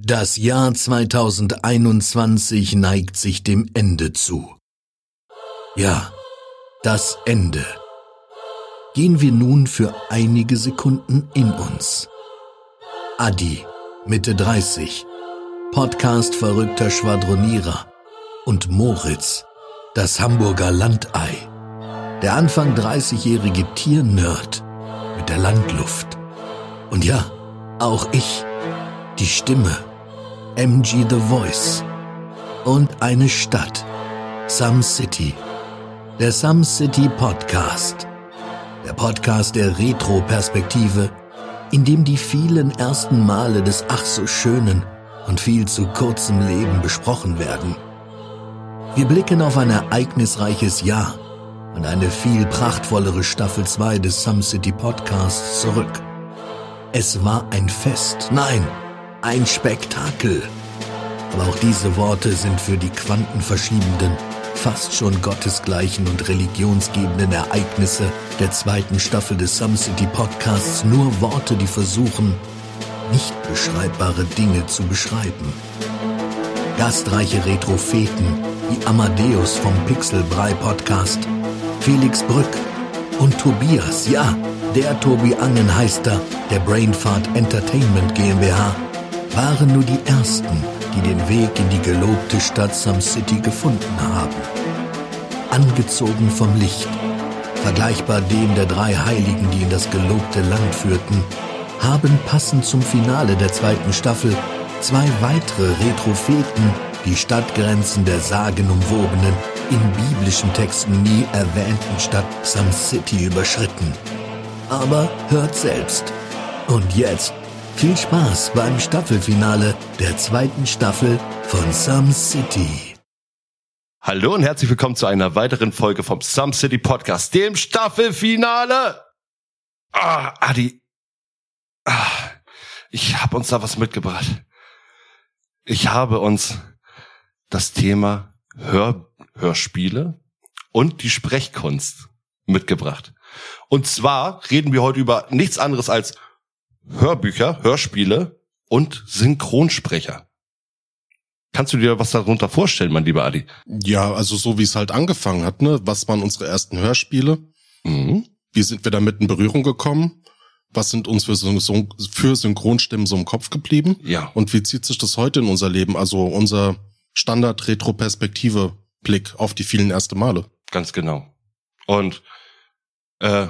Das Jahr 2021 neigt sich dem Ende zu. Ja, das Ende. Gehen wir nun für einige Sekunden in uns. Adi, Mitte 30, Podcast verrückter Schwadronierer und Moritz, das Hamburger Landei, der Anfang 30-jährige Tiernerd mit der Landluft. Und ja, auch ich, die Stimme MG The Voice und eine Stadt, Some City. Der Some City Podcast. Der Podcast der Retro-Perspektive, in dem die vielen ersten Male des ach so schönen und viel zu kurzem Leben besprochen werden. Wir blicken auf ein ereignisreiches Jahr und eine viel prachtvollere Staffel 2 des Some City Podcasts zurück. Es war ein Fest, nein, ein Spektakel. Aber auch diese Worte sind für die quantenverschiebenden, fast schon gottesgleichen und religionsgebenden Ereignisse der zweiten Staffel des Some City Podcasts nur Worte, die versuchen, nicht beschreibbare Dinge zu beschreiben. Gastreiche Retropheten wie Amadeus vom Pixelbrei Podcast, Felix Brück und Tobias, ja, der Tobi Angenheister der Brainfart Entertainment GmbH waren nur die ersten, die den Weg in die gelobte Stadt Some City gefunden haben. Angezogen vom Licht, vergleichbar dem der drei Heiligen, die in das gelobte Land führten, haben passend zum Finale der zweiten Staffel zwei weitere Retropheten die Stadtgrenzen der sagenumwobenen, in biblischen Texten nie erwähnten Stadt Some City überschritten. Aber hört selbst. Und jetzt viel Spaß beim Staffelfinale der zweiten Staffel von Some City. Hallo und herzlich willkommen zu einer weiteren Folge vom Some City Podcast, dem Staffelfinale. Ah, Adi. Ah, ich habe uns da was mitgebracht. Ich habe uns das Thema Hör Hörspiele und die Sprechkunst mitgebracht. Und zwar reden wir heute über nichts anderes als Hörbücher, Hörspiele und Synchronsprecher. Kannst du dir was darunter vorstellen, mein lieber Adi? Ja, also so wie es halt angefangen hat, ne? Was waren unsere ersten Hörspiele? Mhm. Wie sind wir damit in Berührung gekommen? Was sind uns für, für Synchronstimmen so im Kopf geblieben? Ja. Und wie zieht sich das heute in unser Leben? Also unser Standard-Retro-Perspektive-Blick auf die vielen erste Male. Ganz genau. Und äh,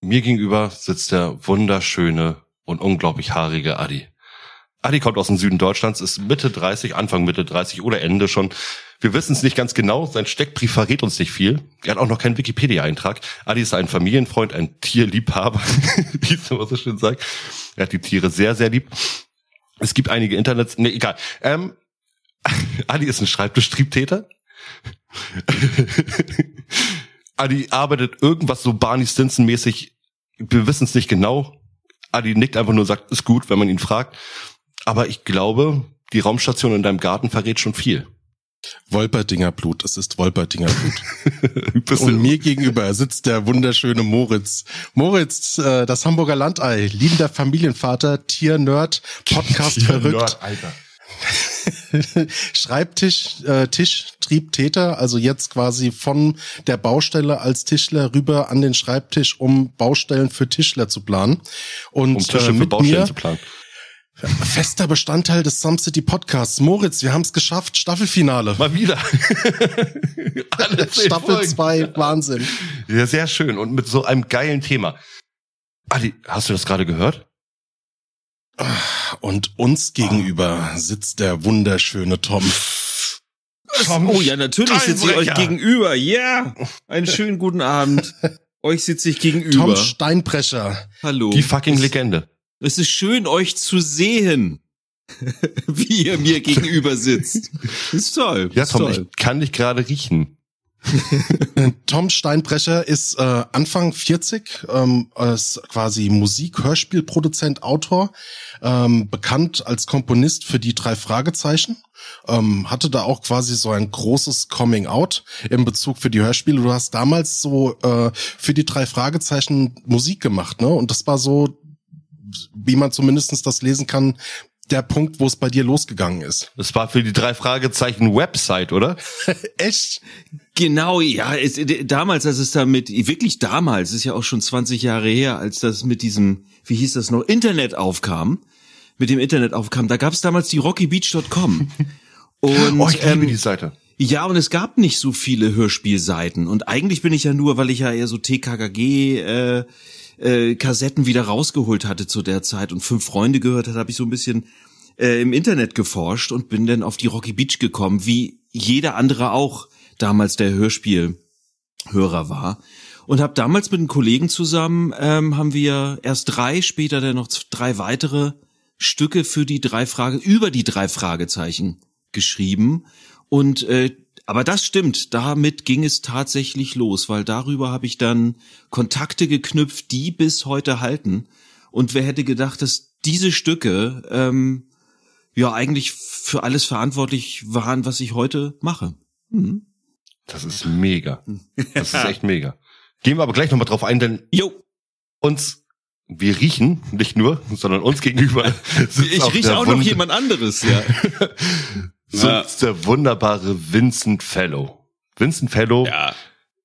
mir gegenüber sitzt der wunderschöne und unglaublich haarige Adi. Adi kommt aus dem Süden Deutschlands, ist Mitte 30, Anfang Mitte 30 oder Ende schon. Wir wissen es nicht ganz genau. Sein Steckbrief verrät uns nicht viel. Er hat auch noch keinen Wikipedia-Eintrag. Adi ist ein Familienfreund, ein Tierliebhaber, wie es immer so schön sagt. Er hat die Tiere sehr, sehr lieb. Es gibt einige Internets, nee, egal. Ähm, Adi ist ein Schreibtischtriebtäter. Adi arbeitet irgendwas so Barney Stinson-mäßig. Wir wissen es nicht genau. Adi nickt einfach nur und sagt, ist gut, wenn man ihn fragt. Aber ich glaube, die Raumstation in deinem Garten verrät schon viel. Wolperdinger Blut, es ist Wolperdinger Blut. Und mir gegenüber sitzt der wunderschöne Moritz. Moritz, äh, das Hamburger Landei, liebender Familienvater, Tiernerd, Podcast verrückt. Alter. Schreibtisch, äh, Tisch, Triebtäter, also jetzt quasi von der Baustelle als Tischler rüber an den Schreibtisch, um Baustellen für Tischler zu planen. Und um Tische äh, mit für Baustellen mir, zu planen. Fester Bestandteil des Some City Podcasts. Moritz, wir haben es geschafft. Staffelfinale. Mal wieder. Staffel 2, Wahnsinn. Ja, sehr schön. Und mit so einem geilen Thema. Adi, hast du das gerade gehört? Und uns gegenüber sitzt der wunderschöne Tom. Tom oh ja, natürlich sitze ich euch gegenüber. Ja, yeah. einen schönen guten Abend. euch sitze ich gegenüber. Tom Steinbrecher. Hallo. Die fucking Legende. Es ist schön, euch zu sehen. Wie ihr mir gegenüber sitzt. Ist toll. Ja, ist Tom, toll. ich kann dich gerade riechen. Tom Steinbrecher ist äh, Anfang 40, ähm, ist quasi Musik, Hörspielproduzent, Autor, ähm, bekannt als Komponist für die drei Fragezeichen. Ähm, hatte da auch quasi so ein großes Coming Out in Bezug für die Hörspiele. Du hast damals so äh, für die drei Fragezeichen Musik gemacht, ne? Und das war so, wie man zumindestens das lesen kann, der Punkt, wo es bei dir losgegangen ist. Das war für die drei Fragezeichen Website, oder? Echt? Genau, ja, es, damals, als es damit, wirklich damals, ist ja auch schon 20 Jahre her, als das mit diesem, wie hieß das noch, Internet aufkam, mit dem Internet aufkam, da gab es damals die rockybeach.com. Und, oh, ich liebe ähm, die Seite. Ja, und es gab nicht so viele Hörspielseiten. Und eigentlich bin ich ja nur, weil ich ja eher so TKKG äh, äh, Kassetten wieder rausgeholt hatte zu der Zeit und fünf Freunde gehört hat, habe ich so ein bisschen äh, im Internet geforscht und bin dann auf die Rocky Beach gekommen, wie jeder andere auch damals der Hörspielhörer war. Und habe damals mit einem Kollegen zusammen, ähm, haben wir erst drei, später dann noch drei weitere Stücke für die drei Frage, über die drei Fragezeichen geschrieben. Und äh, aber das stimmt, damit ging es tatsächlich los, weil darüber habe ich dann Kontakte geknüpft, die bis heute halten. Und wer hätte gedacht, dass diese Stücke ähm, ja eigentlich für alles verantwortlich waren, was ich heute mache. Mhm. Das ist mega. Das ist echt mega. Gehen wir aber gleich nochmal drauf ein, denn jo. uns wir riechen nicht nur, sondern uns gegenüber. ich rieche auch noch jemand anderes, ja. sitzt ja. der wunderbare Vincent Fellow. Vincent Fellow ja.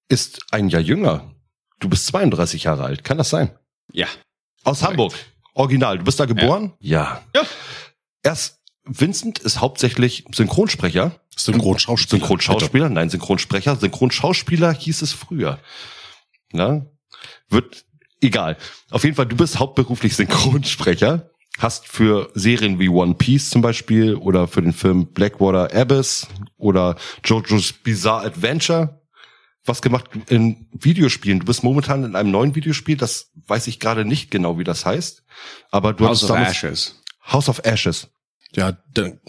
ist ein Jahr jünger. Du bist 32 Jahre alt. Kann das sein? Ja. Aus Correct. Hamburg. Original. Du bist da geboren? Ja. Ja. Erst Vincent ist hauptsächlich Synchronsprecher. Synchronschauspieler. Synchronschauspieler, nein, Synchronsprecher. Synchronschauspieler hieß es früher. Na? Wird egal. Auf jeden Fall, du bist hauptberuflich Synchronsprecher hast für Serien wie One Piece zum Beispiel oder für den Film Blackwater Abyss oder JoJo's Bizarre Adventure was gemacht in Videospielen. Du bist momentan in einem neuen Videospiel, das weiß ich gerade nicht genau, wie das heißt. Aber du House of Ashes. House of Ashes. Ja, dann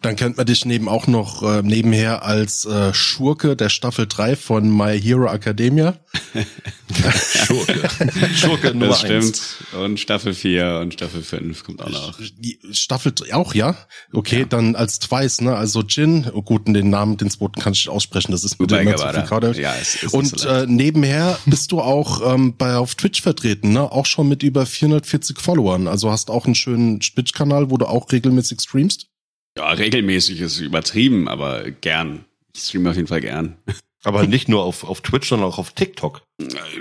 dann kennt man dich neben auch noch äh, nebenher als äh, Schurke der Staffel 3 von My Hero Academia. Schurke. Schurke Nummer Das stimmt. Eins. Und Staffel 4 und Staffel 5 kommt auch noch. Staffel auch, ja? Okay, ja. dann als Twice, ne? Also Jin, oh gut, den Namen, den zweiten kann ich aussprechen, das ist mit dem ja, es ist Und so äh, nebenher bist du auch ähm, bei auf Twitch vertreten, ne? Auch schon mit über 440 Followern. Also hast auch einen schönen Twitch-Kanal, wo du auch regelmäßig streamst. Ja, regelmäßig ist übertrieben, aber gern. Ich streame auf jeden Fall gern. Aber nicht nur auf, auf Twitch, sondern auch auf TikTok.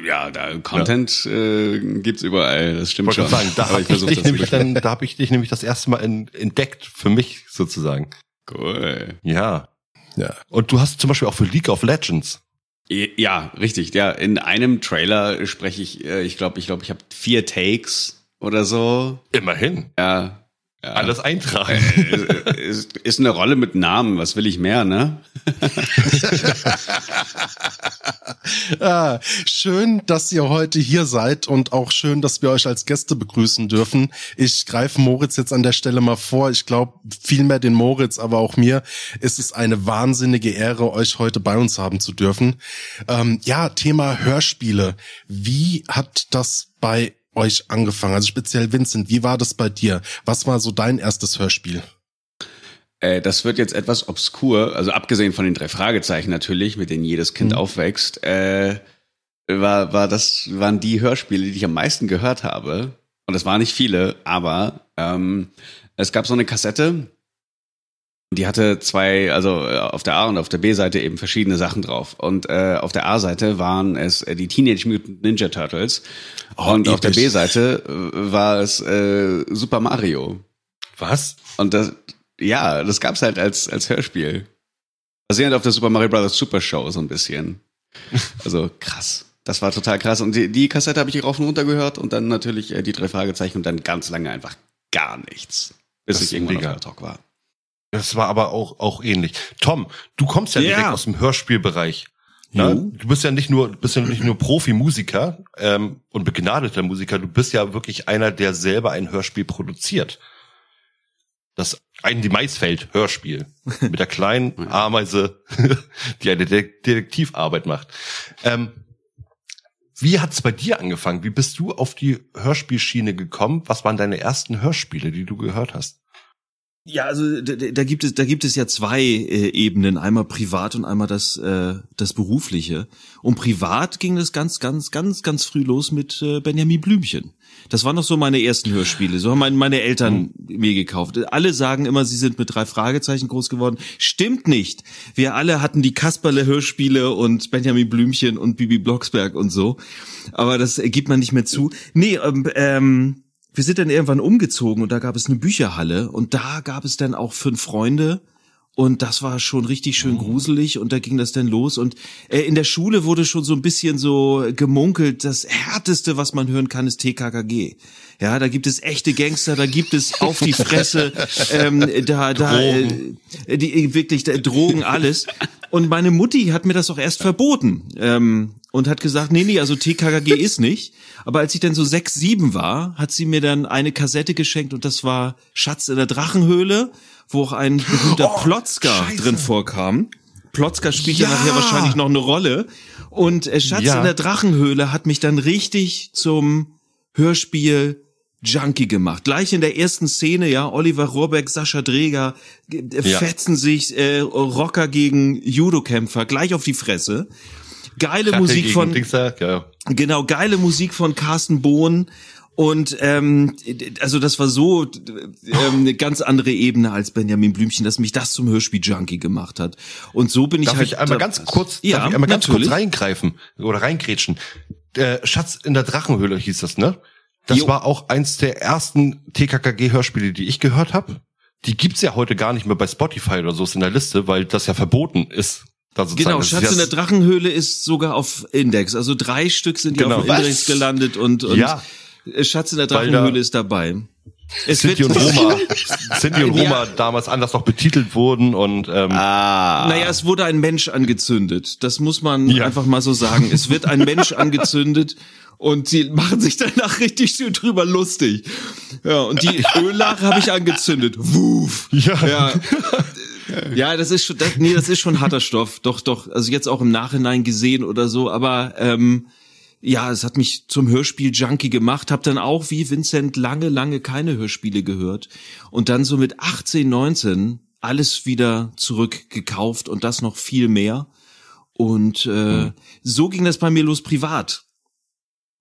Ja, da Content ja. Äh, gibt's überall, das stimmt schon. Sagen, da habe ich, ich, dich nämlich dann, da hab ich dich nämlich das erste Mal in, entdeckt, für mich sozusagen. Cool. Ja. Ja. Und du hast zum Beispiel auch für League of Legends. Ja, richtig. Ja, in einem Trailer spreche ich, äh, ich glaube, ich glaube, ich habe vier Takes oder so. Immerhin. Ja, ja. Alles eintragen. Äh, ist, ist eine Rolle mit Namen. Was will ich mehr, ne? ah, schön, dass ihr heute hier seid und auch schön, dass wir euch als Gäste begrüßen dürfen. Ich greife Moritz jetzt an der Stelle mal vor. Ich glaube, vielmehr den Moritz, aber auch mir ist es eine wahnsinnige Ehre, euch heute bei uns haben zu dürfen. Ähm, ja, Thema Hörspiele. Wie hat das bei euch angefangen? Also speziell Vincent, wie war das bei dir? Was war so dein erstes Hörspiel? Äh, das wird jetzt etwas obskur, also abgesehen von den drei Fragezeichen natürlich, mit denen jedes Kind mhm. aufwächst, äh, war, war das, waren die Hörspiele, die ich am meisten gehört habe. Und es waren nicht viele, aber ähm, es gab so eine Kassette, die hatte zwei, also äh, auf der A und auf der B-Seite eben verschiedene Sachen drauf. Und äh, auf der A-Seite waren es äh, die Teenage Mutant Ninja Turtles. Oh, und episch. auf der B-Seite äh, war es äh, Super Mario. Was? Und das, ja, das gab's halt als, als Hörspiel. Basierend auf der Super Mario Bros. Super Show so ein bisschen. Also krass. Das war total krass. Und die, die Kassette habe ich rauf und runter gehört und dann natürlich äh, die drei Fragezeichen und dann ganz lange einfach gar nichts. Bis das ich irgendwann mega. auf der Talk war. Das war aber auch, auch ähnlich. Tom, du kommst ja direkt ja. aus dem Hörspielbereich. Ne? Du bist ja nicht nur, bist ja nicht nur Profimusiker ähm, und begnadeter Musiker, du bist ja wirklich einer, der selber ein Hörspiel produziert. Das ein die Maisfeld Hörspiel mit der kleinen Ameise, die eine Detektivarbeit macht. Ähm, wie hat's bei dir angefangen? Wie bist du auf die Hörspielschiene gekommen? Was waren deine ersten Hörspiele, die du gehört hast? Ja, also da, da gibt es da gibt es ja zwei äh, Ebenen, einmal privat und einmal das äh, das berufliche. Und privat ging das ganz ganz ganz ganz früh los mit äh, Benjamin Blümchen. Das waren noch so meine ersten Hörspiele. So haben meine, meine Eltern mhm. mir gekauft. Alle sagen immer, sie sind mit drei Fragezeichen groß geworden. Stimmt nicht. Wir alle hatten die Kasperle Hörspiele und Benjamin Blümchen und Bibi Blocksberg und so. Aber das gibt man nicht mehr zu. Nee, ähm, ähm wir sind dann irgendwann umgezogen und da gab es eine Bücherhalle und da gab es dann auch fünf Freunde und das war schon richtig schön oh. gruselig und da ging das dann los und äh, in der Schule wurde schon so ein bisschen so gemunkelt, das härteste, was man hören kann, ist TKKG. Ja, da gibt es echte Gangster, da gibt es auf die Fresse, ähm, da, da, äh, die wirklich da, Drogen, alles. Und meine Mutti hat mir das auch erst verboten ähm, und hat gesagt, nee, nee, also TKKG ist nicht. Aber als ich dann so sechs, sieben war, hat sie mir dann eine Kassette geschenkt und das war Schatz in der Drachenhöhle, wo auch ein berühmter oh, Plotzka Scheiße. drin vorkam. Plotzka spielt ja. ja nachher wahrscheinlich noch eine Rolle. Und äh, Schatz ja. in der Drachenhöhle hat mich dann richtig zum Hörspiel Junkie gemacht. Gleich in der ersten Szene, ja, Oliver Rohrbeck, Sascha Dreger ja. fetzen sich äh, Rocker gegen Judokämpfer gleich auf die Fresse. Geile Schacke Musik von Dingser, ja. genau geile Musik von Carsten Bohn und ähm, also das war so ähm, eine ganz andere Ebene als Benjamin Blümchen, dass mich das zum Hörspiel-Junkie gemacht hat. Und so bin darf ich halt. Ich einmal ganz kurz, ja, darf ich einmal ganz kurz reingreifen oder reingrätschen. Äh, Schatz in der Drachenhöhle hieß das, ne? Das jo. war auch eins der ersten TKKG-Hörspiele, die ich gehört habe. Die gibt's ja heute gar nicht mehr bei Spotify oder so ist in der Liste, weil das ja verboten ist. Genau, Schatz in der Drachenhöhle ist sogar auf Index. Also drei Stück sind genau. auf Index gelandet und, und ja. Schatz in der Drachenhöhle ist dabei. Es Sinti und Roma, Sinti und Roma ja. damals anders noch betitelt wurden und ähm, ah. naja, es wurde ein Mensch angezündet. Das muss man ja. einfach mal so sagen. Es wird ein Mensch angezündet und sie machen sich danach richtig schön drüber lustig. Ja, und die Öllache habe ich angezündet. Wuff. Ja. ja. Ja, das ist schon, das, nee, das ist schon harter Stoff. Doch, doch. Also jetzt auch im Nachhinein gesehen oder so. Aber ähm, ja, es hat mich zum Hörspiel-Junkie gemacht. Hab dann auch wie Vincent lange, lange keine Hörspiele gehört und dann so mit 18, 19 alles wieder zurückgekauft und das noch viel mehr. Und äh, mhm. so ging das bei mir los privat.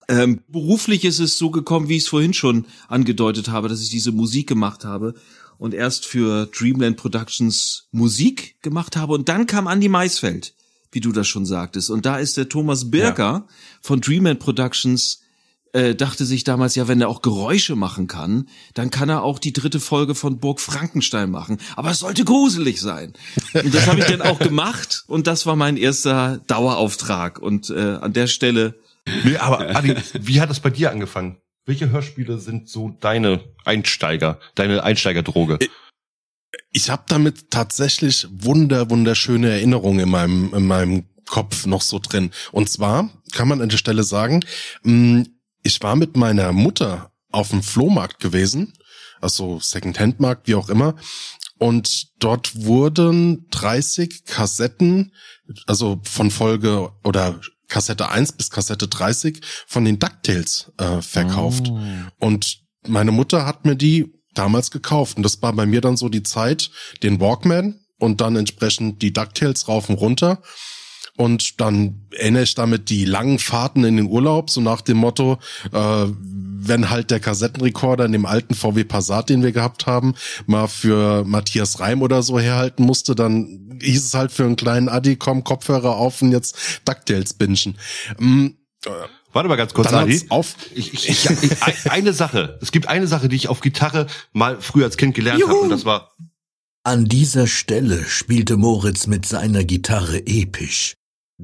Ähm, beruflich ist es so gekommen, wie ich es vorhin schon angedeutet habe, dass ich diese Musik gemacht habe und erst für Dreamland Productions Musik gemacht habe und dann kam Andy Maisfeld, wie du das schon sagtest. Und da ist der Thomas Birker ja. von Dreamland Productions äh, dachte sich damals, ja, wenn er auch Geräusche machen kann, dann kann er auch die dritte Folge von Burg Frankenstein machen. Aber es sollte gruselig sein. Und das habe ich dann auch gemacht und das war mein erster Dauerauftrag. Und äh, an der Stelle Nee, aber Adi, wie hat das bei dir angefangen? Welche Hörspiele sind so deine Einsteiger, deine Einsteigerdroge? Ich habe damit tatsächlich wunder wunderschöne Erinnerungen in meinem in meinem Kopf noch so drin. Und zwar kann man an der Stelle sagen, mm, ich war mit meiner Mutter auf dem Flohmarkt gewesen, also Secondhand-Markt, wie auch immer. Und dort wurden 30 Kassetten, also von Folge oder Kassette 1 bis Kassette 30 von den DuckTales äh, verkauft. Oh. Und meine Mutter hat mir die damals gekauft. Und das war bei mir dann so die Zeit, den Walkman und dann entsprechend die DuckTales rauf und runter. Und dann erinnere ich damit die langen Fahrten in den Urlaub, so nach dem Motto, äh, wenn halt der Kassettenrekorder in dem alten VW Passat, den wir gehabt haben, mal für Matthias Reim oder so herhalten musste, dann hieß es halt für einen kleinen Adi, komm, Kopfhörer auf und jetzt DuckTales bingen. Ähm, Warte mal ganz kurz, Adi. Auf. Ich, ich, ich, ich, eine Sache. Es gibt eine Sache, die ich auf Gitarre mal früher als Kind gelernt habe und das war. An dieser Stelle spielte Moritz mit seiner Gitarre episch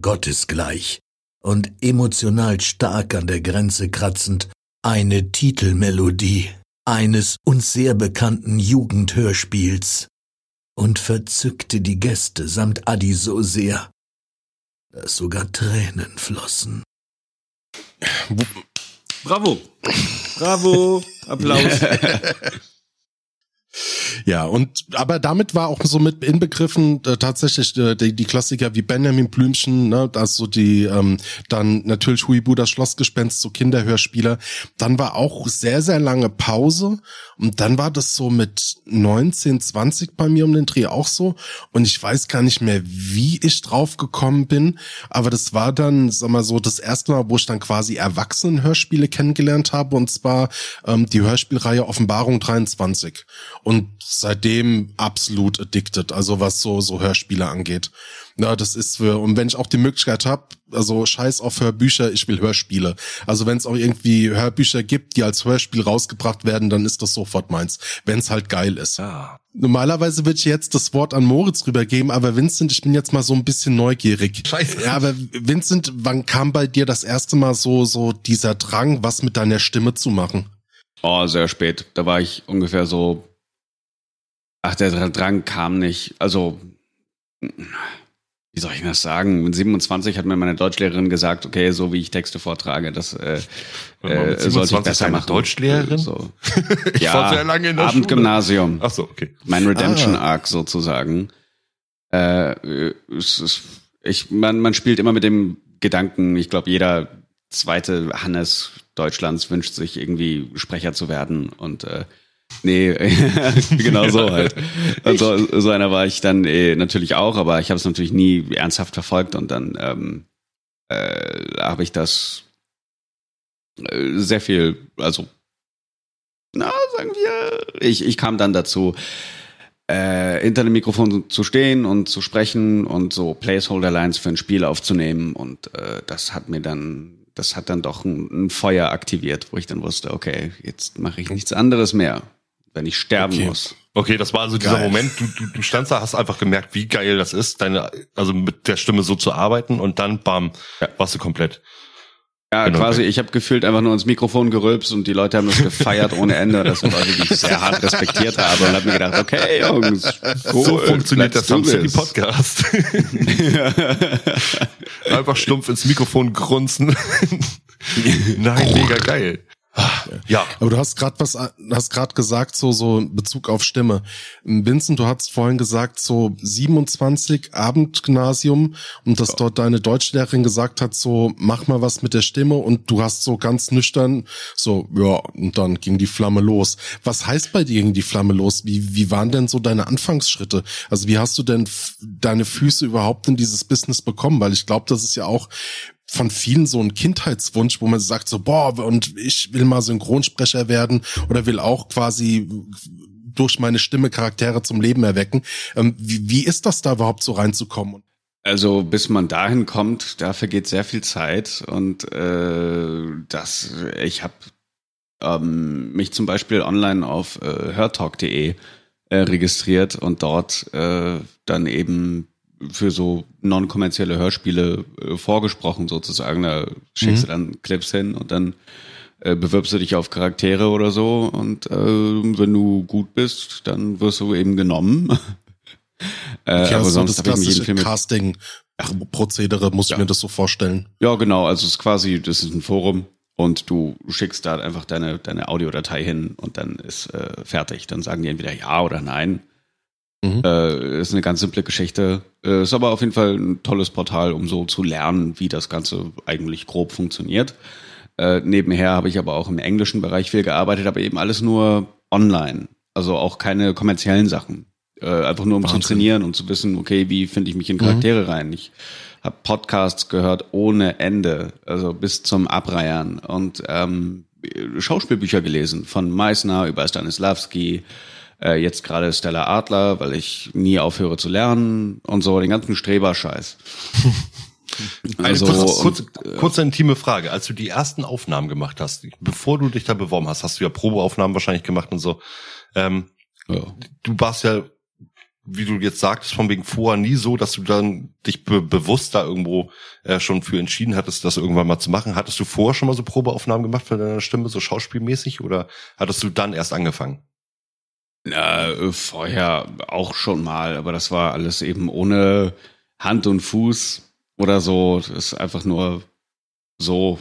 gottesgleich und emotional stark an der Grenze kratzend eine Titelmelodie eines uns sehr bekannten Jugendhörspiels und verzückte die Gäste samt Adi so sehr, dass sogar Tränen flossen. Bravo! Bravo! Applaus! Ja, und aber damit war auch so mit inbegriffen äh, tatsächlich äh, die, die Klassiker wie Benjamin Blümchen, ne, also die ähm, dann natürlich Huibu das Schlossgespenst, so Kinderhörspieler. Dann war auch sehr sehr lange Pause und dann war das so mit 19, 20 bei mir um den Dreh auch so. Und ich weiß gar nicht mehr, wie ich drauf gekommen bin, aber das war dann, sag mal so, das erste Mal, wo ich dann quasi Erwachsenenhörspiele kennengelernt habe. Und zwar ähm, die Hörspielreihe Offenbarung 23 und seitdem absolut addicted, also was so so Hörspiele angeht. Ja, das ist für und wenn ich auch die Möglichkeit habe, also scheiß auf Hörbücher, ich will Hörspiele. Also wenn es auch irgendwie Hörbücher gibt, die als Hörspiel rausgebracht werden, dann ist das sofort meins, wenn es halt geil ist. Ja. Normalerweise würde ich jetzt das Wort an Moritz rübergeben, aber Vincent, ich bin jetzt mal so ein bisschen neugierig. Scheiße. Ja, aber Vincent, wann kam bei dir das erste Mal so so dieser Drang, was mit deiner Stimme zu machen? Oh, sehr spät. Da war ich ungefähr so Ach, der Drang kam nicht. Also, wie soll ich das sagen? Mit 27 hat mir meine Deutschlehrerin gesagt, okay, so wie ich Texte vortrage, das äh, äh, sollte ich besser machen. Deutschlehrerin? So. Ich ja, war sehr lange in der Abendgymnasium. Ach so, okay. Mein Redemption Ah. Arc sozusagen. Äh, ich, man, man spielt immer mit dem Gedanken, ich glaube, jeder zweite Hannes Deutschlands wünscht sich irgendwie Sprecher zu werden und äh, nee, genau so halt. So, so einer war ich dann eh, natürlich auch, aber ich habe es natürlich nie ernsthaft verfolgt und dann ähm, äh, habe ich das äh, sehr viel, also na, sagen wir, ich, ich kam dann dazu, äh, hinter dem Mikrofon zu stehen und zu sprechen und so Placeholder-Lines für ein Spiel aufzunehmen und äh, das hat mir dann, das hat dann doch ein, ein Feuer aktiviert, wo ich dann wusste, okay, jetzt mache ich nichts anderes mehr, wenn ich sterben Okay. muss. Okay, das war also dieser Geil. Moment, du, du, du standst da, hast einfach gemerkt, wie geil das ist, deine, also mit der Stimme so zu arbeiten und dann, bam, Ja. warst du komplett. Ja, Genau. quasi, ich habe gefühlt einfach nur ins Mikrofon gerülpst und die Leute haben das gefeiert ohne Ende. Das sind Leute, die ich sehr hart respektiert habe und habe mir gedacht, okay, Jungs, so cool, funktioniert der Some City. Podcast. Einfach stumpf ins Mikrofon grunzen. Nein, mega geil. Ja, Aber du hast gerade was, hast gerade gesagt, so, so in Bezug auf Stimme. Vincent, du hast vorhin gesagt, so 27 Abendgymnasium und dass dort deine Deutschlehrerin gesagt hat, so, mach mal was mit der Stimme und du hast so ganz nüchtern, so, ja, und dann ging die Flamme los. Was heißt bei dir ging die Flamme los? Wie, wie waren denn so deine Anfangsschritte? Also wie hast du denn deine Füße überhaupt in dieses Business bekommen? Weil ich glaube, das ist ja auch von vielen so ein Kindheitswunsch, wo man sagt so, boah, und ich will mal Synchronsprecher werden oder will auch quasi durch meine Stimme Charaktere zum Leben erwecken. Ähm, wie, wie ist das da überhaupt so reinzukommen? Also bis man dahin kommt, da vergeht sehr viel Zeit und äh, das, ich habe ähm, mich zum Beispiel online auf äh, hörtalk.de äh, registriert und dort äh, dann eben für so non-kommerzielle Hörspiele äh, vorgesprochen sozusagen. Da schickst du dann Clips hin und dann äh, bewirbst du dich auf Charaktere oder so und äh, wenn du gut bist, dann wirst du eben genommen. äh, Okay, aber also sonst das ich klassische viel mit Casting-Prozedere, muss ich mir das so vorstellen. Ja, genau. Also es ist quasi, das ist ein Forum und du schickst da einfach deine, deine Audiodatei hin und dann ist äh, fertig. Dann sagen die entweder ja oder nein. Mhm. Äh, ist eine ganz simple Geschichte. Äh, ist aber auf jeden Fall ein tolles Portal, um so zu lernen, wie das Ganze eigentlich grob funktioniert. Äh, nebenher habe ich aber auch im englischen Bereich viel gearbeitet, aber eben alles nur online. Also auch keine kommerziellen Sachen. Äh, einfach nur um Wahnsinn. zu trainieren und zu wissen, okay, wie finde ich mich in Charaktere rein. Ich habe Podcasts gehört ohne Ende, also bis zum Abreiern und ähm, Schauspielbücher gelesen, von Meissner über Stanislavski, äh, jetzt gerade Stella Adler, weil ich nie aufhöre zu lernen und so, den ganzen Streberscheiß. also Also, kurze, kurze, kurze intime Frage. Als du die ersten Aufnahmen gemacht hast, bevor du dich da beworben hast, hast du ja Probeaufnahmen wahrscheinlich gemacht und so. Ähm, ja. du warst ja, wie du jetzt sagtest, von wegen vorher nie so, dass du dann dich be bewusst da irgendwo äh, schon für entschieden hattest, das irgendwann mal zu machen. Hattest du vorher schon mal so Probeaufnahmen gemacht von deiner Stimme, so schauspielmäßig, oder hattest du dann erst angefangen? Ja, äh, vorher auch schon mal, aber das war alles eben ohne Hand und Fuß oder so. Das ist einfach nur so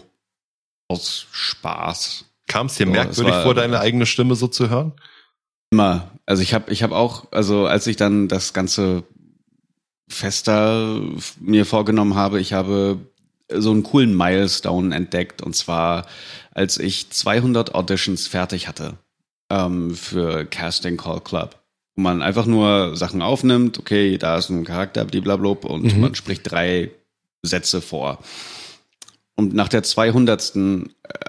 aus Spaß. Kam es dir merkwürdig war- vor, deine eigene Stimme so zu hören? Immer. Also ich habe ich hab auch, also als ich dann das ganze fester mir vorgenommen habe, ich habe so einen coolen Milestone entdeckt und zwar als ich 200 Auditions fertig hatte ähm, für Casting Call Club wo man einfach nur Sachen aufnimmt, okay, da ist ein Charakter, blablabla, und mhm. man spricht drei Sätze vor. Und nach der 200. Äh,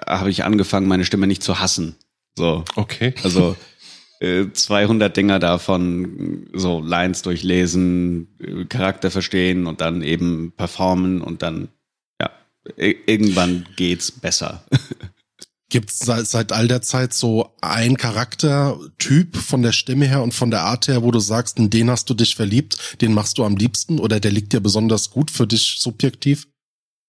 habe ich angefangen, meine Stimme nicht zu hassen. So. Okay. Also äh, 200 Dinger davon, so Lines durchlesen, äh, Charakter verstehen und dann eben performen und dann, ja, irgendwann geht's besser. Gibt es seit, seit all der Zeit so ein Charaktertyp von der Stimme her und von der Art her, wo du sagst, in den hast du dich verliebt, den machst du am liebsten oder der liegt dir besonders gut für dich subjektiv?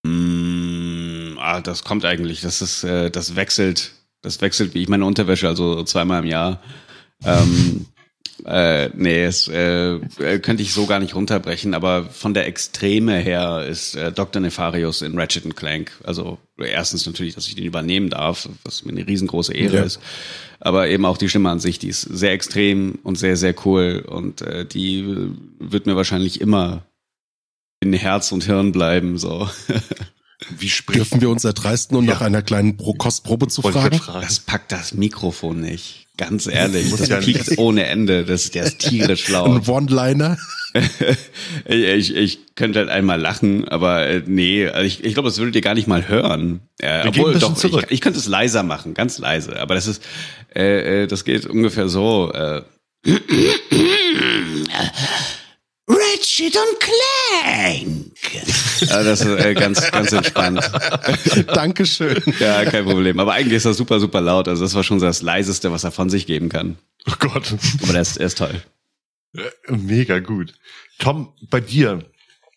Mm, ah, das kommt eigentlich. Das ist, äh, das wechselt, das wechselt wie ich meine Unterwäsche, also zweimal im Jahr. Ähm, äh, nee, es äh, äh, könnte ich so gar nicht runterbrechen, aber von der Extreme her ist äh, Dr. Nefarius in Ratchet Clank. Also erstens natürlich, dass ich den übernehmen darf, was mir eine riesengroße Ehre ja. ist. Aber eben auch die Stimme an sich, die ist sehr extrem und sehr, sehr cool. Und äh, die wird mir wahrscheinlich immer in Herz und Hirn bleiben. So. Wie spricht Dürfen wir uns erdreisten und ja. nach einer kleinen Pro Kostprobe zu fragen? fragen? Das packt das Mikrofon nicht. Ganz ehrlich, das piekt ohne Ende. Das, der ist tierisch laut. Ein One-Liner? ich, ich könnte halt einmal lachen, aber äh, nee, also ich, ich glaube, das würdet ihr gar nicht mal hören. Äh, obwohl, doch, ich, ich könnte es leiser machen, ganz leise. Aber das ist, äh, äh das geht ungefähr so. Äh, Ratchet und Clank. Ja, das ist äh, ganz, ganz entspannt. Dankeschön. Ja, kein Problem. Aber eigentlich ist das super, super laut. Also das war schon das Leiseste, was er von sich geben kann. Oh Gott. Aber der ist, er ist toll. Mega gut. Tom, bei dir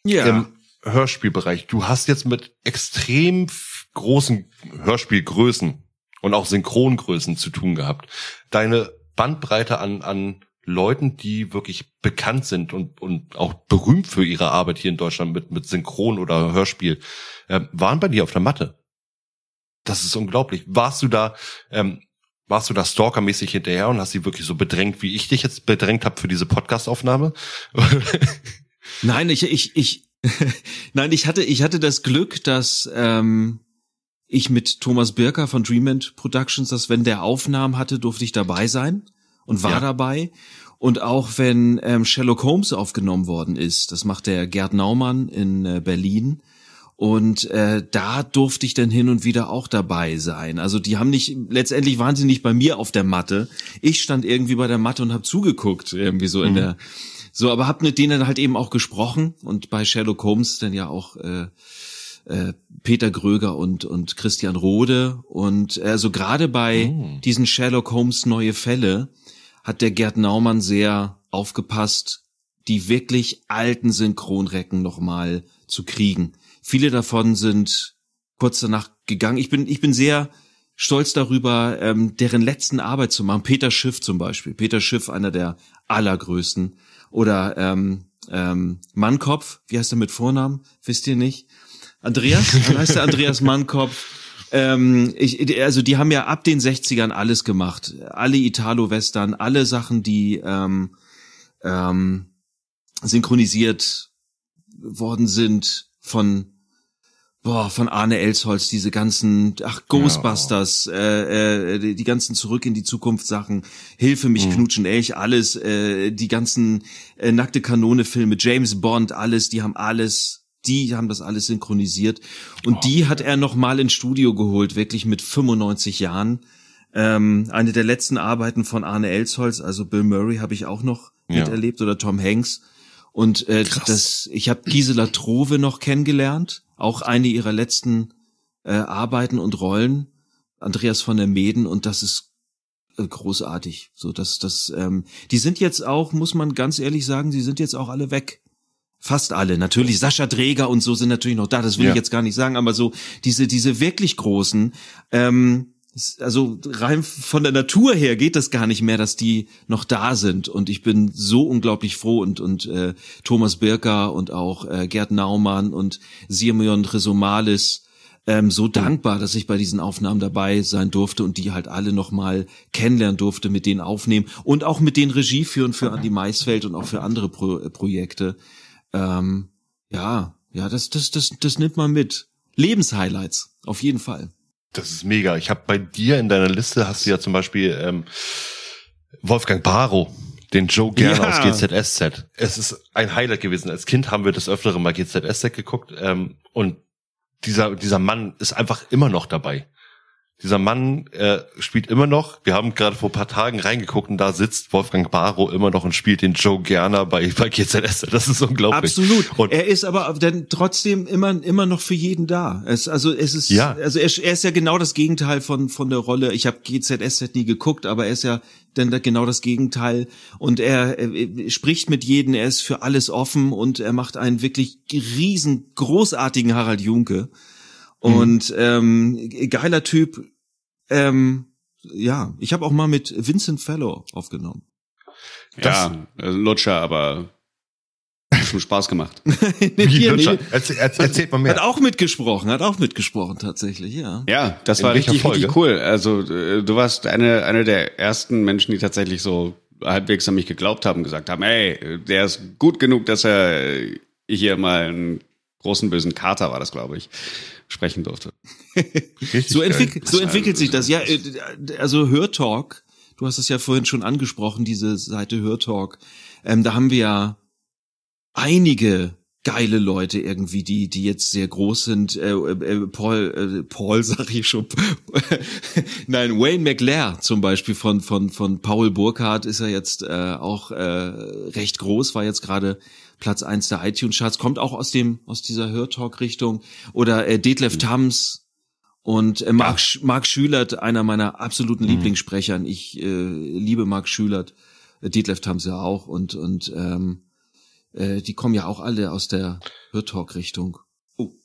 ja. im Hörspielbereich, du hast jetzt mit extrem großen Hörspielgrößen und auch Synchrongrößen zu tun gehabt. Deine Bandbreite an, an Leuten, die wirklich bekannt sind und, und auch berühmt für ihre Arbeit hier in Deutschland mit, mit Synchron oder Hörspiel, äh, waren bei dir auf der Matte. Das ist unglaublich. Warst du da, ähm, warst du da stalkermäßig hinterher und hast sie wirklich so bedrängt, wie ich dich jetzt bedrängt habe für diese Podcastaufnahme? Nein, ich, ich, ich, nein, ich hatte, ich hatte das Glück, dass ähm, ich mit Thomas Birker von Dreamland Productions, dass wenn der Aufnahmen hatte, durfte ich dabei sein und war ja. dabei. Und auch wenn ähm, Sherlock Holmes aufgenommen worden ist, das macht der Gerd Naumann in äh, Berlin. Und äh, da durfte ich dann hin und wieder auch dabei sein. Also die haben nicht, letztendlich waren sie nicht bei mir auf der Matte. Ich stand irgendwie bei der Matte und habe zugeguckt, irgendwie so in mhm. der, so, aber hab mit denen halt eben auch gesprochen und bei Sherlock Holmes dann ja auch äh, äh, Peter Gröger und und Christian Rode und also gerade bei oh. diesen Sherlock Holmes neue Fälle hat der Gerd Naumann sehr aufgepasst, die wirklich alten Synchronrecken nochmal zu kriegen. Viele davon sind kurz danach gegangen. Ich bin, ich bin sehr stolz darüber, ähm, deren letzten Arbeit zu machen. Peter Schiff zum Beispiel. Peter Schiff, einer der allergrößten. Oder ähm, ähm, Mannkopf, wie heißt er mit Vornamen? Wisst ihr nicht? Andreas? Dann heißt er Andreas Mannkopf. Ähm, ich, also die haben ja ab den 60ern alles gemacht. Alle Italo-Western, alle Sachen, die ähm, ähm, synchronisiert worden sind von boah, von Arne Elsholz, diese ganzen, ach, Ghostbusters, ja. äh, äh, die ganzen Zurück in die Zukunft Sachen, Hilfe mich mhm. knutschen, Elch, alles, äh, die ganzen äh, nackte Kanone Filme, James Bond, alles, die haben alles die haben das alles synchronisiert. Und oh, die hat er noch mal ins Studio geholt, wirklich mit 95 Jahren. Ähm, eine der letzten Arbeiten von Arne Elsholz, also Bill Murray, habe ich auch noch ja. miterlebt oder Tom Hanks. Und äh, das, ich habe Gisela Trove noch kennengelernt, auch eine ihrer letzten äh, Arbeiten und Rollen, Andreas von der Meden, und das ist äh, großartig. So, dass das, ähm, die sind jetzt auch, muss man ganz ehrlich sagen, sie sind jetzt auch alle weg. Fast alle. Natürlich, Sascha Dräger und so sind natürlich noch da, das will ja. ich jetzt gar nicht sagen, aber so diese, diese wirklich großen, ähm, also rein von der Natur her geht das gar nicht mehr, dass die noch da sind. Und ich bin so unglaublich froh und, und äh, Thomas Birker und auch äh, Gerd Naumann und Simeon Resomalis, ähm, so dankbar, dass ich bei diesen Aufnahmen dabei sein durfte und die halt alle nochmal kennenlernen durfte, mit denen aufnehmen und auch mit denen Regie führen für Andi Maisfeld und auch für andere Pro Projekte. Ähm, ja, ja, das, das, das, das nimmt man mit. Lebenshighlights, auf jeden Fall. Das ist mega. Ich habe bei dir in deiner Liste hast du ja zum Beispiel ähm, Wolfgang Barrow, den Joe Gerner Ja. aus GZSZ. Es ist ein Highlight gewesen. Als Kind haben wir das öfteren mal GZSZ geguckt ähm, und dieser dieser Mann ist einfach immer noch dabei. Dieser Mann äh, spielt immer noch. Wir haben gerade vor ein paar Tagen reingeguckt und da sitzt Wolfgang Barrow immer noch und spielt den Joe Gerner bei, bei GZSZ. Das ist unglaublich. Absolut. Und er ist aber dann trotzdem immer immer noch für jeden da. Es, also es ist Ja. also er, er ist ja genau das Gegenteil von von der Rolle. Ich habe GZSZ nie geguckt, aber er ist ja dann da genau das Gegenteil und er, er spricht mit jedem, er ist für alles offen und er macht einen wirklich riesen großartigen Harald Junke. Und ähm, geiler Typ. Ähm, ja, ich habe auch mal mit Vincent Fellow aufgenommen. Ja, äh, Lutscher, aber hat schon Spaß gemacht. wie Hier, Lutscher. nee. Erzähl, erzähl, erzählt mal Hat mehr. auch mitgesprochen, hat auch mitgesprochen tatsächlich, ja. Ja, das In war richtig, Folge? richtig cool. Also äh, du warst eine, eine der ersten Menschen, die tatsächlich so halbwegs an mich geglaubt haben, gesagt haben, ey, der ist gut genug, dass er hier mal einen großen bösen Kater war das, glaube ich, sprechen durfte. Richtig So, entwick so entwickelt sich das. Ja, äh, also Hörtalk, du hast es ja vorhin schon angesprochen, diese Seite Hörtalk. Ähm, da haben wir ja einige geile Leute irgendwie, die die jetzt sehr groß sind. Äh, äh, Paul, äh, Paul sag ich schon. Nein, Wayne McLair zum Beispiel von von von Paul Burkhardt ist er jetzt äh, auch äh, recht groß, war jetzt gerade Platz eins der iTunes-Charts, kommt auch aus dem aus dieser Hörtalk-Richtung. Oder äh, Detlef Tams und äh, Mark, Sch Mark Schülert, einer meiner absoluten Lieblingssprechern. Ich äh, liebe Mark Schülert, äh, Detlef Tams ja auch und und ähm, äh, die kommen ja auch alle aus der Hörtalk-Richtung.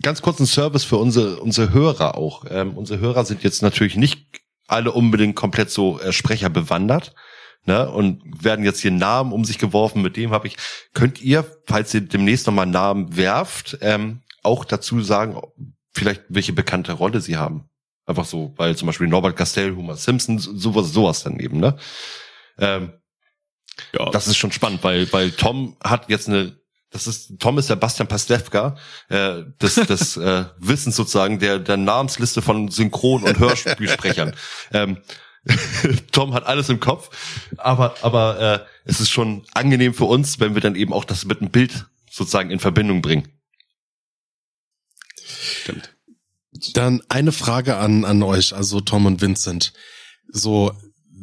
ganz kurzen Service für unsere, unsere Hörer auch. Ähm, unsere Hörer sind jetzt natürlich nicht alle unbedingt komplett so äh, Sprecher bewandert. Ne, und werden jetzt hier Namen um sich geworfen, mit dem habe ich, könnt ihr, falls ihr demnächst nochmal Namen werft, ähm, auch dazu sagen, vielleicht welche bekannte Rolle sie haben. Einfach so, weil zum Beispiel Norbert Castell, Homer Simpson, sowas, sowas daneben, ne? Ähm, Ja, das ist schon spannend, weil, weil Tom hat jetzt eine, das ist, Tom ist der Bastian Pastewka, äh, des, des äh, Wissens sozusagen, der, der Namensliste von Synchron- und Hörspielsprechern. ähm, Tom hat alles im Kopf, aber, aber äh, es ist schon angenehm für uns, wenn wir dann eben auch das mit einem Bild sozusagen in Verbindung bringen. stimmt. Dann eine Frage an, an euch, also Tom und Vincent. So,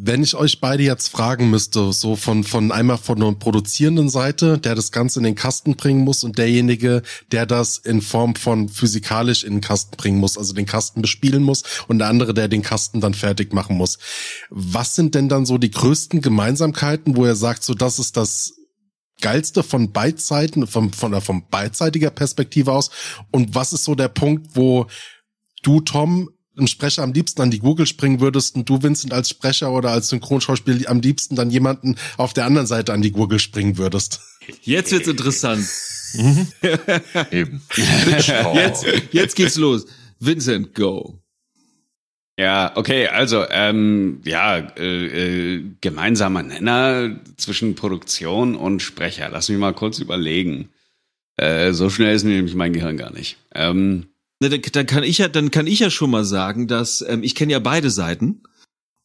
wenn ich euch beide jetzt fragen müsste, so von, von einmal von der produzierenden Seite, der das Ganze in den Kasten bringen muss und derjenige, der das in Form von physikalisch in den Kasten bringen muss, also den Kasten bespielen muss und der andere, der den Kasten dann fertig machen muss. Was sind denn dann so die größten Gemeinsamkeiten, wo er sagt, so das ist das geilste von beidseiten, von, von, von beidseitiger Perspektive aus? Und was ist so der Punkt, wo du, Tom, einen Sprecher am liebsten an die Google springen würdest und du, Vincent, als Sprecher oder als Synchronschauspieler am liebsten dann jemanden auf der anderen Seite an die Google springen würdest? Jetzt wird's interessant. Eben. Jetzt, jetzt geht's los. Vincent, go. Ja, okay, also ähm, ja, äh, äh, gemeinsamer Nenner zwischen Produktion und Sprecher. Lass mich mal kurz überlegen. Äh, so schnell ist nämlich mein Gehirn gar nicht. Ähm, Ne, dann, dann kann ich ja, dann kann ich ja schon mal sagen, dass ähm, ich kenne ja beide Seiten.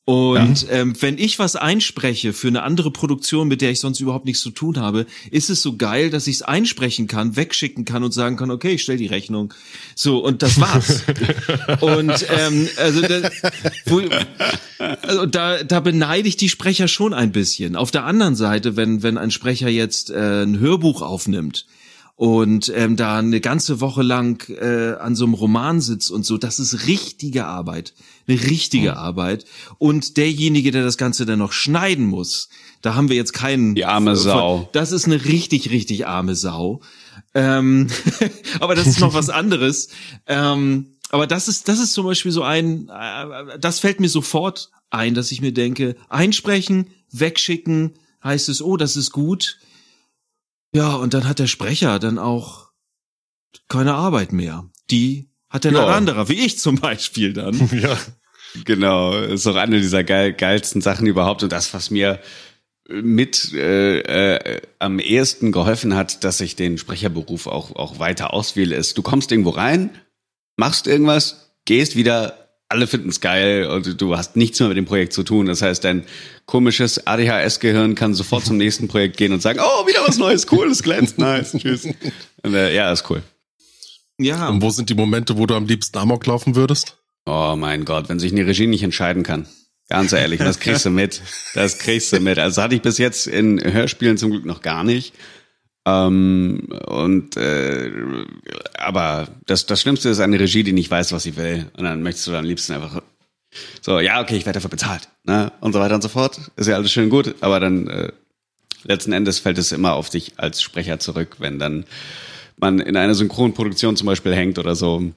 Und ähm, wenn ich was einspreche für eine andere Produktion, mit der ich sonst überhaupt nichts zu tun habe, ist es so geil, dass ich es einsprechen kann, wegschicken kann und sagen kann, okay, ich stell die Rechnung. So, und das war's. und ähm, also, da, wo, also da, da beneide ich die Sprecher schon ein bisschen. Auf der anderen Seite, wenn, wenn ein Sprecher jetzt äh, ein Hörbuch aufnimmt, und ähm, da eine ganze Woche lang äh, an so einem Roman sitzt und so, das ist richtige Arbeit, eine richtige Arbeit. Und derjenige, der das Ganze dann noch schneiden muss, da haben wir jetzt keinen. Die arme von- Sau. Das ist eine richtig, richtig arme Sau. Ähm, aber das ist noch was anderes. Ähm, aber das ist, das ist zum Beispiel so ein, äh, das fällt mir sofort ein, dass ich mir denke, einsprechen, wegschicken, heißt es, oh, das ist gut. Ja, und dann hat der Sprecher dann auch keine Arbeit mehr. Die Hat denn Ja. ein anderer, wie ich zum Beispiel dann. Ja. Genau, ist auch eine dieser geil, geilsten Sachen überhaupt und das, was mir mit äh, äh, am ehesten geholfen hat, dass ich den Sprecherberuf auch auch weiter auswähle, ist, du kommst irgendwo rein, machst irgendwas, gehst wieder, alle finden's geil und du hast nichts mehr mit dem Projekt zu tun. Das heißt, dein komisches ADHS-Gehirn kann sofort zum nächsten Projekt gehen und sagen, oh, wieder was Neues, cool, das glänzt, nice, tschüss. Und, äh, ja, ist cool. Ja, Und wo sind die Momente, wo du am liebsten Amok laufen würdest? Oh mein Gott, wenn sich eine Regie nicht entscheiden kann. Ganz ehrlich, das kriegst du mit. Das kriegst du mit. Also hatte ich bis jetzt in Hörspielen zum Glück noch gar nicht. Ähm, und äh, aber das, das Schlimmste ist eine Regie, die nicht weiß, was sie will. Und dann möchtest du am liebsten einfach so, ja, okay, ich werde dafür bezahlt. Ne? Und so weiter und so fort. Ist ja alles schön gut, aber dann äh, letzten Endes fällt es immer auf dich als Sprecher zurück, wenn dann man in einer Synchronproduktion zum Beispiel hängt oder so.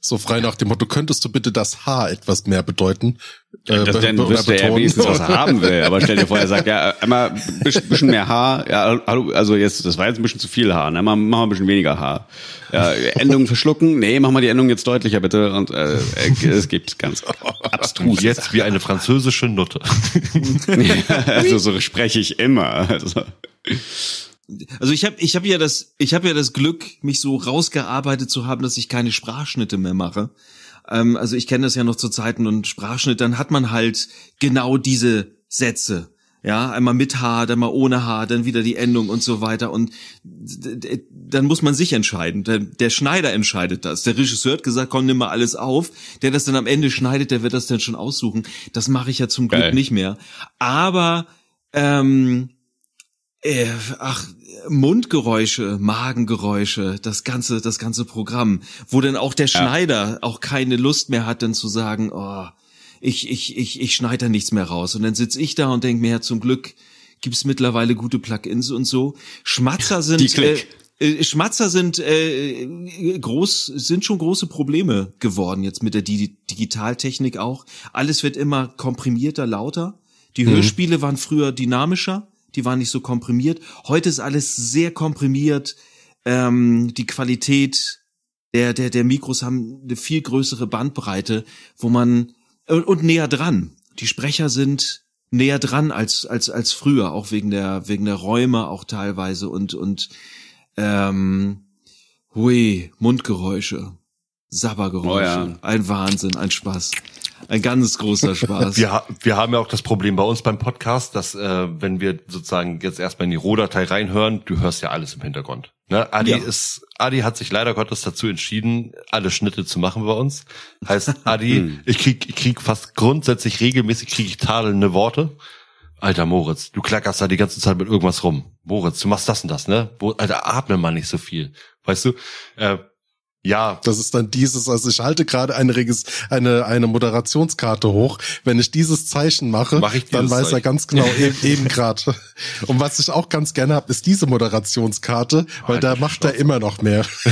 So frei nach dem Motto, könntest du bitte das H etwas mehr bedeuten? Äh, Das, dann wüsste er wenigstens, was er haben will. Aber stell dir vor, er sagt, ja, einmal ein bisschen mehr Haar. Ja, hallo, also jetzt, das war jetzt ein bisschen zu viel Haar. Ne? Mal ein bisschen weniger Haar. Ja, Endungen verschlucken. Nee, mach mal die Endung jetzt deutlicher, bitte. Und äh, es gibt ganz abstrus. Jetzt wie eine französische Nutte. also so spreche ich immer. Also, also ich habe ich hab ja das ich habe ja das Glück, mich so rausgearbeitet zu haben, dass ich keine Sprachschnitte mehr mache. Ähm, also ich kenne das ja noch zu Zeiten und Sprachschnitt, dann hat man halt genau diese Sätze. Ja, einmal mit H, dann mal ohne H, dann wieder die Endung und so weiter. Und dann muss man sich entscheiden. Der, der Schneider entscheidet das. Der Regisseur hat gesagt, komm, nimm mal alles auf. Der das dann am Ende schneidet, der wird das dann schon aussuchen. Das mache ich ja zum Glück Geil. nicht mehr. Aber ähm, äh, ach, Mundgeräusche, Magengeräusche, das ganze, das ganze Programm, wo dann auch der Schneider auch keine Lust mehr hat, dann zu sagen, oh, ich, ich, ich, ich schneide da nichts mehr raus. Und dann sitz ich da und denk mir, ja, zum Glück gibt's mittlerweile gute Plugins und so. Schmatzer sind, äh, äh, Schmatzer sind äh, groß, sind schon große Probleme geworden jetzt mit der Di Digitaltechnik auch. Alles wird immer komprimierter, lauter. Die Hörspiele waren früher dynamischer, die waren nicht so komprimiert. Heute ist alles sehr komprimiert. Ähm, die Qualität der, der, der Mikros haben eine viel größere Bandbreite, wo man und, und näher dran. Die Sprecher sind näher dran als als als früher, auch wegen der wegen der Räume auch teilweise und und ähm, hui Mundgeräusche, Sabbergeräusche, Oh ja. ein Wahnsinn, ein Spaß, ein ganz großer Spaß. Wir, wir haben ja auch das Problem bei uns beim Podcast, dass äh, wenn wir sozusagen jetzt erstmal in die Rohdatei reinhören, du hörst ja alles im Hintergrund. Ne? Adi Ja. ist, Adi hat sich leider Gottes dazu entschieden, alle Schnitte zu machen bei uns. Heißt, Adi, ich krieg, ich krieg fast grundsätzlich regelmäßig krieg ich tadelnde Worte. Alter Moritz, du klackerst da die ganze Zeit mit irgendwas rum. Moritz, du machst das und das, ne? Alter, atme mal nicht so viel. Weißt du? Äh, ja, Das ist dann dieses, also ich halte gerade eine, Regis eine, eine Moderationskarte hoch. Wenn ich dieses Zeichen mache, Mach ich dann weiß er Zeichen. ganz genau eben, eben gerade. Und was ich auch ganz gerne habe, ist diese Moderationskarte, weil Halt da macht er immer noch mehr.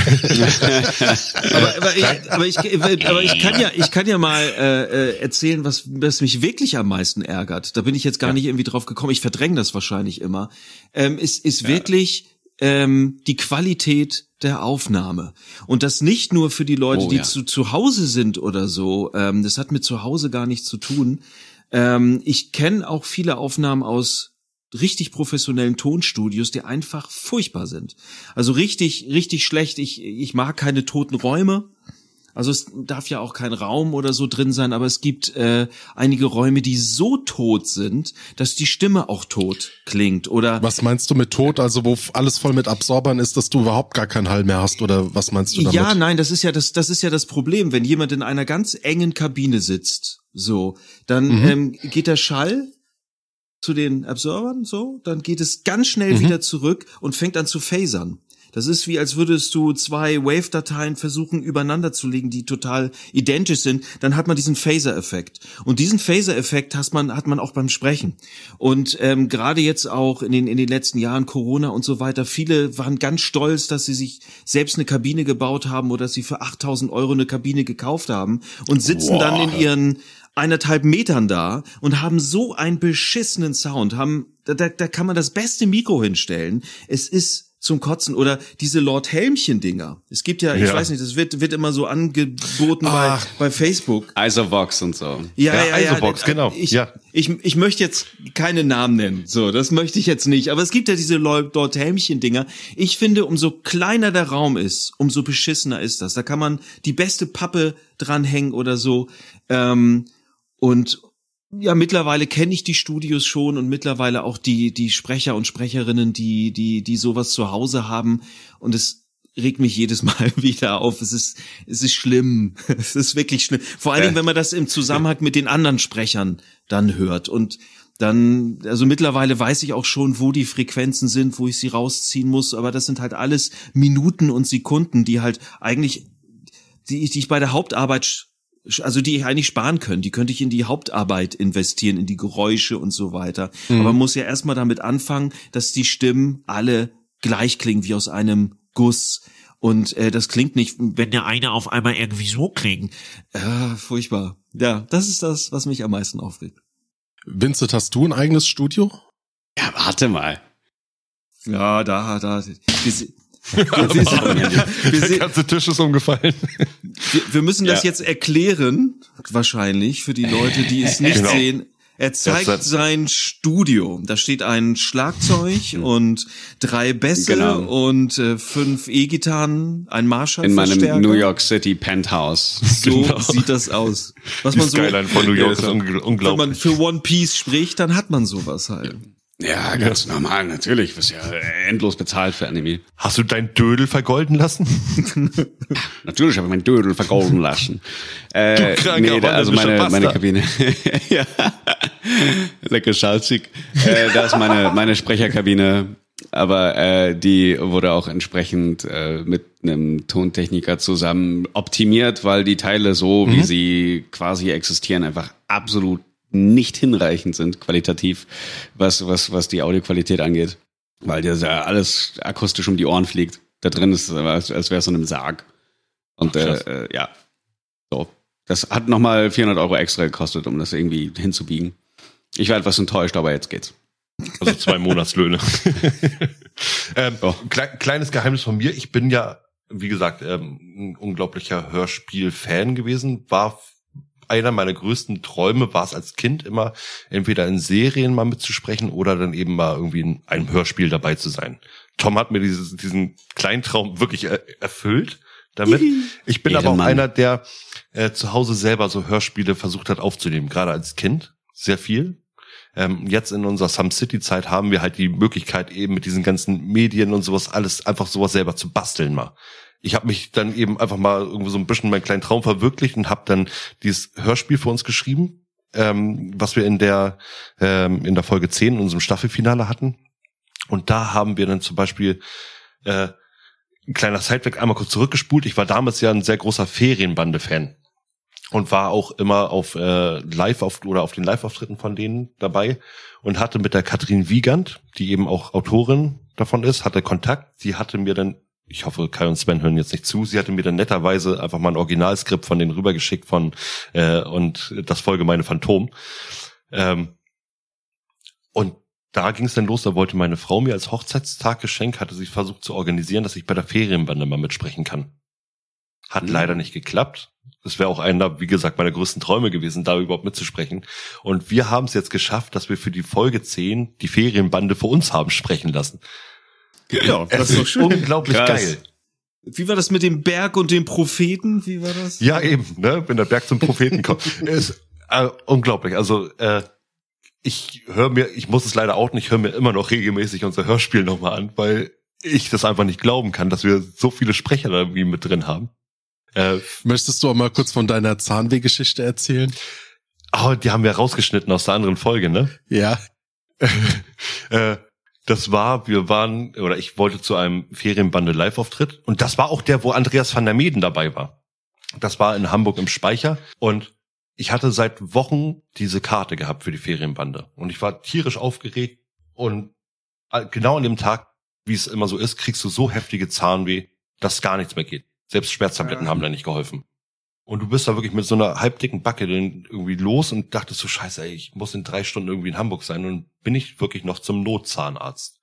aber, aber, ich, aber, ich, aber ich kann ja, ich kann ja mal äh, äh, erzählen, was, was mich wirklich am meisten ärgert. Da bin ich jetzt gar nicht irgendwie drauf gekommen. Ich verdränge das wahrscheinlich immer. Ähm, ist ist wirklich ähm, die Qualität der Aufnahme und das nicht nur für die Leute, Oh, die ja. zu zu Hause sind oder so. Ähm, das hat mit zu Hause gar nichts zu tun. Ähm, ich kenne auch viele Aufnahmen aus richtig professionellen Tonstudios, die einfach furchtbar sind. Also richtig, richtig schlecht. Ich, ich mag keine toten Räume. Also es darf ja auch kein Raum oder so drin sein, aber es gibt äh, einige Räume, die so tot sind, dass die Stimme auch tot klingt. Oder Was meinst du mit Tod? Also wo alles voll mit Absorbern ist, dass du überhaupt gar keinen Hall mehr hast oder was meinst du damit? Ja, nein, das ist ja das, das ist ja das Problem, wenn jemand in einer ganz engen Kabine sitzt, so, dann Mhm. ähm, geht der Schall zu den Absorbern, so, dann geht es ganz schnell Mhm. wieder zurück und fängt an zu phasern. Das ist wie, als würdest du zwei Wave-Dateien versuchen übereinander zu legen, die total identisch sind. Dann hat man diesen Phaser-Effekt. Und diesen Phaser-Effekt hat man, hat man auch beim Sprechen. Und ähm, gerade jetzt auch in den, in den letzten Jahren Corona und so weiter, viele waren ganz stolz, dass sie sich selbst eine Kabine gebaut haben oder dass sie für 8000 Euro eine Kabine gekauft haben und sitzen dann in ihren eineinhalb Metern da und haben so einen beschissenen Sound, haben, da, da, da kann man das beste Mikro hinstellen. Es ist zum Kotzen oder diese Lord Helmchen Dinger. Es gibt ja, ich Ja. weiß nicht, das wird wird immer so angeboten bei Ach. bei Facebook. Isovox und so. Ja, Ja, ja, ja. Isobox, äh, genau, Ich, ja. ich, ich möchte jetzt keine Namen nennen. So, das möchte ich jetzt nicht. Aber es gibt ja diese Leu- dort Helmchen-Dinger. Ich finde, umso kleiner der Raum ist, umso beschissener ist das. Da kann man die beste Pappe dranhängen oder so. Ähm, und ja, mittlerweile kenne ich die Studios schon und mittlerweile auch die, die Sprecher und Sprecherinnen, die, die, die sowas zu Hause haben. Und es regt mich jedes Mal wieder auf. Es ist, es ist schlimm. Es ist wirklich schlimm. Vor allen Dingen, wenn man das im Zusammenhang mit den anderen Sprechern dann hört. Und dann, also mittlerweile weiß ich auch schon, wo die Frequenzen sind, wo ich sie rausziehen muss. Aber das sind halt alles Minuten und Sekunden, die halt eigentlich, die, die ich bei der Hauptarbeit also die ich eigentlich sparen können, die könnte ich in die Hauptarbeit investieren, in die Geräusche und so weiter. Aber man muss ja erstmal damit anfangen, dass die Stimmen alle gleich klingen wie aus einem Guss. Und äh, das klingt nicht, wenn der eine auf einmal irgendwie so klingt. Äh, furchtbar. Ja, das ist das, was mich am meisten aufregt. Vincent, hast du ein eigenes Studio? Ja, warte mal. Ja, da, da. Wir, se- wir, wir, Der ganze Tisch ist umgefallen. wir, wir müssen das Ja. jetzt erklären, wahrscheinlich, für die Leute, die es nicht Genau. sehen. Er zeigt Das- sein Studio. Da steht ein Schlagzeug und drei Bässe Genau. und äh, fünf E-Gitarren, ein Marshall In meinem. New York City Penthouse. So Genau. sieht das aus. Was Die man so, Skyline von New York ist Ja, ungl- wenn man unglaublich. für One Piece spricht, dann hat man sowas halt. Ja, ganz normal, natürlich. Wirst ja endlos bezahlt für Anime. Hast du dein Dödel vergolden lassen? Natürlich habe ich meinen Dödel vergolden lassen. Äh, Du kranker da, also meine, meine Bastard. Kabine. ja. Lecker salzig. Äh, da ist meine, meine Sprecherkabine. Aber äh, die wurde auch entsprechend äh, mit einem Tontechniker zusammen optimiert, weil die Teile so, wie sie quasi existieren, einfach absolut nicht hinreichend sind, qualitativ, was, was, was die Audioqualität angeht. Weil dir ja alles akustisch um die Ohren fliegt. Da drin ist es, als, als wäre es in einem Sarg. Und Ach, äh, äh, ja, so. Das hat nochmal 400 Euro extra gekostet, um das irgendwie hinzubiegen. Ich war etwas enttäuscht, aber jetzt geht's. Also zwei Monatslöhne. ähm, Oh. klei kleines Geheimnis von mir. Ich bin ja, wie gesagt, ähm, ein unglaublicher Hörspiel-Fan gewesen. War einer meiner größten Träume, war es als Kind immer, entweder in Serien mal mitzusprechen oder dann eben mal irgendwie in einem Hörspiel dabei zu sein. Tom hat mir dieses, diesen kleinen Traum wirklich er erfüllt damit. Ich bin aber auch Ehrenmann. einer, der äh, zu Hause selber so Hörspiele versucht hat aufzunehmen, gerade als Kind. Sehr viel. Ähm, jetzt in unserer Some City Zeit haben wir halt die Möglichkeit eben mit diesen ganzen Medien und sowas alles einfach sowas selber zu basteln mal. Ich habe mich dann eben einfach mal irgendwo so ein bisschen meinen kleinen Traum verwirklicht und habe dann dieses Hörspiel für uns geschrieben, ähm, was wir in der ähm, in der Folge 10 in unserem Staffelfinale hatten. Und da haben wir dann zum Beispiel äh, ein kleiner Sidetrack einmal kurz zurückgespult. Ich war damals ja ein sehr großer Ferienbande-Fan und war auch immer auf äh, Live auf oder auf den Live-Auftritten von denen dabei und hatte mit der Katrin Wiegand, die eben auch Autorin davon ist, hatte Kontakt. Sie hatte mir dann, ich hoffe, Kai und Sven hören jetzt nicht zu, sie hatte mir dann netterweise einfach mal ein Originalskript von denen rübergeschickt von äh, und das Folge meine Phantom. Ähm, und da ging es dann los, da wollte meine Frau mir als Hochzeitstaggeschenk, hatte sie versucht zu organisieren, dass ich bei der Ferienbande mal mitsprechen kann. Hat Mhm. leider nicht geklappt. Das wäre auch einer, wie gesagt, meiner größten Träume gewesen, da überhaupt mitzusprechen. Und wir haben es jetzt geschafft, dass wir für die Folge 10 die Ferienbande für uns haben sprechen lassen. Ja, das ist doch schön. unglaublich Krass. geil. Wie war das mit dem Berg und dem Propheten? Wie war das? Ja, eben, ne? Wenn der Berg zum Propheten kommt. ist äh, unglaublich. Also äh, ich höre mir, ich muss es leider auch nicht, höre mir immer noch regelmäßig unser Hörspiel nochmal an, weil ich das einfach nicht glauben kann, dass wir so viele Sprecher da irgendwie mit drin haben. Äh, Möchtest du auch mal kurz von deiner Zahnwehgeschichte erzählen? oh, die haben wir rausgeschnitten aus der anderen Folge, ne? Ja. äh, das war, wir waren, oder ich wollte zu einem Ferienbande Live-Auftritt und das war auch der, wo Andreas van der Meden dabei war. Das war in Hamburg im Speicher und ich hatte seit Wochen diese Karte gehabt für die Ferienbande und ich war tierisch aufgeregt und genau an dem Tag, wie es immer so ist, kriegst du so heftige Zahnweh, dass gar nichts mehr geht. Selbst Schmerztabletten Ja. haben da nicht geholfen. Und du bist da wirklich mit so einer halbdicken Backe dann irgendwie los und dachtest so, scheiße, ey, ich muss in drei Stunden irgendwie in Hamburg sein und bin ich wirklich noch zum Notzahnarzt.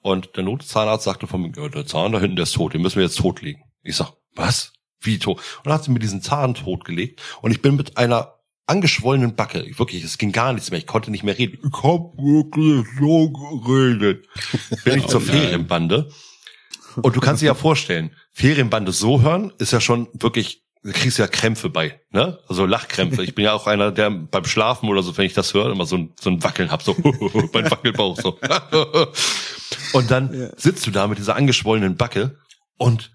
Und der Notzahnarzt sagte von mir, ja, der Zahn da hinten, der ist tot, den müssen wir jetzt totlegen. Ich sag, was? Wie tot? Und dann hat sie mir diesen Zahn totgelegt und ich bin mit einer angeschwollenen Backe, wirklich, es ging gar nichts mehr, ich konnte nicht mehr reden. Ich hab wirklich so geredet. Bin ich Oh zur nein. Ferienbande. Und du kannst dir ja vorstellen, Ferienbande so hören, ist ja schon wirklich, da kriegst du ja Krämpfe bei, ne? Also Lachkrämpfe. Ich bin ja auch einer, der beim Schlafen oder so, wenn ich das höre, immer so ein, so ein Wackeln hab, so mein Wackelbauch so. Und dann sitzt du da mit dieser angeschwollenen Backe und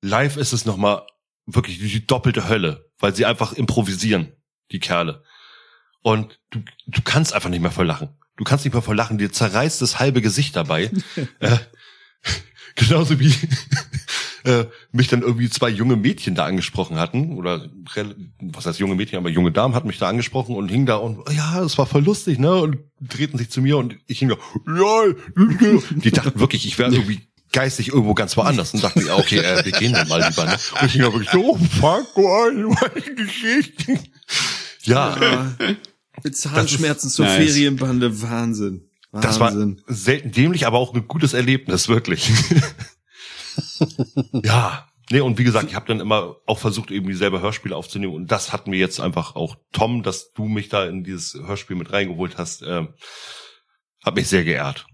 live ist es nochmal wirklich die doppelte Hölle, weil sie einfach improvisieren, die Kerle. Und du, du kannst einfach nicht mehr vor Lachen. Du kannst nicht mehr vor Lachen, dir zerreißt das halbe Gesicht dabei. äh, genauso wie äh, mich dann irgendwie zwei junge Mädchen da angesprochen hatten. Oder was heißt junge Mädchen, aber junge Damen hatten mich da angesprochen und hingen da und ja, es war voll lustig, ne? Und drehten sich zu mir und ich hing da, ja, die dachten wirklich, ich wäre irgendwie geistig irgendwo ganz woanders und dachten, ja, okay, äh, wir gehen dann mal lieber, ne? Und ich hing da wirklich so, oh, fuck, meine Geschichte. Ja, Ja. Mit Zahnschmerzen zur nice. Ferienbande, Wahnsinn. Wahnsinn. das war selten dämlich, aber auch ein gutes Erlebnis, wirklich. Ja. Nee, und wie gesagt, ich habe dann immer auch versucht, irgendwie selber Hörspiele aufzunehmen. Und das hat mir jetzt einfach auch Tom, dass du mich da in dieses Hörspiel mit reingeholt hast, ähm, hat mich sehr geehrt.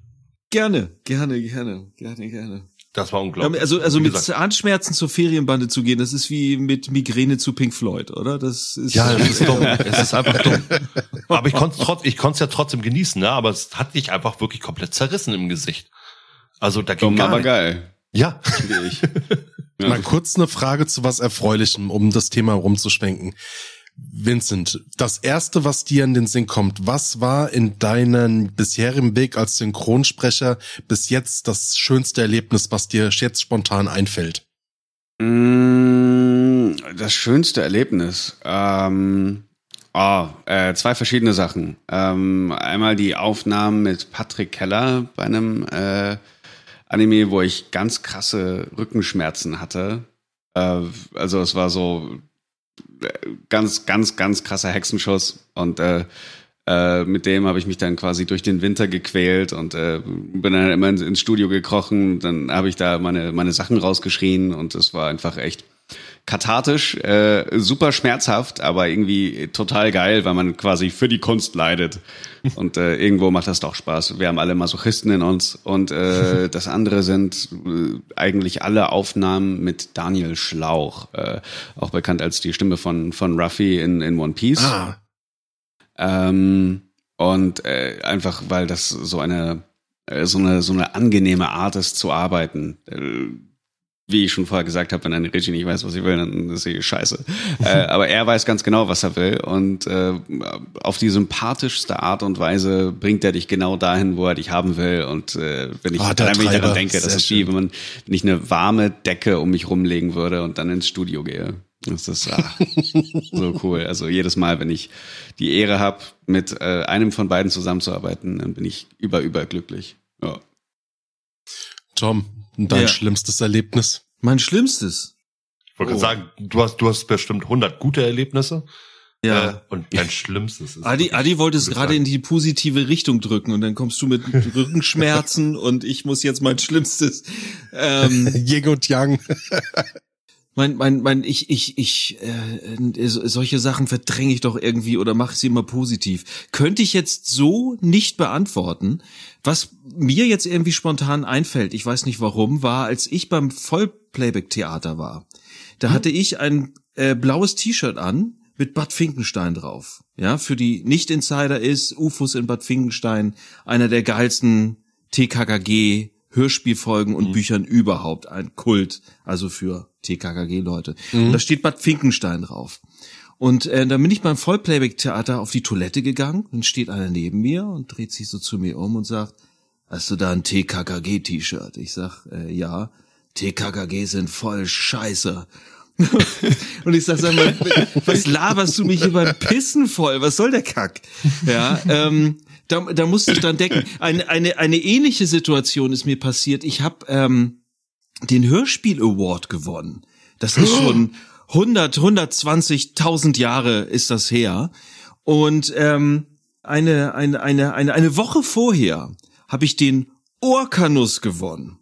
Gerne, gerne, gerne, gerne, gerne. Das war Ja, unglaublich. Also, also mit Zahnschmerzen zur Ferienbande zu gehen, das ist wie mit Migräne zu Pink Floyd, oder? Das ist Ja, es ist dumm. Es ist einfach dumm. Aber ich konnte trotz, ich konnte es ja trotzdem genießen, ne? Aber es hat dich einfach wirklich komplett zerrissen im Gesicht. Also da ging Dumm, gar aber nicht. geil. Ja. Wie ich. Ja. Mal kurz eine Frage zu was Erfreulichem, um das Thema rumzuschwenken. Vincent, das erste, was dir in den Sinn kommt, was war in deinem bisherigen Weg als Synchronsprecher bis jetzt das schönste Erlebnis, was dir jetzt spontan einfällt? Mm, Das schönste Erlebnis. Ähm, oh, äh, zwei verschiedene Sachen. Ähm, einmal die Aufnahmen mit Patrick Keller bei einem äh, Anime, wo ich ganz krasse Rückenschmerzen hatte. Äh, also es war so äh, ganz, ganz, ganz krasser Hexenschuss und äh, äh, mit dem habe ich mich dann quasi durch den Winter gequält und äh, bin dann immer ins, ins Studio gekrochen. Dann habe ich da meine, meine Sachen rausgeschrien und es war einfach echt kathartisch, äh, super schmerzhaft, aber irgendwie total geil, weil man quasi für die Kunst leidet. Und äh, irgendwo macht das doch Spaß. Wir haben alle Masochisten in uns. Und äh, das andere sind äh, eigentlich alle Aufnahmen mit Daniel Schlauch, äh, auch bekannt als die Stimme von, von Ruffy in, in One Piece. Ah, Ähm, und äh, einfach, weil das so eine, äh, so eine, so eine angenehme Art ist zu arbeiten. Wie ich schon vorher gesagt habe, wenn eine Regie nicht weiß, was sie will, dann ist sie scheiße. äh, aber er weiß ganz genau, was er will. Und äh, auf die sympathischste Art und Weise bringt er dich genau dahin, wo er dich haben will. Und äh, wenn ich, Ah, allein wenn ich daran denke, das ist wie, wenn, man, ich eine warme Decke um mich rumlegen würde und dann ins Studio gehe. Das ist ah, so cool. Also jedes Mal, wenn ich die Ehre habe, mit äh, einem von beiden zusammenzuarbeiten, dann bin ich über, über glücklich. Ja. Tom, dein Ja. schlimmstes Erlebnis? Mein Schlimmstes. Ich wollte Oh. gerade sagen, du hast, du hast bestimmt 100 gute Erlebnisse. Ja. Äh, und dein Schlimmstes ist. Adi, Adi wollte es gerade in die positive Richtung drücken und dann kommst du mit Rückenschmerzen und ich muss jetzt mein Schlimmstes. Ähm, Yin und Yang. mein, mein, mein, ich, ich, ich, äh, äh, so- solche Sachen verdränge ich doch irgendwie oder mache sie immer positiv. Könnte ich jetzt so nicht beantworten. Was mir jetzt irgendwie spontan einfällt, ich weiß nicht warum, war, als ich beim Vollplayback-Theater war. Da hatte ich ein äh, blaues T-Shirt an mit Bad Finkenstein drauf. Ja, für die Nicht-Insider ist UFOs in Bad Finkenstein einer der geilsten TKKG Hörspielfolgen und Büchern überhaupt. Ein Kult, also für TKKG-Leute. Und da steht Bad Finkenstein drauf. Und äh, dann bin ich beim Vollplayback-Theater auf die Toilette gegangen. Dann steht einer neben mir und dreht sich so zu mir um und sagt, hast du da ein TKKG-T-Shirt? Ich sag, äh, ja. TKKG sind voll scheiße. und ich sag, sag mal, was laberst du mich beim Pissen voll? Was soll der Kack? Ja, ähm, da, da musste ich dann denken. Eine, eine, eine ähnliche Situation ist mir passiert. Ich habe ähm, den Hörspiel Award gewonnen. Das ist schon 100, 120.000 Jahre ist das her. Und ähm, eine, eine, eine, eine, eine Woche vorher habe ich den Orkanus gewonnen.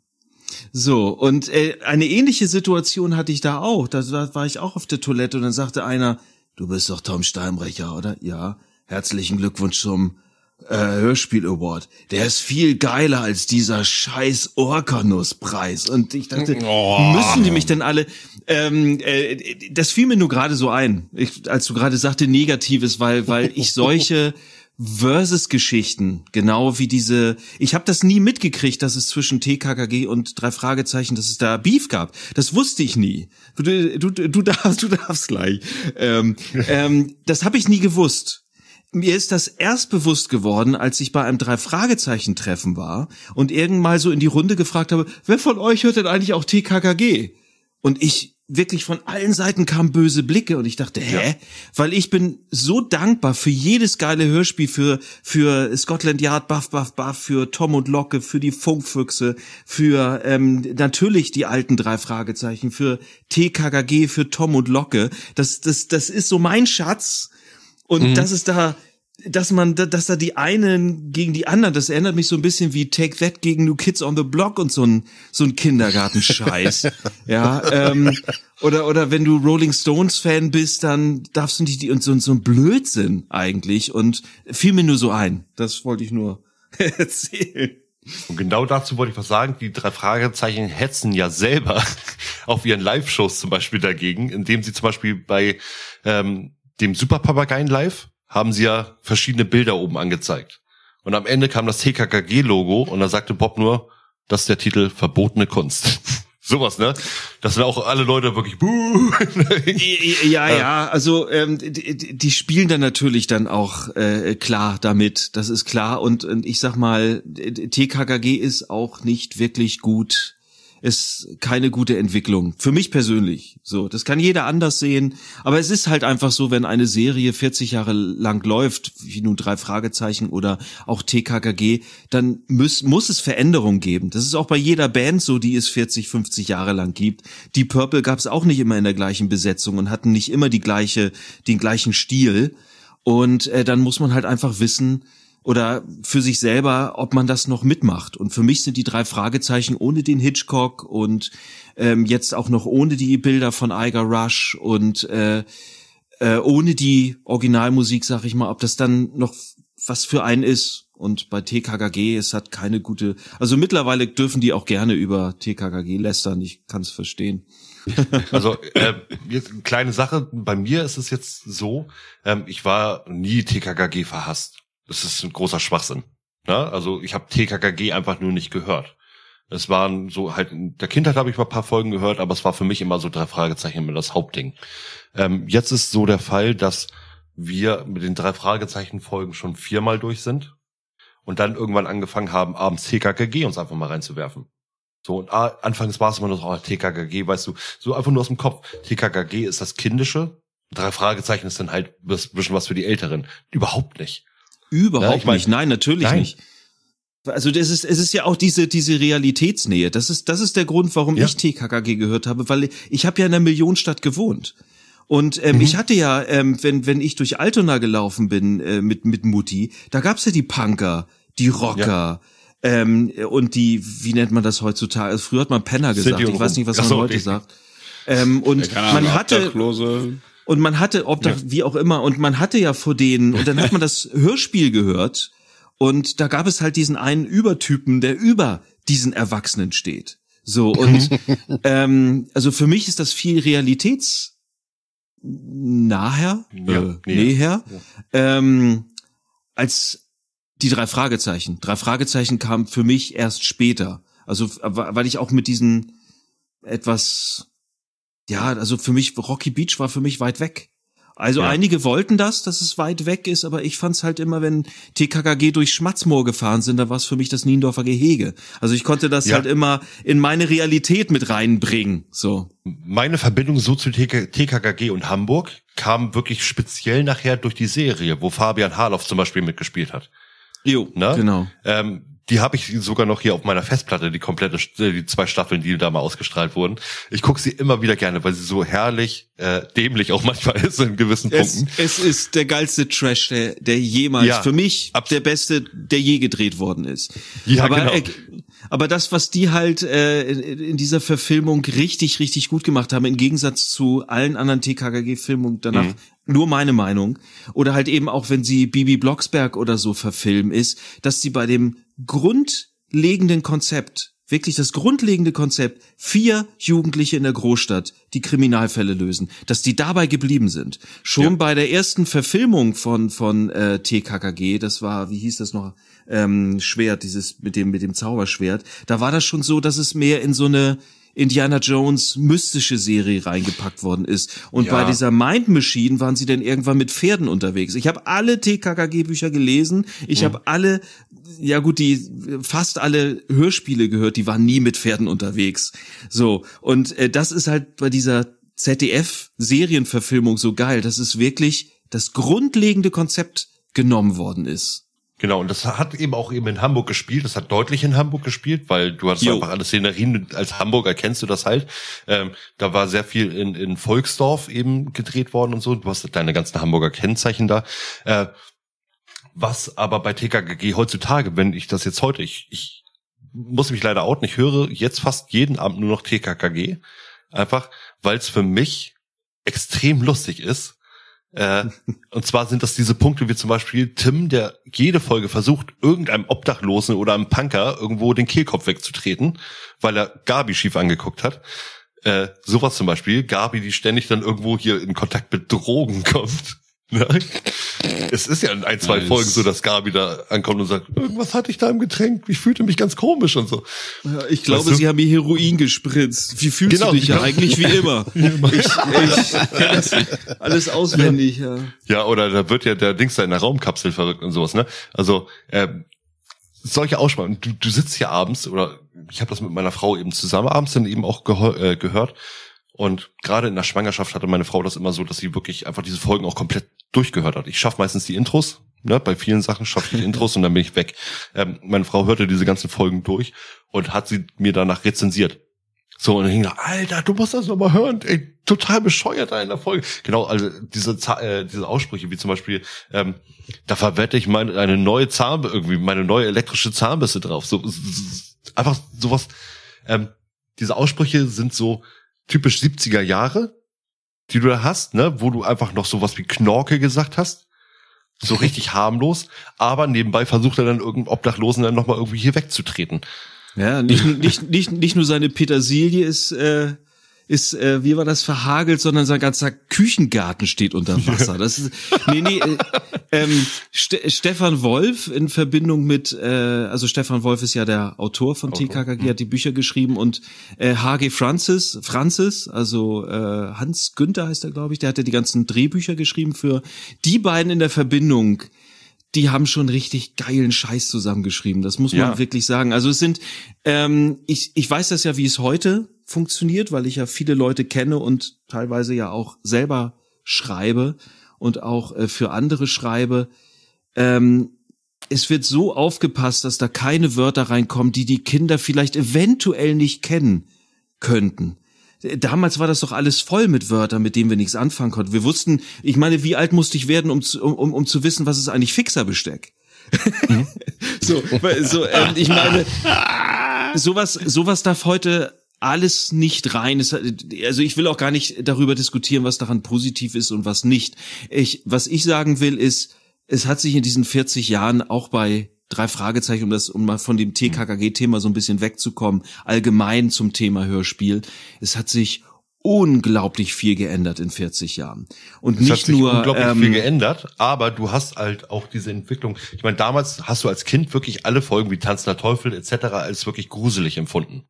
So, und äh, eine ähnliche Situation hatte ich da auch. Da, da war ich auch auf der Toilette und dann sagte einer, du bist doch Tom Steinbrecher, oder? Ja, herzlichen Glückwunsch zum äh, Hörspiel Award. Der ist viel geiler als dieser scheiß Orkanus-Preis. Und ich dachte, Oh. müssen die mich denn alle... Ähm, äh, das fiel mir nur gerade so ein, ich, als du gerade sagte Negatives, weil, weil ich solche Versus-Geschichten, genau wie diese, ich habe das nie mitgekriegt, dass es zwischen TKKG und drei Fragezeichen, dass es da Beef gab. Das wusste ich nie. Du, du, du darfst, du darfst gleich. Ähm, ähm, das habe ich nie gewusst. Mir ist das erst bewusst geworden, als ich bei einem drei Fragezeichen Treffen war und irgendwann so in die Runde gefragt habe, wer von euch hört denn eigentlich auch TKKG? Und ich wirklich von allen Seiten kamen böse Blicke und ich dachte, hä? Weil ich bin so dankbar für jedes geile Hörspiel, für, für Scotland Yard, Buff, Buff, Buff, für Tom und Locke, für die Funkfüchse, für ähm, natürlich die alten drei Fragezeichen, für TKKG, für Tom und Locke. Das, das, das ist so mein Schatz. Und das ist da, dass man, da- dass da die einen gegen die anderen, das erinnert mich so ein bisschen wie Take That gegen New Kids on the Block und so ein, so ein Kindergartenscheiß. ja, ähm, oder, oder wenn du Rolling Stones Fan bist, dann darfst du nicht die, und so, so ein Blödsinn eigentlich und fiel mir nur so ein. Das wollte ich nur erzählen. Und genau dazu wollte ich was sagen. Die drei Fragezeichen hetzen ja selber auf ihren Live-Shows zum Beispiel dagegen, indem sie zum Beispiel bei ähm, dem Superpapageien Live haben sie ja verschiedene Bilder oben angezeigt. Und am Ende kam das TKKG-Logo und da sagte Bob nur, das ist der Titel Verbotene Kunst. Sowas, ne? Das sind auch alle Leute wirklich, buh. Ja, ja, also ähm, die, die die spielen dann natürlich dann auch äh, klar damit, das ist klar. Und, und ich sag mal, TKKG ist auch nicht wirklich gut, ist keine gute Entwicklung. Für mich persönlich. So, das kann jeder anders sehen. Aber es ist halt einfach so, wenn eine Serie 40 Jahre lang läuft, wie nun drei Fragezeichen oder auch TKKG, dann muss, muss es Veränderungen geben. Das ist auch bei jeder Band so, die es 40, 50 Jahre lang gibt. Die Purple gab es auch nicht immer in der gleichen Besetzung und hatten nicht immer die gleiche, den gleichen Stil. Und äh, dann muss man halt einfach wissen, oder für sich selber, ob man das noch mitmacht. Und für mich sind die drei Fragezeichen ohne den Hitchcock und ähm, jetzt auch noch ohne die Bilder von Iger Rush und äh, äh, ohne die Originalmusik, sag ich mal, ob das dann noch was für einen ist. Und bei TKKG, es hat keine gute, also mittlerweile dürfen die auch gerne über TKKG lästern, ich kann es verstehen. Also äh, jetzt eine kleine Sache. Bei mir ist es jetzt so, ähm, ich war nie TKKG verhasst. Das ist ein großer Schwachsinn. Ja? Also ich habe TKKG einfach nur nicht gehört. Es waren so halt in der Kindheit habe ich mal ein paar Folgen gehört, aber es war für mich immer so drei Fragezeichen immer das Hauptding. Ähm, jetzt ist so der Fall, dass wir mit den drei Fragezeichen Folgen schon viermal durch sind und dann irgendwann angefangen haben, abends TKKG uns einfach mal reinzuwerfen. So, und ah, anfangs war es immer nur so, oh, TKKG, weißt du, so einfach nur aus dem Kopf. TKKG ist das Kindische, drei Fragezeichen ist dann halt ein bisschen was für die Älteren. Überhaupt nicht. Überhaupt Ja, ich mein- nicht. Nein, natürlich Nein. nicht. Also das ist, es ist ja auch diese, diese Realitätsnähe. Das ist, das ist der Grund, warum Ja. ich TKKG gehört habe, weil ich habe ja in einer Millionenstadt gewohnt. Und ähm, Mhm. ich hatte ja, ähm, wenn, wenn ich durch Altona gelaufen bin äh, mit, mit Mutti, da gab's ja die Punker, die Rocker, ähm, und die, wie nennt man das heutzutage? Also früher hat man Penner gesagt. Ich weiß nicht, was man so, heute okay. sagt. Ähm, und Ahnung, man hatte, Obdachlose. Und man hatte, ob da, wie auch immer, und man hatte ja vor denen, und dann hat man das Hörspiel gehört, und da gab es halt diesen einen Übertypen, der über diesen Erwachsenen steht. So, und ähm, also für mich ist das viel realitätsnaher, Ja, äh, näher. näher, ähm, als die drei Fragezeichen. Drei Fragezeichen kam für mich erst später. Also, weil ich auch mit diesen etwas, ja, also für mich, Rocky Beach war für mich weit weg. Also Ja. einige wollten das, dass es weit weg ist, aber ich fand's halt immer, wenn TKKG durch Schmatzmoor gefahren sind, da war es für mich das Niendorfer Gehege. Also ich konnte das Ja. halt immer in meine Realität mit reinbringen. So. Meine Verbindung so zu TK, TKKG und Hamburg kam wirklich speziell nachher durch die Serie, wo Fabian Harloff zum Beispiel mitgespielt hat. Jo, Ne? genau. Ähm, die habe ich sogar noch hier auf meiner Festplatte, die komplette, die zwei Staffeln, die da mal ausgestrahlt wurden. Ich gucke sie immer wieder gerne, weil sie so herrlich, äh, dämlich auch manchmal ist in gewissen es, Punkten. Es ist der geilste Trash, der, der jemals, Ja, für mich, abs- der beste, der je gedreht worden ist. Ja, aber, genau. äh, aber das, was die halt äh, in, dieser Verfilmung richtig, richtig gut gemacht haben, im Gegensatz zu allen anderen TKKG-Filmen danach, Mhm. nur meine Meinung, oder halt eben auch, wenn sie Bibi Blocksberg oder so verfilmen, ist, dass sie bei dem grundlegenden Konzept, wirklich das grundlegende Konzept, vier Jugendliche in der Großstadt, die Kriminalfälle lösen, dass die dabei geblieben sind. Schon Ja. bei der ersten Verfilmung von von äh, TKKG, das war, wie hieß das noch, ähm, Schwert, dieses mit dem mit dem Zauberschwert, da war das schon so, dass es mehr in so eine Indiana Jones mystische Serie reingepackt worden ist. Und Ja. bei dieser Mind Machine waren sie dann irgendwann mit Pferden unterwegs. Ich habe alle TKKG-Bücher gelesen. Ich Mhm. habe alle, ja gut, die fast alle Hörspiele gehört. Die waren nie mit Pferden unterwegs. So und äh, das ist halt bei dieser ZDF-Serienverfilmung so geil, dass es wirklich das grundlegende Konzept genommen worden ist. Genau, und das hat eben auch eben in Hamburg gespielt. Das hat deutlich in Hamburg gespielt, weil du hast Jo. einfach alle Szenerien, als Hamburger kennst du das halt. Ähm, da war sehr viel in, in Volksdorf eben gedreht worden und so. Du hast deine ganzen Hamburger Kennzeichen da. Äh, was aber bei TKKG heutzutage, wenn ich das jetzt heute, ich, ich muss mich leider outen, ich höre jetzt fast jeden Abend nur noch TKKG. Einfach, weil es für mich extrem lustig ist. Äh, und zwar sind das diese Punkte wie zum Beispiel Tim, der jede Folge versucht, irgendeinem Obdachlosen oder einem Punker irgendwo den Kehlkopf wegzutreten, weil er Gabi schief angeguckt hat. Äh, sowas zum Beispiel. Gabi, die ständig dann irgendwo hier in Kontakt mit Drogen kommt. Ne? Es ist ja in ein, zwei Nice. Folgen so, dass Gabi da ankommt und sagt, irgendwas hatte ich da im Getränk, ich fühlte mich ganz komisch und so. Ja, ich glaube, Weißt du? sie haben mir Heroin gespritzt. Wie fühlst Genau, du dich ja genau. eigentlich wie immer? Ich, ich alles auswendig, ja. Ja, oder da wird ja der Dings da in der Raumkapsel verrückt und sowas, ne? Also, ähm, solche Ausschmauern. Du, du sitzt hier abends, oder ich habe das mit meiner Frau eben zusammen abends dann eben auch äh, gehört. Und gerade in der Schwangerschaft hatte meine Frau das immer so, dass sie wirklich einfach diese Folgen auch komplett durchgehört hat. Ich schaffe meistens die Intros, ne? Bei vielen Sachen schaffe ich die Intros und dann bin ich weg. Ähm, meine Frau hörte diese ganzen Folgen durch und hat sie mir danach rezensiert. So, und dann hing da, Alter, du musst das nochmal hören, ey, total bescheuert in der Folge. Genau, also diese, äh, diese Aussprüche, wie zum Beispiel, ähm, da verwette ich meine, eine neue Zahn, irgendwie meine neue elektrische Zahnbürste drauf. So, einfach sowas, ähm, diese Aussprüche sind so typisch 70er Jahre, die du da hast, ne, wo du einfach noch sowas wie Knorke gesagt hast. So richtig harmlos, aber nebenbei versucht er dann irgendeinen Obdachlosen dann nochmal irgendwie hier wegzutreten. Ja, nicht, nur- nicht, nicht, nicht nur seine Petersilie ist, äh, ist, äh, wie war das, verhagelt, sondern sein ganzer Küchengarten steht unter Wasser. Das ist, nee, nee, äh, ähm, Ste Stefan Wolf in Verbindung mit, äh, also Stefan Wolf ist ja der Autor von Autor, TKKG, hat die Bücher geschrieben und äh, HG Francis, Francis, also äh, Hans Günther heißt er, glaube ich, der hat ja die ganzen Drehbücher geschrieben für die beiden in der Verbindung die haben schon richtig geilen Scheiß zusammengeschrieben. Das muss man Ja. wirklich sagen. Also es sind, ähm, ich, ich weiß das ja, wie es heute funktioniert, weil ich ja viele Leute kenne und teilweise ja auch selber schreibe und auch äh, für andere schreibe. Ähm, es wird so aufgepasst, dass da keine Wörter reinkommen, die die Kinder vielleicht eventuell nicht kennen könnten. Damals war das doch alles voll mit Wörtern, mit denen wir nichts anfangen konnten. Wir wussten, ich meine, wie alt musste ich werden, um zu, um, um zu wissen, was ist eigentlich Fixerbesteck? so, weil- so ähm, ich meine, sowas, sowas darf heute alles nicht rein. Es, also ich will auch gar nicht darüber diskutieren, was daran positiv ist und was nicht. Ich, was ich sagen will, ist, es hat sich in diesen 40 Jahren auch bei drei Fragezeichen, um das, um mal von dem TKKG-Thema so ein bisschen wegzukommen, allgemein zum Thema Hörspiel. Es hat sich unglaublich viel geändert in 40 Jahren. Und Es nicht hat sich nur unglaublich ähm, viel geändert, aber du hast halt auch diese Entwicklung. Ich meine, damals hast du als Kind wirklich alle Folgen wie Tanzender Teufel etc. als wirklich gruselig empfunden.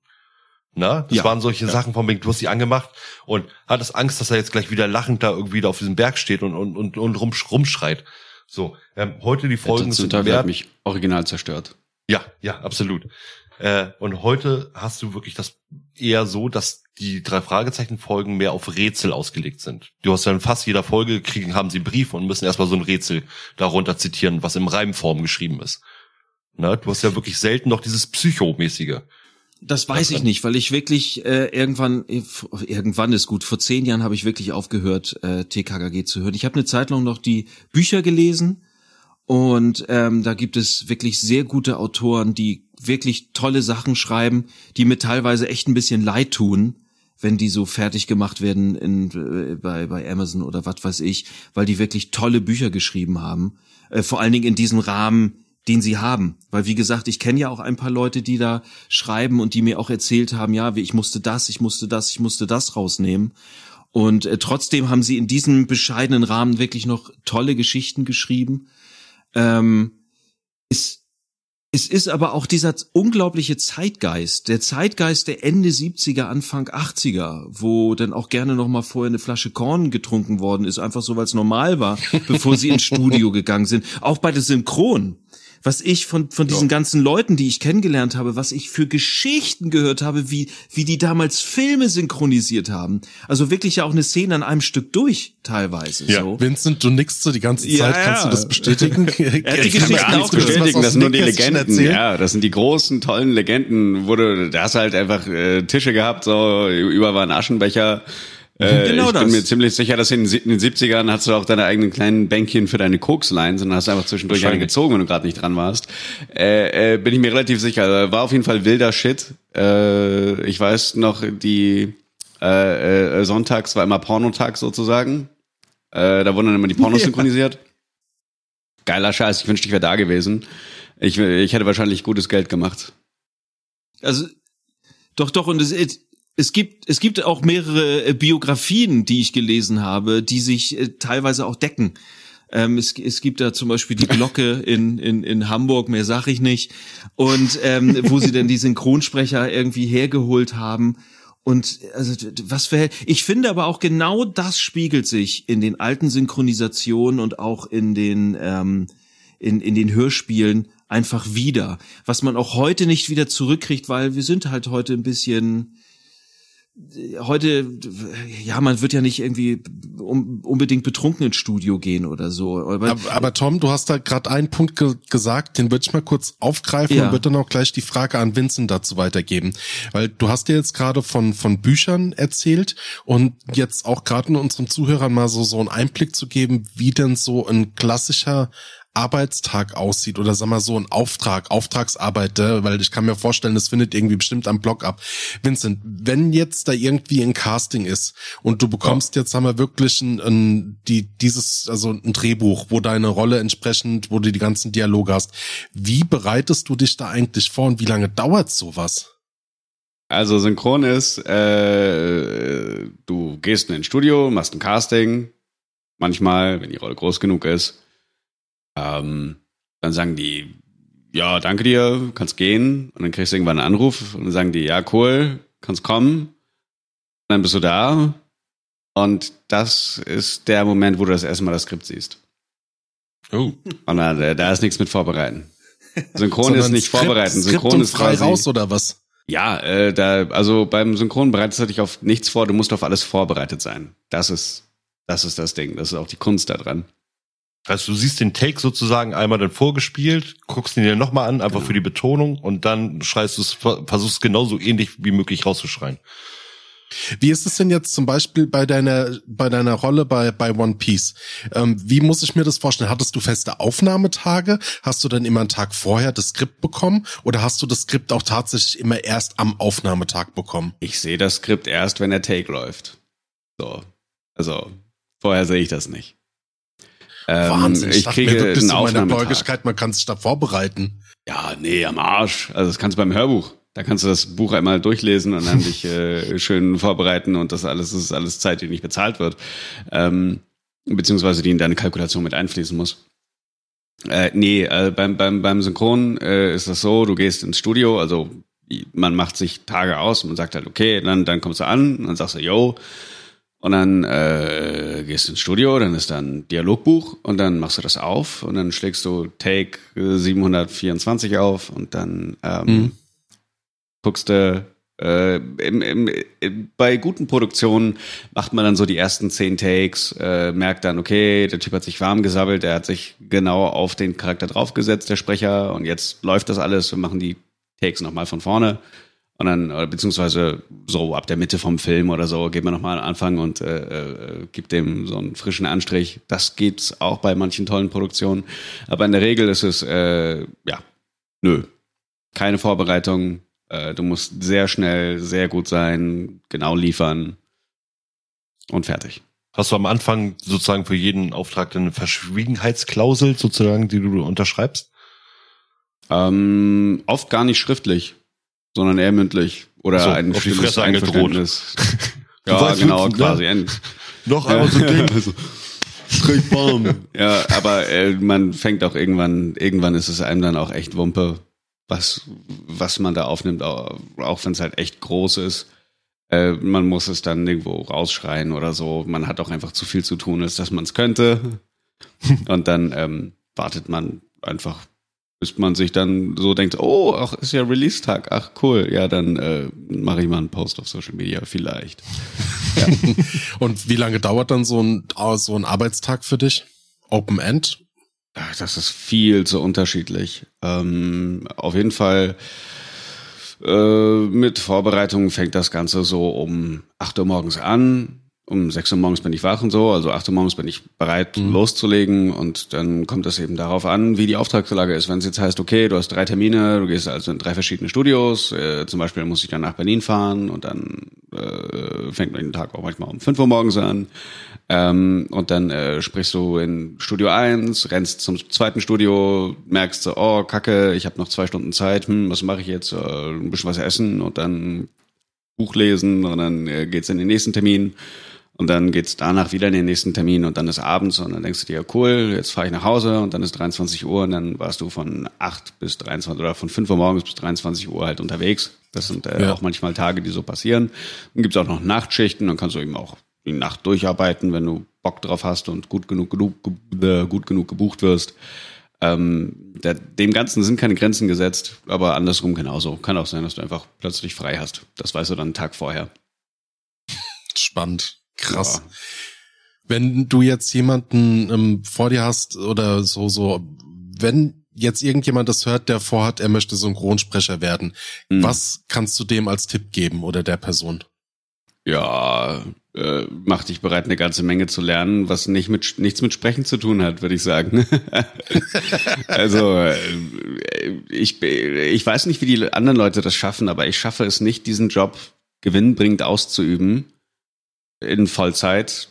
Na, das Ja. waren solche Sachen von wegen, du hast sie angemacht und hattest Angst, dass er jetzt gleich wieder lachend da irgendwie da auf diesem Berg steht und, und, und, und rum, rumschreit. So, ähm, heute die Folgen Folgen sind mehr, hat mich original zerstört. ja, ja, absolut. Äh, und heute hast du wirklich das eher so, dass die drei Fragezeichen-Folgen mehr auf Rätsel ausgelegt sind. Du hast ja in fast jeder Folge kriegen, haben sie Briefe und müssen erstmal so ein Rätsel darunter zitieren, was im Reimform geschrieben ist. Ne? Du hast ja wirklich selten noch dieses Psychomäßige. Das weiß ich nicht, weil ich wirklich äh, irgendwann, äh, irgendwann ist gut, vor zehn Jahren habe ich wirklich aufgehört, äh, TKKG zu hören. Ich habe eine Zeit lang noch die Bücher gelesen und ähm, da gibt es wirklich sehr gute Autoren, die wirklich tolle Sachen schreiben, die mir teilweise echt ein bisschen leid tun, wenn die so fertig gemacht werden in, äh, bei, bei Amazon oder was weiß ich, weil die wirklich tolle Bücher geschrieben haben. Äh, vor allen Dingen in diesem Rahmen, den sie haben. Weil wie gesagt, ich kenne ja auch ein paar Leute, die da schreiben und die mir auch erzählt haben, ja, ich musste das, ich musste das, ich musste das rausnehmen. Und äh, trotzdem haben sie in diesem bescheidenen Rahmen wirklich noch tolle Geschichten geschrieben. Ähm, es, es ist aber auch dieser unglaubliche Zeitgeist, der Zeitgeist der Ende 70er, Anfang 80er, wo dann auch gerne noch mal vorher eine Flasche Korn getrunken worden ist, einfach so, weil es normal war, bevor sie ins Studio gegangen sind. Auch bei der Synchron was ich von, von diesen ja. ganzen Leuten, die ich kennengelernt habe, was ich für Geschichten gehört habe, wie, wie die damals Filme synchronisiert haben. Also wirklich ja auch eine Szene an einem Stück durch, teilweise. Ja. So. Vincent, du nickst so die ganze Zeit, ja, kannst du das bestätigen? er hat die Geschichten auch bestätigen, das sind nur die Legenden. Ja, das sind die großen, tollen Legenden, wo du, da hast halt einfach äh, Tische gehabt, so, über waren Aschenbecher, äh, genau ich das. bin mir ziemlich sicher, dass in den 70ern hast du auch deine eigenen kleinen Bänkchen für deine Kokslines und hast einfach zwischendurch eine gezogen, wenn du gerade nicht dran warst. Äh, äh, bin ich mir relativ sicher. War auf jeden Fall wilder Shit. Äh, ich weiß noch, die äh, äh, Sonntags war immer Pornotag sozusagen. Äh, da wurden dann immer die Pornos ja. synchronisiert. Geiler Scheiß, ich wünschte, ich wäre da gewesen. Ich, ich hätte wahrscheinlich gutes Geld gemacht. Also, doch, doch, und es, es gibt, es gibt auch mehrere äh, Biografien, die ich gelesen habe, die sich äh, teilweise auch decken. Ähm, es, es gibt da zum Beispiel die Glocke in, in, in Hamburg, mehr sag ich nicht, und ähm, wo sie denn die Synchronsprecher irgendwie hergeholt haben. Und also was für ich finde aber auch genau das spiegelt sich in den alten Synchronisationen und auch in den ähm, in, in den Hörspielen einfach wieder, was man auch heute nicht wieder zurückkriegt, weil wir sind halt heute ein bisschen heute, ja, man wird ja nicht irgendwie um, unbedingt betrunken ins Studio gehen oder so. Aber, aber, aber Tom, du hast da gerade einen Punkt ge gesagt, den würde ich mal kurz aufgreifen ja. und würde dann auch gleich die Frage an Vincent dazu weitergeben. Weil du hast dir jetzt gerade von, von Büchern erzählt und jetzt auch gerade in unseren Zuhörern mal so, so einen Einblick zu geben, wie denn so ein klassischer Arbeitstag aussieht oder sag mal so ein Auftrag, Auftragsarbeit, äh, weil ich kann mir vorstellen, das findet irgendwie bestimmt am Blog ab. Vincent, wenn jetzt da irgendwie ein Casting ist und du bekommst ja. jetzt, sagen wir wirklich ein, ein, die, dieses, also ein Drehbuch, wo deine Rolle entsprechend, wo du die ganzen Dialoge hast, wie bereitest du dich da eigentlich vor und wie lange dauert sowas? Also synchron ist, äh, du gehst in ein Studio, machst ein Casting, manchmal, wenn die Rolle groß genug ist, ähm, dann sagen die, ja, danke dir, kannst gehen. Und dann kriegst du irgendwann einen Anruf und dann sagen die, ja, cool, kannst kommen. Und dann bist du da. Und das ist der Moment, wo du das erste Mal das Skript siehst. Oh. Und äh, da ist nichts mit vorbereiten. Synchron ist nicht Skript, vorbereiten. Synchron Skript ist frei quasi, raus oder was? Ja, äh, da, also beim Synchron bereitest du dich auf nichts vor, du musst auf alles vorbereitet sein. Das ist, das ist das Ding. Das ist auch die Kunst daran. Also du siehst den Take sozusagen einmal dann vorgespielt, guckst ihn dir nochmal an, einfach genau. für die Betonung und dann schreist du es, versuchst genauso ähnlich wie möglich rauszuschreien. Wie ist es denn jetzt zum Beispiel bei deiner bei deiner Rolle bei bei One Piece? Ähm, wie muss ich mir das vorstellen? Hattest du feste Aufnahmetage? Hast du dann immer einen Tag vorher das Skript bekommen oder hast du das Skript auch tatsächlich immer erst am Aufnahmetag bekommen? Ich sehe das Skript erst, wenn der Take läuft. So, also vorher sehe ich das nicht. Ähm, Wahnsinn, ich, ich kriege mir wirklich so meine Beugigkeit, man kann sich da vorbereiten. Ja, nee, am Arsch. Also das kannst du beim Hörbuch. Da kannst du das Buch einmal durchlesen und dann dich äh, schön vorbereiten und das alles das ist alles Zeit, die nicht bezahlt wird. Ähm, beziehungsweise die in deine Kalkulation mit einfließen muss. Äh, nee, äh, beim, beim, beim Synchron äh, ist das so, du gehst ins Studio, also man macht sich Tage aus und man sagt halt, okay, dann, dann kommst du an und dann sagst du, yo, und dann äh, gehst du ins Studio, dann ist da ein Dialogbuch und dann machst du das auf und dann schlägst du Take 724 auf und dann ähm, mhm. guckst du Äh, im, im, bei guten Produktionen macht man dann so die ersten zehn Takes, äh, merkt dann, okay, der Typ hat sich warm gesabbelt, der hat sich genau auf den Charakter draufgesetzt, der Sprecher, und jetzt läuft das alles, wir machen die Takes nochmal von vorne. Und dann, beziehungsweise so ab der Mitte vom Film oder so, geht man nochmal an Anfang und äh, äh, gibt dem so einen frischen Anstrich. Das gibt's auch bei manchen tollen Produktionen. Aber in der Regel ist es, äh, ja, nö. Keine Vorbereitung, äh, du musst sehr schnell, sehr gut sein, genau liefern und fertig. Hast du am Anfang sozusagen für jeden Auftrag eine Verschwiegenheitsklausel sozusagen, die du unterschreibst? Ähm, oft gar nicht schriftlich, sondern eher mündlich oder so, ein auf die Fresse angedroht. ja, genau, witzen, quasi. Ne? Noch einmal so Ding. Also, ja, aber äh, man fängt auch irgendwann, irgendwann ist es einem dann auch echt Wumpe, was, was man da aufnimmt, auch, auch wenn es halt echt groß ist. Äh, man muss es dann irgendwo rausschreien oder so. Man hat auch einfach zu viel zu tun, als dass man es könnte. Und dann ähm, wartet man einfach, bis man sich dann so denkt, oh, ach, ist ja Release-Tag, ach cool, ja, dann äh, mache ich mal einen Post auf Social Media, vielleicht. Ja. Und wie lange dauert dann so ein, so ein Arbeitstag für dich? Open End? Das ist viel zu unterschiedlich. Ähm, auf jeden Fall äh, mit Vorbereitung fängt das Ganze so um 8 Uhr morgens an. Um 6 Uhr morgens bin ich wach und so, also 8 Uhr morgens bin ich bereit mhm. loszulegen und dann kommt es eben darauf an, wie die Auftragslage ist. Wenn es jetzt heißt, okay, du hast drei Termine, du gehst also in drei verschiedene Studios, äh, zum Beispiel muss ich dann nach Berlin fahren und dann äh, fängt man den Tag auch manchmal um 5 Uhr morgens an. Ähm, und dann äh, sprichst du in Studio 1, rennst zum zweiten Studio, merkst so, oh, kacke, ich habe noch zwei Stunden Zeit, hm, was mache ich jetzt? Äh, ein bisschen was essen und dann Buch lesen und dann äh, geht's in den nächsten Termin. Und dann geht's danach wieder in den nächsten Termin und dann ist abends und dann denkst du dir, cool, jetzt fahre ich nach Hause und dann ist 23 Uhr und dann warst du von 8 bis 23 oder von 5 Uhr morgens bis 23 Uhr halt unterwegs. Das sind äh, ja. auch manchmal Tage, die so passieren. Dann gibt's auch noch Nachtschichten, dann kannst du eben auch die Nacht durcharbeiten, wenn du Bock drauf hast und gut genug, genug äh, gut genug gebucht wirst. Ähm, der, dem Ganzen sind keine Grenzen gesetzt, aber andersrum genauso. Kann auch sein, dass du einfach plötzlich frei hast. Das weißt du dann einen Tag vorher. Spannend. Krass. Ja. Wenn du jetzt jemanden ähm, vor dir hast oder so, so, wenn jetzt irgendjemand das hört, der vorhat, er möchte Synchronsprecher werden, mhm. was kannst du dem als Tipp geben oder der Person? Ja, äh, macht dich bereit, eine ganze Menge zu lernen, was nicht mit, nichts mit Sprechen zu tun hat, würde ich sagen. also äh, ich, ich weiß nicht, wie die anderen Leute das schaffen, aber ich schaffe es nicht, diesen Job gewinnbringend auszuüben in Vollzeit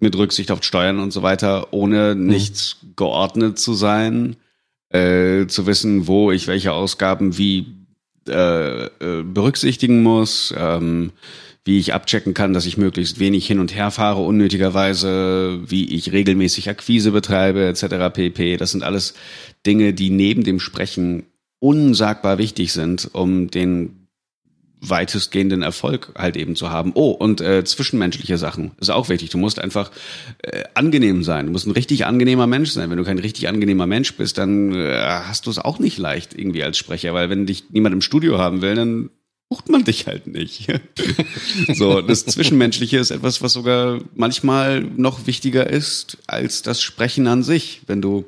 mit Rücksicht auf Steuern und so weiter, ohne mhm. nicht geordnet zu sein, äh, zu wissen, wo ich welche Ausgaben wie äh, äh, berücksichtigen muss. Ähm, wie ich abchecken kann, dass ich möglichst wenig hin und her fahre unnötigerweise, wie ich regelmäßig Akquise betreibe, etc. pp. Das sind alles Dinge, die neben dem Sprechen unsagbar wichtig sind, um den weitestgehenden Erfolg halt eben zu haben. Oh, und äh, zwischenmenschliche Sachen ist auch wichtig. Du musst einfach äh, angenehm sein. Du musst ein richtig angenehmer Mensch sein. Wenn du kein richtig angenehmer Mensch bist, dann äh, hast du es auch nicht leicht irgendwie als Sprecher, weil wenn dich niemand im Studio haben will, dann bucht man dich halt nicht. so, das Zwischenmenschliche ist etwas, was sogar manchmal noch wichtiger ist als das Sprechen an sich. Wenn du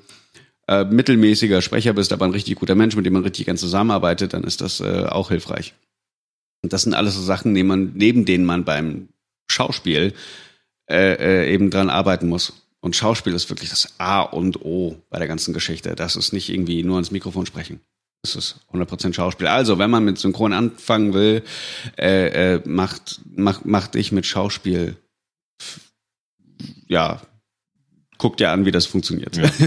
äh, mittelmäßiger Sprecher bist, aber ein richtig guter Mensch, mit dem man richtig gern zusammenarbeitet, dann ist das äh, auch hilfreich. Und das sind alles so Sachen, neben, man, neben denen man beim Schauspiel äh, äh, eben dran arbeiten muss. Und Schauspiel ist wirklich das A und O bei der ganzen Geschichte. Das ist nicht irgendwie nur ins Mikrofon sprechen. Das ist 100% Schauspiel. Also, wenn man mit Synchron anfangen will, äh, äh, macht, macht, macht dich mit Schauspiel, ja, guck dir an, wie das funktioniert. Ja.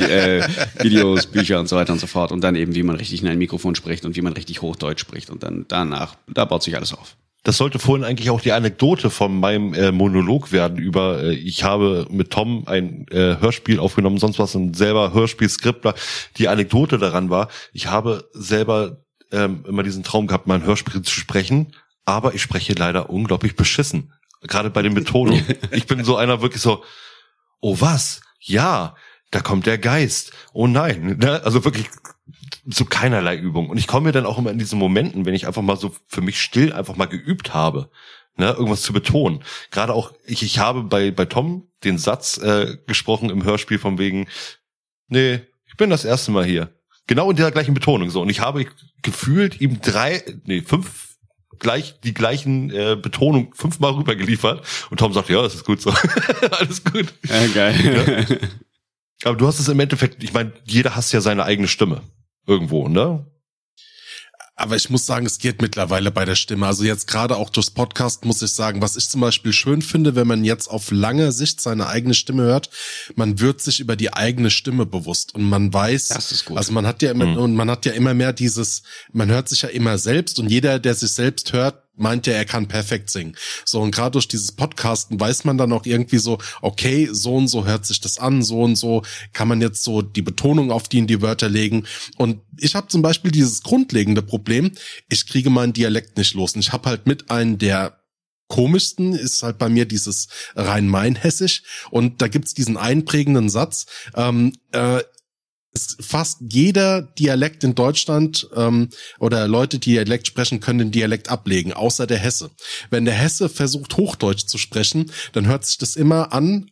äh, Videos, Bücher und so weiter und so fort. Und dann eben, wie man richtig in ein Mikrofon spricht und wie man richtig Hochdeutsch spricht. Und dann danach, da baut sich alles auf. Das sollte vorhin eigentlich auch die Anekdote von meinem äh, Monolog werden über, äh, ich habe mit Tom ein äh, Hörspiel aufgenommen, sonst was ein selber Hörspielskript war. Die Anekdote daran war, ich habe selber ähm, immer diesen Traum gehabt, mal ein Hörspiel zu sprechen, aber ich spreche leider unglaublich beschissen. Gerade bei den Betonungen. ich bin so einer wirklich so, oh was? Ja, da kommt der Geist. Oh nein. Ne? Also wirklich so keinerlei Übung. Und ich komme mir dann auch immer in diesen Momenten, wenn ich einfach mal so für mich still einfach mal geübt habe, ne, irgendwas zu betonen. Gerade auch, ich, ich habe bei, bei Tom den Satz äh, gesprochen im Hörspiel von wegen, nee, ich bin das erste Mal hier. Genau in der gleichen Betonung so. Und ich habe gefühlt ihm drei, nee, fünf gleich die gleichen äh, Betonung fünfmal rübergeliefert. Und Tom sagt, ja, das ist gut so. Alles gut. Ja, geil. Ja. Aber du hast es im Endeffekt, ich meine, jeder hasst ja seine eigene Stimme. Irgendwo, ne? Aber ich muss sagen, es geht mittlerweile bei der Stimme. Also jetzt gerade auch durchs Podcast muss ich sagen, was ich zum Beispiel schön finde, wenn man jetzt auf lange Sicht seine eigene Stimme hört, man wird sich über die eigene Stimme bewusst und man weiß, Das ist gut. also man hat ja immer, Mhm. und man hat ja immer mehr dieses, man hört sich ja immer selbst und jeder, der sich selbst hört, meint ja, er kann perfekt singen. So, und gerade durch dieses Podcasten weiß man dann auch irgendwie so, okay, so und so hört sich das an, so und so kann man jetzt so die Betonung auf die in die Wörter legen. Und ich habe zum Beispiel dieses grundlegende Problem, ich kriege meinen Dialekt nicht los. Und ich habe halt mit einem der komischsten ist halt bei mir dieses Rhein-Main-Hessisch und da gibt's diesen einprägenden Satz, ähm, äh, fast jeder Dialekt in Deutschland ähm, oder Leute, die Dialekt sprechen, können den Dialekt ablegen, außer der Hesse. Wenn der Hesse versucht, Hochdeutsch zu sprechen, dann hört sich das immer an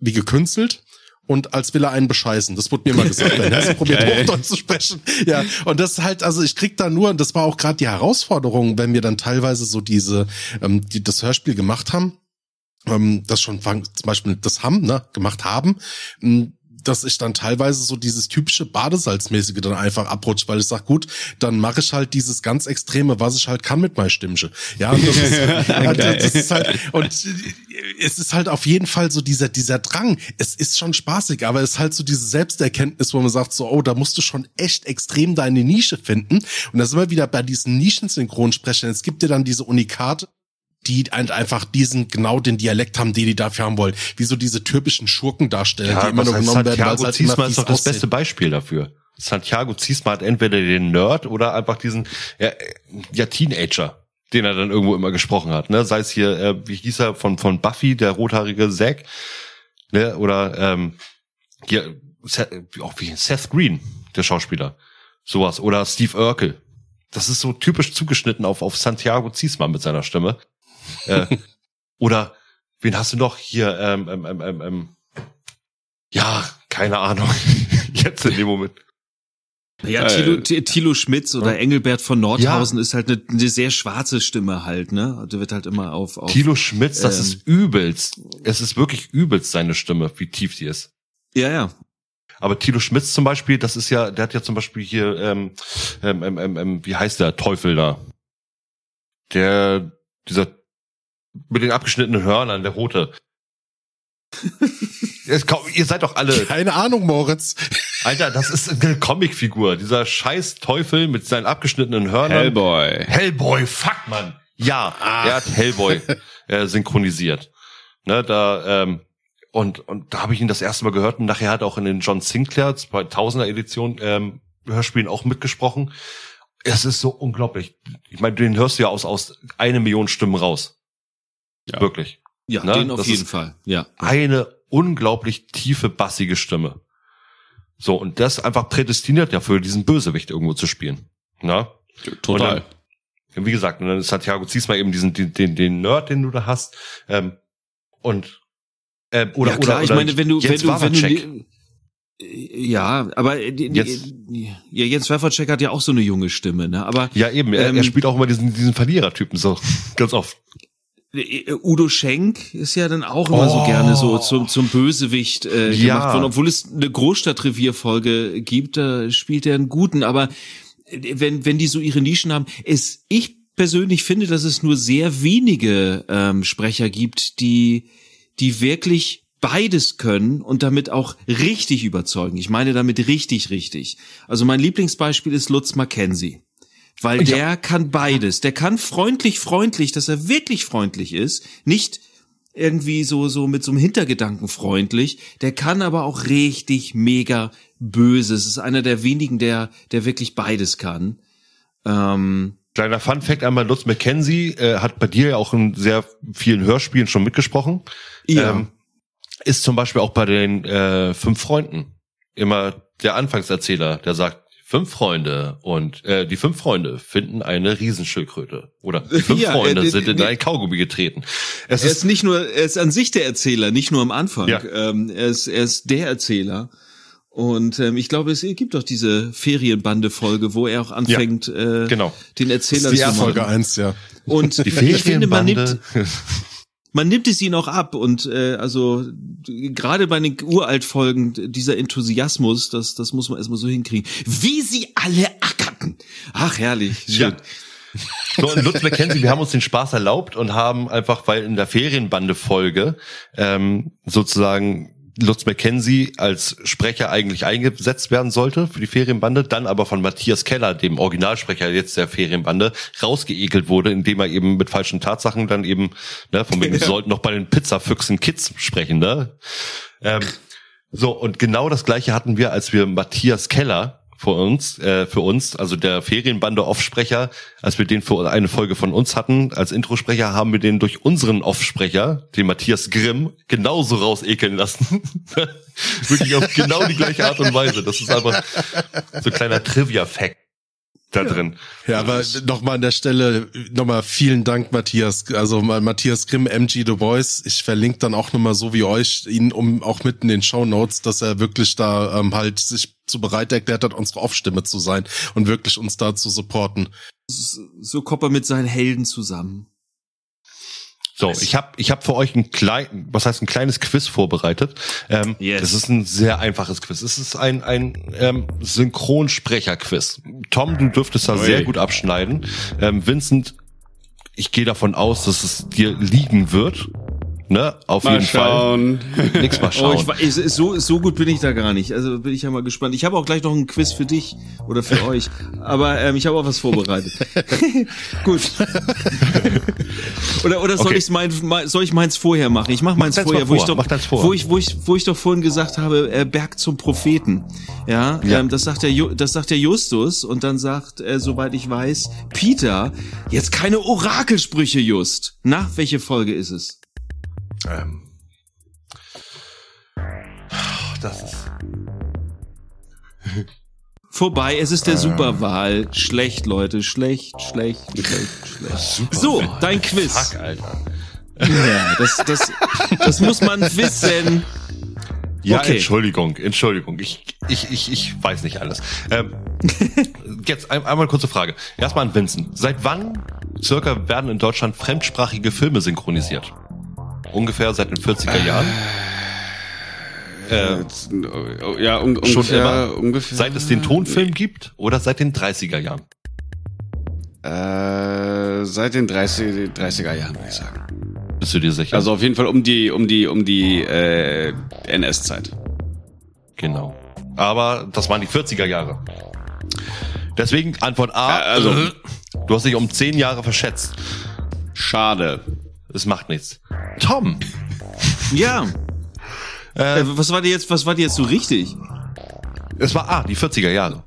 wie gekünstelt und als will er einen bescheißen. Das wurde mir mal gesagt, wenn Hesse probiert. Hochdeutsch zu sprechen. Ja, und das halt, also ich krieg da nur, und das war auch gerade die Herausforderung, wenn wir dann teilweise so diese, ähm, die das Hörspiel gemacht haben, ähm, das schon zum Beispiel das haben, ne, gemacht haben, mh, dass ich dann teilweise so dieses typische Badesalzmäßige dann einfach abrutscht, weil ich sag, gut, dann mache ich halt dieses ganz Extreme, was ich halt kann mit meiner Stimmche. Ja, und das ist, ja, das ist halt, und es ist halt auf jeden Fall so dieser, dieser Drang. Es ist schon spaßig, aber es ist halt so diese Selbsterkenntnis, wo man sagt so, oh, da musst du schon echt extrem deine Nische finden. Und da sind wir wieder bei diesen Nischensynchronsprechern. Es gibt ja dann diese Unikate, die ein- einfach diesen genau den Dialekt haben, den die dafür haben wollen. Wie so diese typischen Schurkendarsteller, die immer nur genommen werden, weil Santiago es halt immer Ziesma ist doch das aussieht. beste Beispiel dafür. Santiago Ziesma hat entweder den Nerd oder einfach diesen ja, ja Teenager, den er dann irgendwo immer gesprochen hat. Ne? Sei es hier, äh, wie hieß er, von, von Buffy, der rothaarige Zack, ne? oder ähm, hier, Seth, auch wie Seth Green, der Schauspieler. Sowas. Oder Steve Urkel. Das ist so typisch zugeschnitten auf, auf Santiago Ziesma mit seiner Stimme. Äh, oder wen hast du noch hier? Ähm, ähm, ähm, ähm, ähm, ja, keine Ahnung. Jetzt in dem Moment. Ja, Äh, Thilo, T- Thilo Schmitz oder ja. Engelbert von Nordhausen ist halt eine, eine sehr schwarze Stimme halt, ne? Der wird halt immer auf, auf Thilo Schmitz, das ähm, ist übelst. Es ist wirklich übelst seine Stimme, wie tief die ist. Ja, ja. Aber Thilo Schmitz zum Beispiel, das ist ja, der hat ja zum Beispiel hier, ähm, ähm, ähm, ähm, wie heißt der Teufel da? Der, dieser mit den abgeschnittenen Hörnern, der rote. Ihr seid doch alle, Keine Ahnung, Moritz. Alter, das ist eine Comicfigur. Dieser scheiß Teufel mit seinen abgeschnittenen Hörnern. Hellboy. Hellboy, fuck man. Ja, er hat Hellboy äh, synchronisiert. Ne, da ähm, und und da habe ich ihn das erste Mal gehört und nachher hat er auch in den John Sinclair 2000er Edition ähm, Hörspielen auch mitgesprochen. Es ist so unglaublich. Ich meine, den hörst du ja aus aus eine Million Stimmen raus. Ja. Wirklich. Ja, Ne? den auf Das jeden Fall. Ja. Eine unglaublich tiefe bassige Stimme. So und das einfach prädestiniert ja für diesen Bösewicht irgendwo zu spielen. Na? Total. Und dann, wie gesagt, und dann ist Santiago Ziesma eben diesen, den, den, den Nerd, den du da hast. Ähm, und äh, oder, ja, klar, oder, ich oder meine, wenn du, wenn Jens du, wenn Wawacek. du, ja, aber Jetzt- ja, Jens Wawacek hat ja auch so eine junge Stimme, ne? Aber Ja, eben, er, Ähm, er spielt auch immer diesen, diesen Verlierertypen so ganz oft. Äh, Udo Schenk ist ja dann auch immer so Oh. gerne so zum, zum Bösewicht äh, Ja. gemacht worden, obwohl es eine Großstadtrevierfolge gibt, da spielt er einen guten, aber äh, wenn, wenn die so ihre Nischen haben, es, ich persönlich finde, dass es nur sehr wenige ähm, Sprecher gibt, die, die wirklich beides können und damit auch richtig überzeugen. Ich meine damit richtig, richtig. Also mein Lieblingsbeispiel ist Lutz Mackenzie. Weil der kann beides. Der kann freundlich, freundlich, dass er wirklich freundlich ist. Nicht irgendwie so, so mit so einem Hintergedanken freundlich. Der kann aber auch richtig mega böse. Es ist einer der wenigen, der, der wirklich beides kann. Ähm, Kleiner Fun Fact einmal, Lutz McKenzie äh, hat bei dir ja auch in sehr vielen Hörspielen schon mitgesprochen. ja. Ähm, ist zum Beispiel auch bei den äh, fünf Freunden immer der Anfangserzähler, der sagt, fünf Freunde und äh, die fünf Freunde finden eine Riesenschildkröte. Oder die fünf Ja, Freunde äh, sind in die- ein Kaugummi getreten. Es Er ist, ist nicht nur, er ist an sich der Erzähler, nicht nur am Anfang. Ja. Ähm, er, ist, er ist der Erzähler. Und ähm, ich glaube, es gibt doch diese Ferienbande-Folge, wo er auch anfängt, äh, genau. den Erzähler Die zu machen. Folge eins, ja. Und Die ich finde, man Ferienbande. nimmt, man nimmt es ihnen auch ab und äh, also gerade bei den Uralt-Folgen dieser Enthusiasmus, das das muss man erstmal so hinkriegen, wie sie alle ackerten. Ach herrlich, schön. Ja. So, und Lutz McKenzie, wir haben uns den Spaß erlaubt und haben einfach, weil in der Ferienbande-Folge ähm, sozusagen Lutz McKenzie als Sprecher eigentlich eingesetzt werden sollte für die Ferienbande, dann aber von Matthias Keller, dem Originalsprecher jetzt der Ferienbande, rausgeekelt wurde, indem er eben mit falschen Tatsachen dann eben, ne, von wegen, wir sollten noch bei den Pizzafüchsen Kids sprechen, ne? Ähm, so, und genau das gleiche hatten wir, als wir Matthias Keller vor uns, äh, für uns, also der Ferienbande Offsprecher, als wir den für eine Folge von uns hatten, als Introsprecher, haben wir den durch unseren Offsprecher, den Matthias Grimm, genauso rausekeln lassen. Wirklich auf genau die gleiche Art und Weise. Das ist einfach so ein kleiner Trivia-Fact da drin. Ja, aber nochmal an der Stelle, nochmal vielen Dank, Matthias. Also Matthias Grimm, MG The Voice. Ich verlinke dann auch nochmal so wie euch ihn um auch mitten in den Show Notes, dass er wirklich da ähm, halt sich zu bereit erklärt hat, unsere Off-Stimme zu sein und wirklich uns da zu supporten. So kommt er mit seinen Helden zusammen. So, ich habe ich hab für euch ein klein, was heißt ein kleines Quiz vorbereitet. Ähm, Yes. Das ist ein sehr einfaches Quiz. Es ist ein ein ähm, Synchronsprecher-Quiz. Tom, du dürftest da Ui. sehr gut abschneiden. Ähm, Vincent, ich gehe davon aus, dass es dir liegen wird. Ne, auf Mal jeden schauen. Fall. Nix mal Oh, schauen. ich, weiß- so, so gut bin ich da gar nicht. Also bin ich ja mal gespannt. Ich habe auch gleich noch ein Quiz für dich oder für euch. Aber ähm, ich habe auch was vorbereitet. gut. oder oder soll Okay. ich's mein, soll ich meins vorher machen? Ich mach meins vorher, wo ich doch wo ich wo ich wo ich doch vorhin gesagt habe, äh, Berg zum Propheten. Ja, Ja. Ähm, das sagt der Ju- das sagt der Justus und dann sagt äh, soweit ich weiß Peter, jetzt keine Orakelsprüche Just. Na, welche Folge ist es? Ähm, das ist Vorbei, es ist der Superwahl. Schlecht, Leute, schlecht, schlecht, schlecht, schlecht. So, dein Quiz. Fuck, Alter. Ja, das, das, das muss man wissen. Ja, Okay. Entschuldigung, Entschuldigung. Ich, ich, ich, ich weiß nicht alles. Ähm, jetzt ein, einmal eine kurze Frage. Erstmal an Vincent. Seit wann circa werden in Deutschland fremdsprachige Filme synchronisiert? Ungefähr seit den 40er Jahren? Äh, Oh, ja, un schon ungefähr, immer? ungefähr. Seit es den Tonfilm gibt oder seit den 30er Jahren? Äh, seit den 30, 30er Jahren, würde ich sagen. Bist du dir sicher? Also auf jeden Fall um die, um die, um die äh, NS-Zeit. Genau. Aber das waren die 40er Jahre. Deswegen Antwort A. Ja, also- äh, du hast dich um 10 Jahre verschätzt. Schade. Es macht nichts. Tom. Ja. Äh, was war dir jetzt, was war dir jetzt so richtig? Es war A, die 40er Jahre.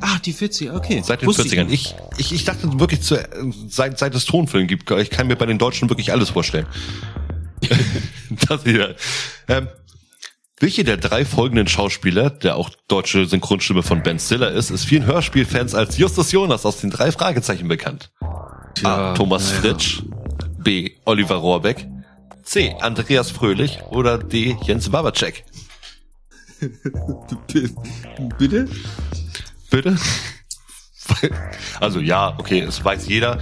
Ah, die 40, okay. Seit den Wusste 40ern. Ich, ich, ich dachte wirklich, zu, seit, seit es Tonfilm gibt, ich kann mir bei den Deutschen wirklich alles vorstellen. das hier. Ähm, welche der drei folgenden Schauspieler, der auch deutsche Synchronstimme von Ben Stiller ist, ist vielen Hörspielfans als Justus Jonas aus den drei Fragezeichen bekannt? A. Thomas Fritsch. B. Oliver Rohrbeck. C. Andreas Fröhlich. Oder D. Jens Babacek. Bitte? Bitte? Also ja, okay, es weiß jeder.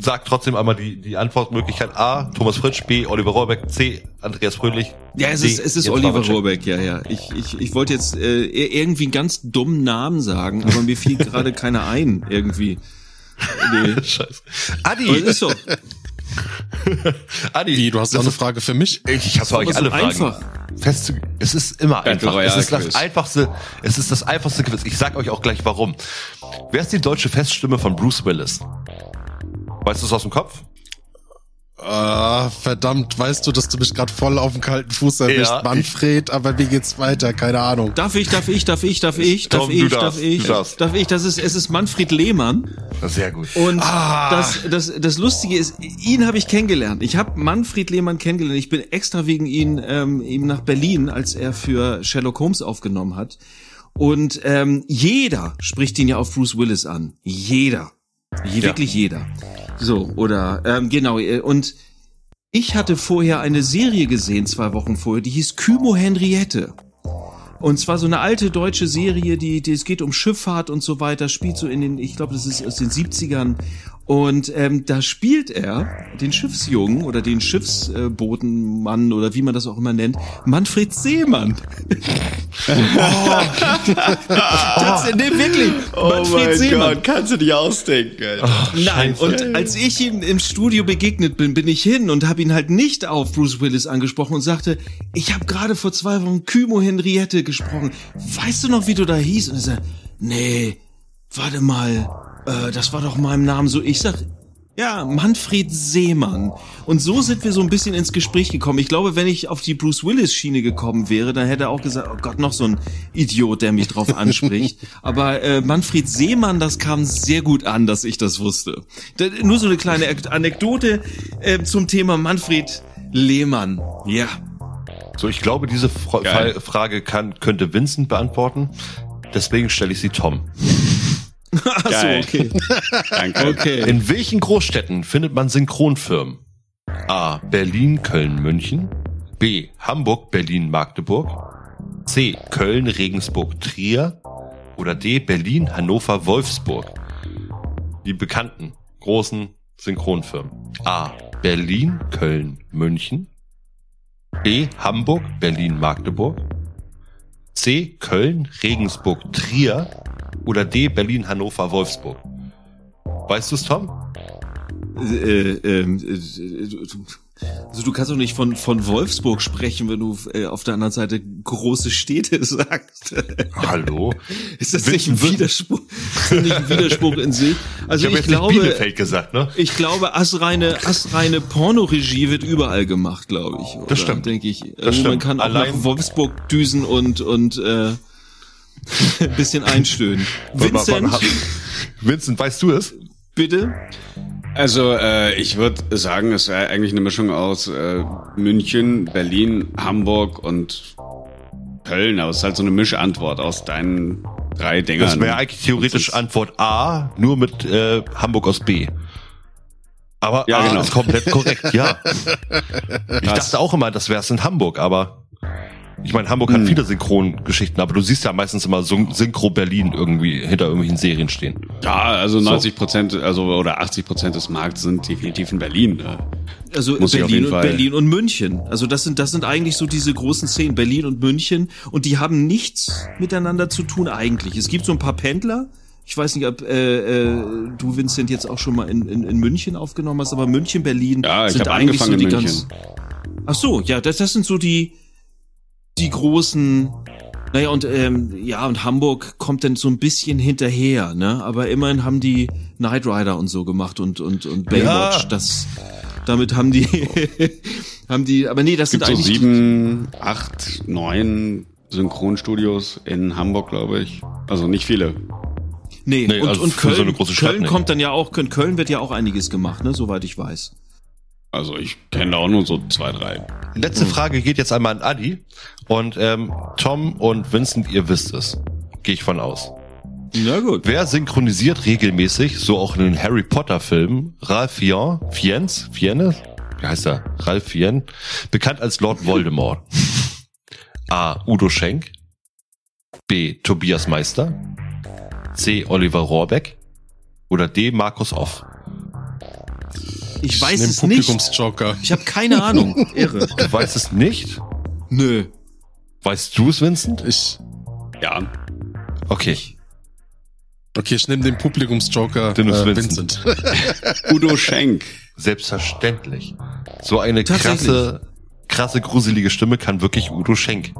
Sag trotzdem einmal die, die Antwortmöglichkeit A, Thomas Fritsch, B, Oliver Rohrbeck, C, Andreas Fröhlich. Ja, es D, ist, es ist Jens Oliver Babacek. Rohrbeck, ja, ja. Ich, ich, ich wollte jetzt äh, irgendwie einen ganz dummen Namen sagen, aber mir fiel gerade keiner ein, irgendwie. Nee. Scheiße. Aber Adi, es ist so, Adi, Wie, du hast noch eine Frage für mich? ich, ich habe für euch aber so alle Fragen. einfach. Fest, es ist immer Battle einfach. Es ist das Quiz. einfachste, es ist das einfachste Quiz. Ich sag euch auch gleich warum. Wer ist die deutsche Feststimme von Bruce Willis? Weißt du es aus dem Kopf? Ah, verdammt, weißt du, dass du mich gerade voll auf den kalten Fuß erwischt, Ja, Manfred, aber wie geht's weiter? Keine Ahnung. Darf ich, darf ich, darf ich, darf ich, darf Tom, ich, du darf darfst, ich, du darfst. darf ich, das ist, es ist Manfred Lehmann. Sehr gut. Und Ah. das, das, das Lustige ist, ihn habe ich kennengelernt. Ich habe Manfred Lehmann kennengelernt. Ich bin extra wegen ihn ähm, ihm nach Berlin, als er für Sherlock Holmes aufgenommen hat. Und ähm, jeder spricht ihn ja auf Bruce Willis an. Jeder. Je, Wirklich jeder. So, oder ähm, genau, äh, und ich hatte vorher eine Serie gesehen, zwei Wochen vorher, die hieß Kymo Henriette. Und zwar so eine alte deutsche Serie, die, die es geht um Schifffahrt und so weiter, spielt so in den, ich glaube, das ist aus den 70ern. Und ähm, da spielt er den Schiffsjungen oder den Schiffsbotenmann oder wie man das auch immer nennt, Manfred Seemann. oh. das, nee, wirklich. Oh Manfred Seemann. Gott, kannst du dich ausdenken. Oh, Nein, und als ich ihm im Studio begegnet bin, bin ich hin und habe ihn halt nicht auf Bruce Willis angesprochen und sagte, ich habe gerade vor zwei Wochen Kymo Henriette gesprochen. Weißt du noch, wie du da hieß? Und er sagt, nee, warte mal äh, das war doch meinem Namen so. Ich sag, ja, Manfred Seemann. Und so sind wir so ein bisschen ins Gespräch gekommen. Ich glaube, wenn ich auf die Bruce Willis Schiene gekommen wäre, dann hätte er auch gesagt, oh Gott, noch so ein Idiot, der mich drauf anspricht. Aber äh, Manfred Seemann, das kam sehr gut an, dass ich das wusste. Da, nur so eine kleine Anekdote äh, zum Thema Manfred Lehmann. Ja. So, ich glaube, diese Fra Geil. Frage kann, könnte Vincent beantworten. Deswegen stelle ich sie Tom. Ach so, okay. Danke. Okay. In welchen Großstädten findet man Synchronfirmen? A. Berlin, Köln, München. B. Hamburg, Berlin, Magdeburg. C. Köln, Regensburg, Trier. Oder D. Berlin, Hannover, Wolfsburg. Die bekannten großen Synchronfirmen. A. Berlin, Köln, München. B. Hamburg, Berlin, Magdeburg. C. Köln, Regensburg, Trier oder D. Berlin, Hannover, Wolfsburg? Weißt du es, Tom? Äh, äh, äh, also du kannst doch nicht von, von Wolfsburg sprechen, wenn du äh, auf der anderen Seite große Städte sagst. Hallo? Ist das nicht ein Widerspruch? Ist das nicht ein Widerspruch in sich? Also ich, ich glaube, Bielefeld gesagt, ne? Ich glaube, assreine, assreine Pornoregie wird überall gemacht, glaube ich. Oder? Das stimmt. Denke ich. Das also man kann auch Allein nach Wolfsburg düsen und, und, äh, bisschen einstöhnen. Vincent? Vincent, weißt du es? Bitte? Also äh, ich würde sagen, es wäre eigentlich eine Mischung aus äh, München, Berlin, Hamburg und Köln. Aber es ist halt so eine Mischantwort aus deinen drei Dingern. Das wäre eigentlich theoretisch Antwort A, nur mit äh, Hamburg aus B. Aber ja, A genau. ist komplett korrekt, ja. ich dachte auch immer, das wäre es in Hamburg, aber ich meine, Hamburg hat hm. viele Synchrongeschichten, aber du siehst ja meistens immer Synchro Berlin irgendwie hinter irgendwelchen Serien stehen. Ja, also 90 Prozent, also oder 80 Prozent des Markts sind definitiv in Berlin. Ne? Also Muss Berlin und Berlin und München. Also das sind das sind eigentlich so diese großen Szenen Berlin und München und die haben nichts miteinander zu tun eigentlich. Es gibt so ein paar Pendler. Ich weiß nicht, ob äh, äh, du Vincent jetzt auch schon mal in, in, in München aufgenommen hast, aber München, Berlin ja, sind eigentlich so die ganz. Ach so, ja, das, das sind so die die großen naja, und ähm, ja, und Hamburg kommt dann so ein bisschen hinterher, ne? Aber immerhin haben die Knight Rider und so gemacht und und und Baywatch. Ja. Das damit haben die haben die. Aber nee, das Gibt sind so eigentlich sieben, acht, neun Synchronstudios in Hamburg, glaube ich. Also nicht viele. Nee, nee und, also und Köln, so Köln kommt dann ja auch. Köln wird ja auch einiges gemacht, ne? Soweit ich weiß. Also ich kenne da auch nur so zwei, drei. Letzte hm. Frage geht jetzt einmal an Adi. Und ähm, Tom und Vincent, ihr wisst es. Gehe ich von aus. Na gut. Wer synchronisiert regelmäßig, so auch in den Harry Potter Filmen, Ralph Fiennes, Fiennes, Fiennes? Wie heißt er? Ralph Fiennes, bekannt als Lord Voldemort. A. Udo Schenk. B. Tobias Meister. C. Oliver Rohrbeck. Oder D. Markus Off. Ich weiß es nicht. Ich habe keine Ahnung. Irre. Du weißt es nicht? Nö. Weißt du es, Vincent? Ich. Ja. Okay. Okay, ich nehme den Publikumsjoker den äh, Vincent. Vincent. Udo Schenk. Selbstverständlich. So eine krasse, krasse, gruselige Stimme kann wirklich Udo Schenk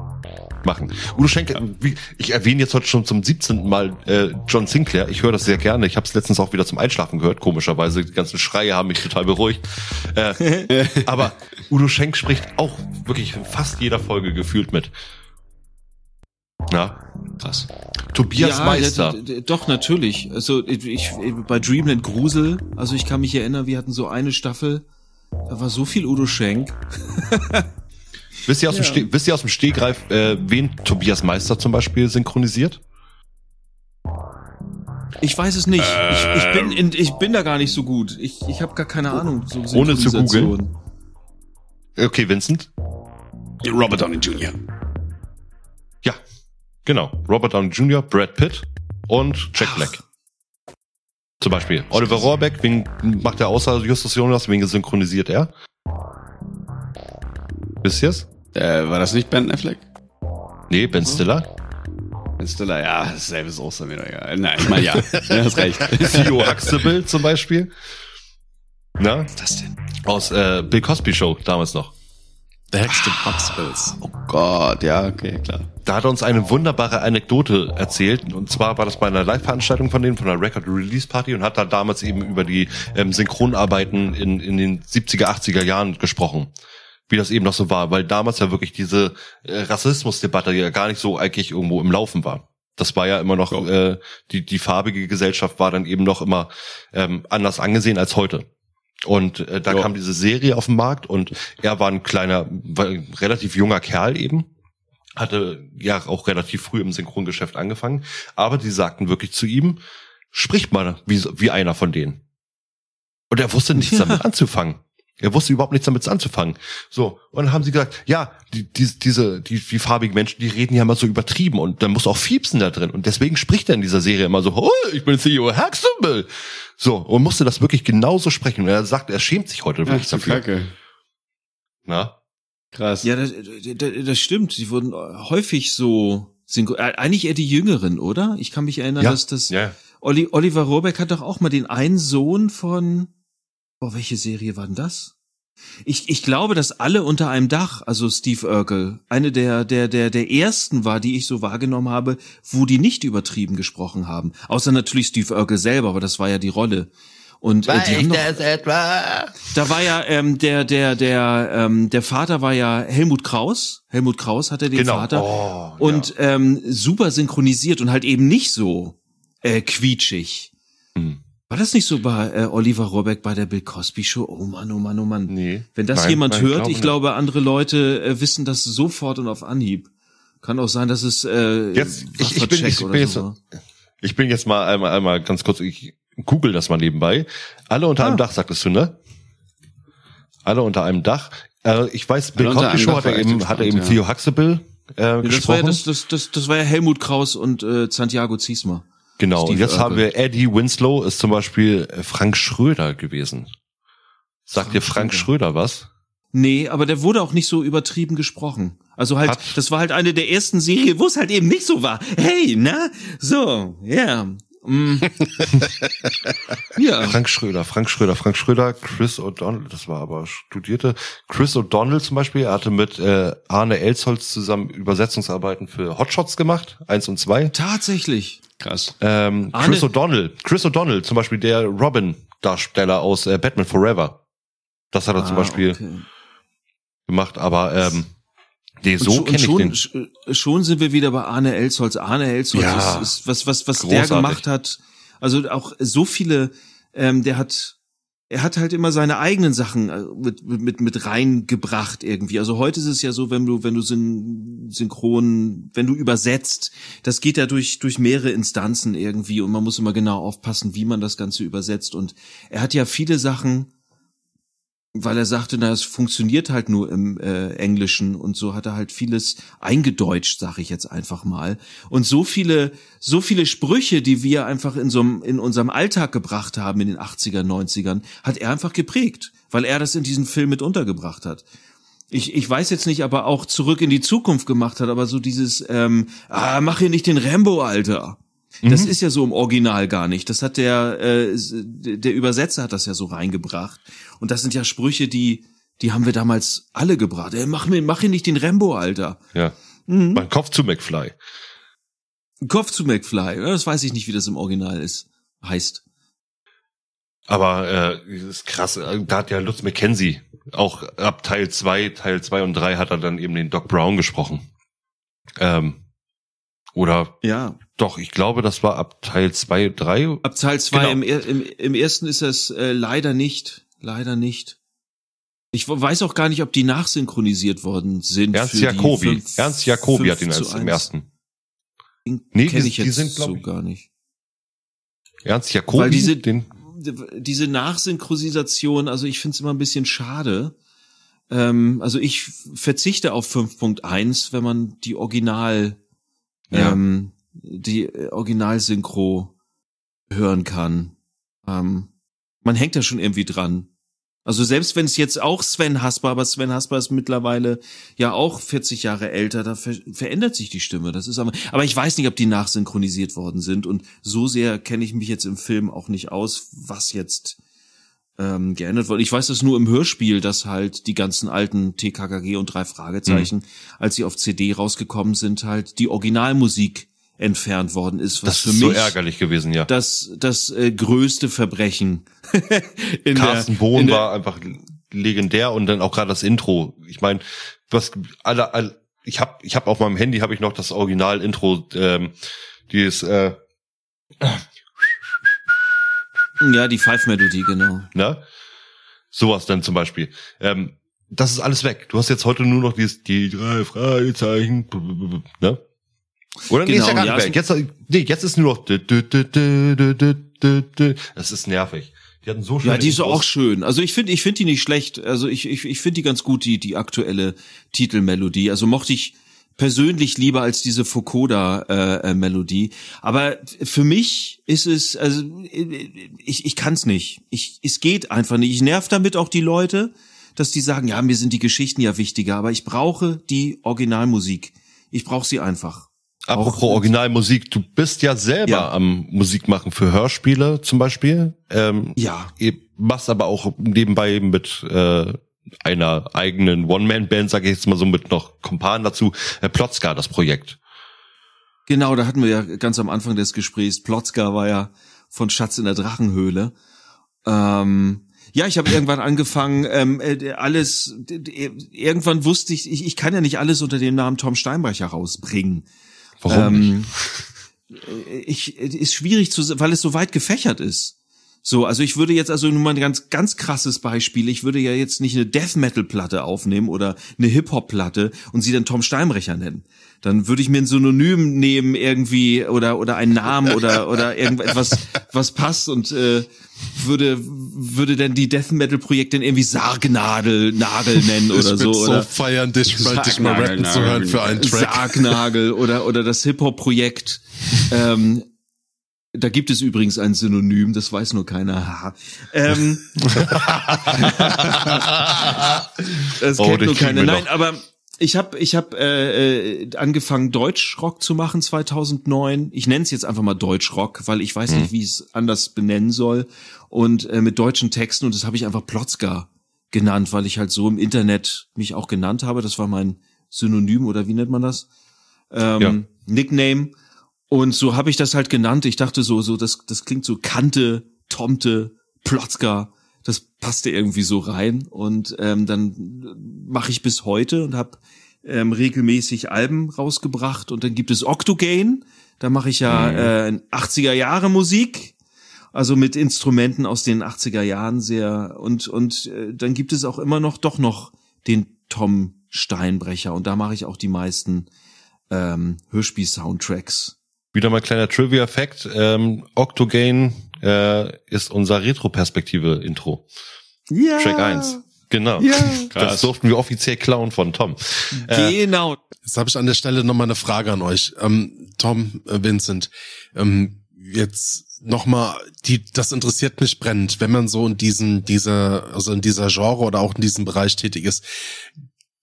machen. Udo Schenk, ich erwähne jetzt heute schon zum 17. Mal äh, John Sinclair. Ich höre das sehr gerne. Ich habe es letztens auch wieder zum Einschlafen gehört, komischerweise. Die ganzen Schreie haben mich total beruhigt. Äh, aber Udo Schenk spricht auch wirklich in fast jeder Folge gefühlt mit. Ja, krass. Tobias ja, Meister. Ja, doch, natürlich. Also ich, bei Dreamland Grusel, also ich kann mich erinnern, wir hatten so eine Staffel, da war so viel Udo Schenk. Wisst ihr aus, ja. dem, Ste wisst ihr aus dem Stehgreif, äh, wen Tobias Meister zum Beispiel synchronisiert? Ich weiß es nicht. ich, ich, bin in, ich bin da gar nicht so gut. Ich, ich habe gar keine Ahnung. So Ohne zu Synchronisation. Okay, Vincent. Robert Downey Jr. Ja, genau. Robert Downey Jr., Brad Pitt und Jack Black. Zum Beispiel. Oliver Rohrbeck, wen macht er außer Justus Jonas, wen synchronisiert er? Wisst ihr's? Äh, war das nicht Ben Affleck? Nee, Ben Stiller. Ben Stiller, ja, dasselbe ist auch mir doch egal. Nein, ich meine ja. Du hast recht. Theo Huxtable zum Beispiel. Na? Was ist das denn? Aus äh, Bill Cosby Show damals noch. Der Hexte Huxtables. Oh Gott, ja, okay, klar. Da hat er uns eine wunderbare Anekdote erzählt. Und zwar war das bei einer Live-Veranstaltung von denen, von einer Record-Release-Party und hat da damals eben über die ähm, Synchronarbeiten in, in den 70er, 80er Jahren gesprochen. Wie das eben noch so war, weil damals ja wirklich diese äh, Rassismusdebatte ja gar nicht so eigentlich irgendwo im Laufen war. Das war ja immer noch, äh, die, die farbige Gesellschaft war dann eben noch immer ähm, anders angesehen als heute. Und äh, da Ja. kam diese Serie auf den Markt und er war ein kleiner, war ein relativ junger Kerl eben. Hatte ja auch relativ früh im Synchrongeschäft angefangen. Aber die sagten wirklich zu ihm, sprich mal wie, wie einer von denen. Und er wusste nichts Ja. damit anzufangen. Er wusste überhaupt nichts damit anzufangen. So, und dann haben sie gesagt, ja, die, die, diese, die, die farbigen Menschen, die reden ja immer so übertrieben und da muss auch Fiepsen da drin. Und deswegen spricht er in dieser Serie immer so, oh, ich bin Theo Huxtable. So, und musste das wirklich genauso sprechen. Und er sagt, er schämt sich heute wirklich dafür. Kacke. Na? Krass. Ja, das, das, das stimmt. Die wurden häufig so synchro äh, eigentlich eher die Jüngeren, oder? Ich kann mich erinnern, Ja, dass das ja. Oliver Rohrbeck hat doch auch mal den einen Sohn von Boah, welche Serie war denn das? Ich, ich glaube, dass alle unter einem Dach, also Steve Urkel, eine der, der, der, der ersten war, die ich so wahrgenommen habe, wo die nicht übertrieben gesprochen haben. Außer natürlich Steve Urkel selber, aber das war ja die Rolle. Und äh, die haben noch, etwa? da war ja ähm, der der der ähm, der Vater war ja Helmut Kraus. Helmut Kraus hatte den Genau. Vater Oh, und ja. ähm, super synchronisiert und halt eben nicht so äh, quietschig. Hm. War das nicht so bei äh, Oliver Rohrbeck bei der Bill Cosby Show? Oh Mann, oh Mann, oh Mann. Nee. Wenn das Nein, jemand nein, hört, glaube ich glaube, andere Leute äh, wissen das sofort und auf Anhieb. Kann auch sein, dass es äh, Jetzt- ich- ich bin- ich bin jetzt- so. Ich bin jetzt mal einmal, einmal ganz kurz, ich google das mal nebenbei. Alle unter einem Ah. Dach, sagtest du, ne? Alle unter einem Dach. Äh, ich weiß, Bill Cosby einem Show hat er eben, hat er eben entspannt, Theo Huxtable äh, Ja, das war ja gesprochen. das, das, das, das war ja Helmut Kraus und äh, Santiago Ziesmer. Genau. Steve Und jetzt Urkel. haben wir Eddie Winslow, ist zum Beispiel Frank Schröder gewesen. Sagt Frank dir Frank Schröder. Schröder was? Nee, aber der wurde auch nicht so übertrieben gesprochen. Also halt, Hat- das war halt eine der ersten Serien, wo es halt eben nicht so war. Hey, na? So, ja. Mm. ja. Frank Schröder, Frank Schröder, Frank Schröder, Chris O'Donnell, das war aber studierte. Chris O'Donnell zum Beispiel, er hatte mit äh, Arne Elsholz zusammen Übersetzungsarbeiten für Hotshots gemacht, eins und zwei. Tatsächlich. Krass. Ähm, Arne- Chris O'Donnell, Chris O'Donnell, zum Beispiel der Robin-Darsteller aus äh, Batman Forever. Das hat er zum Ah, Beispiel okay. gemacht, aber ähm, nee, so schon- kenne ich schon, den. sch- Schon sind wir wieder bei Arne Elsholz. Arne Elsholz Ja. ist, ist was, was, was der gemacht hat. Also auch so viele, ähm, der hat, er hat halt immer seine eigenen Sachen äh, mit, mit, mit, reingebracht irgendwie. Also heute ist es ja so, wenn du, wenn du syn synchron, wenn du übersetzt, das geht ja durch, durch mehrere Instanzen irgendwie und man muss immer genau aufpassen, wie man das Ganze übersetzt. Und er hat ja viele Sachen, weil er sagte, na, es funktioniert halt nur im äh, Englischen und so hat er halt vieles eingedeutscht, sag ich jetzt einfach mal. Und so viele, so viele Sprüche, die wir einfach in so in unserem Alltag gebracht haben in den 80er, 90ern, hat er einfach geprägt, weil er das in diesen Film mit untergebracht hat. Ich, ich weiß jetzt nicht, aber auch zurück in die Zukunft gemacht hat, aber so dieses, ähm, ah, mach hier nicht den Rambo, Alter. Das ist ja so im Original gar nicht. Das hat der äh, der Übersetzer hat das ja so reingebracht. Und das sind ja Sprüche, die die haben wir damals alle gebracht. Ey, mach mir mach hier nicht den Rambo, Alter. Ja. Mhm. Mein Kopf zu McFly. Kopf zu McFly. Das weiß ich nicht, wie das im Original ist. Heißt. Aber äh, das ist krass, da hat ja Lutz McKenzie auch ab Teil zwei, Teil zwei und drei hat er dann eben den Doc Brown gesprochen. Ähm, oder Ja. doch, ich glaube, das war ab Teil zwei, drei. Ab Teil zwei Genau. im, im, im ersten ist es äh, leider nicht. Leider nicht. Ich weiß auch gar nicht, ob die nachsynchronisiert worden sind. Ernst für die Jacobi. fünf- Ernst Jacobi hat ihn als im ersten. Den Nee, die- ich die jetzt sind, glaub so ich- gar nicht. Ernst Jacobi? Weil diese, den, diese Nachsynchronisation, also ich finde es immer ein bisschen schade. Ähm, also ich verzichte auf 5.1, wenn man die Original, Ja. ähm, die äh, Originalsynchro hören kann. Ähm, man hängt da schon irgendwie dran. Also selbst wenn es jetzt auch Sven Hasper, aber Sven Hasper ist mittlerweile ja auch 40 Jahre älter, da ver verändert sich die Stimme. Das ist aber, aber ich weiß nicht, ob die nachsynchronisiert worden sind und so sehr kenne ich mich jetzt im Film auch nicht aus, was jetzt ähm, geändert wurde. Ich weiß das nur im Hörspiel, dass halt die ganzen alten TKKG und drei Fragezeichen, als sie auf CD rausgekommen sind, halt die Originalmusik entfernt worden ist, was das für ist so mich ärgerlich gewesen, ja. das das äh, größte Verbrechen in Carsten der, Bohn in war einfach legendär und dann auch gerade das Intro. Ich meine, was alle, alle ich habe ich hab auf meinem Handy habe ich noch das Original Intro ähm, dieses äh, ja die Five Melodie genau. ne? Sowas dann zum Beispiel. Ähm, das ist alles weg. Du hast jetzt heute nur noch dieses, die drei Fragezeichen, ne? Oder nee, Genau, ist ja gar ja, nicht weg. Jetzt, nee, jetzt ist nur noch, das ist nervig. Die hatten so schön. Ja, die ist auch schön. Also ich finde, ich finde die nicht schlecht. Also ich, ich, ich finde die ganz gut, die, die aktuelle Titelmelodie. Also mochte ich persönlich lieber als diese Fokoda-Melodie. Aber für mich ist es, also ich, ich kann es nicht. Ich, es geht einfach nicht. Ich nerv damit auch die Leute, dass die sagen, ja, mir sind die Geschichten ja wichtiger, aber ich brauche die Originalmusik. Ich brauche sie einfach. Apropos Auch- Originalmusik, du bist ja selber Ja. am Musik machen für Hörspiele zum Beispiel. Ähm, Ja. Ihr machst aber auch nebenbei mit äh, einer eigenen One-Man-Band, sage ich jetzt mal so, mit noch Kumpan dazu, äh, Plotzka, das Projekt. Genau, da hatten wir ja ganz am Anfang des Gesprächs, Plotzka war ja von Schatz in der Drachenhöhle. Ähm, ja, ich habe irgendwann angefangen, ähm, äh, alles, irgendwann wusste ich, ich, ich kann ja nicht alles unter dem Namen Tom Steinbrecher rausbringen. Warum nicht? Ähm, ich, ist schwierig zu, weil es so weit gefächert ist. So, also ich würde jetzt also nur mal ein ganz, ganz krasses Beispiel. Ich würde ja jetzt nicht eine Death Metal Platte aufnehmen oder eine Hip Hop Platte und sie dann Tom Steinbrecher nennen. Dann würde ich mir ein Synonym nehmen irgendwie oder oder einen Namen oder oder irgendetwas was passt und äh, würde würde dann die Death Metal Projekt dann irgendwie Sargnadel Nagel nennen oder so so oder feiern, dich mal, dich mal rappen zu hören für einen Track. Sargnagel oder oder das Hip Hop Projekt. Ähm, da gibt es übrigens ein Synonym, das weiß nur keiner. Ähm, das Oh, kennt nur keiner. Nein, noch. aber ich habe ich hab, äh, äh, angefangen Deutschrock zu machen 2009. Ich nenne es jetzt einfach mal Deutschrock, weil ich weiß nicht, wie ich es anders benennen soll. Und äh, mit deutschen Texten und das habe ich einfach Plotzka genannt, weil ich halt so im Internet mich auch genannt habe. Das war mein Synonym oder wie nennt man das? Ähm, Ja. Nickname. Und so habe ich das halt genannt. Ich dachte so, so das, das klingt so Kante, Tomte, Plotzka. Das passte irgendwie so rein. Und ähm, dann mache ich bis heute und habe ähm, regelmäßig Alben rausgebracht. Und dann gibt es Octogane. Da mache ich ja äh, 80er Jahre Musik. Also mit Instrumenten aus den 80er Jahren sehr. Und, und äh, dann gibt es auch immer noch doch noch den Tom Steinbrecher. Und da mache ich auch die meisten ähm, Hörspiel-Soundtracks. Wieder mal ein kleiner Trivia-Fact. Ähm, Octogane äh, ist unser Retro-Perspektive-Intro. Ja. Track 1. Genau. Ja. Das durften wir offiziell klauen von Tom. Äh, Genau. Jetzt habe ich an der Stelle nochmal eine Frage an euch. Ähm, Tom, äh, Vincent, ähm, jetzt nochmal, die, das interessiert mich brennend, wenn man so in diesem, dieser, also in dieser Genre oder auch in diesem Bereich tätig ist.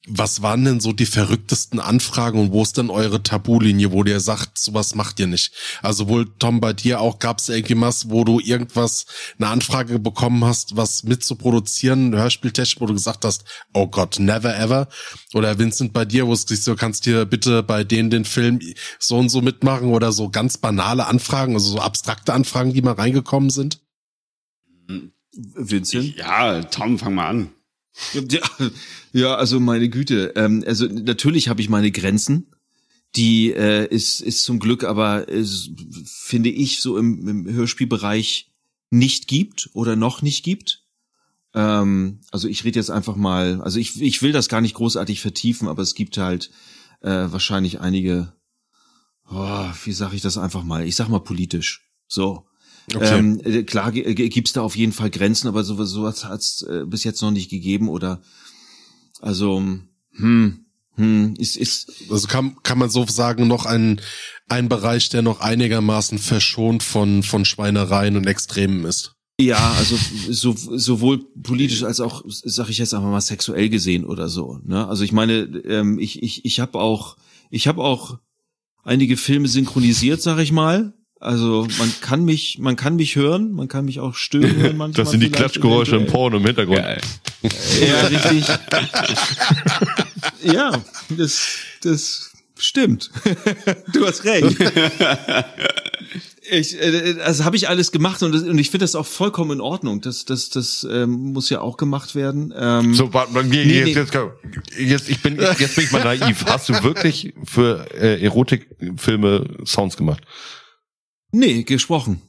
Was waren denn so die verrücktesten Anfragen und wo ist denn eure Tabulinie, wo ihr sagt, sowas macht ihr nicht? Also wohl, Tom, bei dir auch gab es irgendwas, wo du irgendwas, eine Anfrage bekommen hast, was mitzuproduzieren, Hörspieltechnik, wo du gesagt hast, oh Gott, never ever? Oder Vincent, bei dir, wo es sich so, kannst dir bitte bei denen den Film so und so mitmachen oder so ganz banale Anfragen, also so abstrakte Anfragen, die mal reingekommen sind? Vincent? Ja, Tom, fang mal an. Ja, ja, also meine Güte. Ähm, also natürlich habe ich meine Grenzen. Die äh, ist, ist zum Glück aber, ist, finde ich, so im, im Hörspielbereich nicht gibt oder noch nicht gibt. Ähm, also ich rede jetzt einfach mal, also ich, ich will das gar nicht großartig vertiefen, aber es gibt halt äh, wahrscheinlich einige, oh, wie sage ich das einfach mal? Ich sag mal politisch. So. Okay. Ähm, äh, klar gibt's da auf jeden Fall Grenzen, aber sowas, sowas hat's äh, bis jetzt noch nicht gegeben oder also hm, hm, ist, ist also kann, kann man so sagen, noch ein, ein Bereich, der noch einigermaßen verschont von, von Schweinereien und Extremen ist. Ja, also so, sowohl politisch als auch, sag ich jetzt einfach mal, sexuell gesehen oder so. Ne? Also ich meine, ähm, ich, ich, ich habe auch, ich habe auch einige Filme synchronisiert, sag ich mal. Also man kann mich, man kann mich hören, man kann mich auch stören hören manchmal. Das sind die Klatschgeräusche im Porno im Hintergrund. Geil. Ja, richtig. ja, das, das stimmt. du hast recht. Ich, äh, das habe ich alles gemacht und, das, und ich finde das auch vollkommen in Ordnung. Das, das, das ähm, muss ja auch gemacht werden. Ähm, so, warte mal, nee, nee, jetzt, jetzt, jetzt, ich bin, jetzt bin ich mal naiv. Hast du wirklich für äh, Erotikfilme Sounds gemacht? Nee, gesprochen.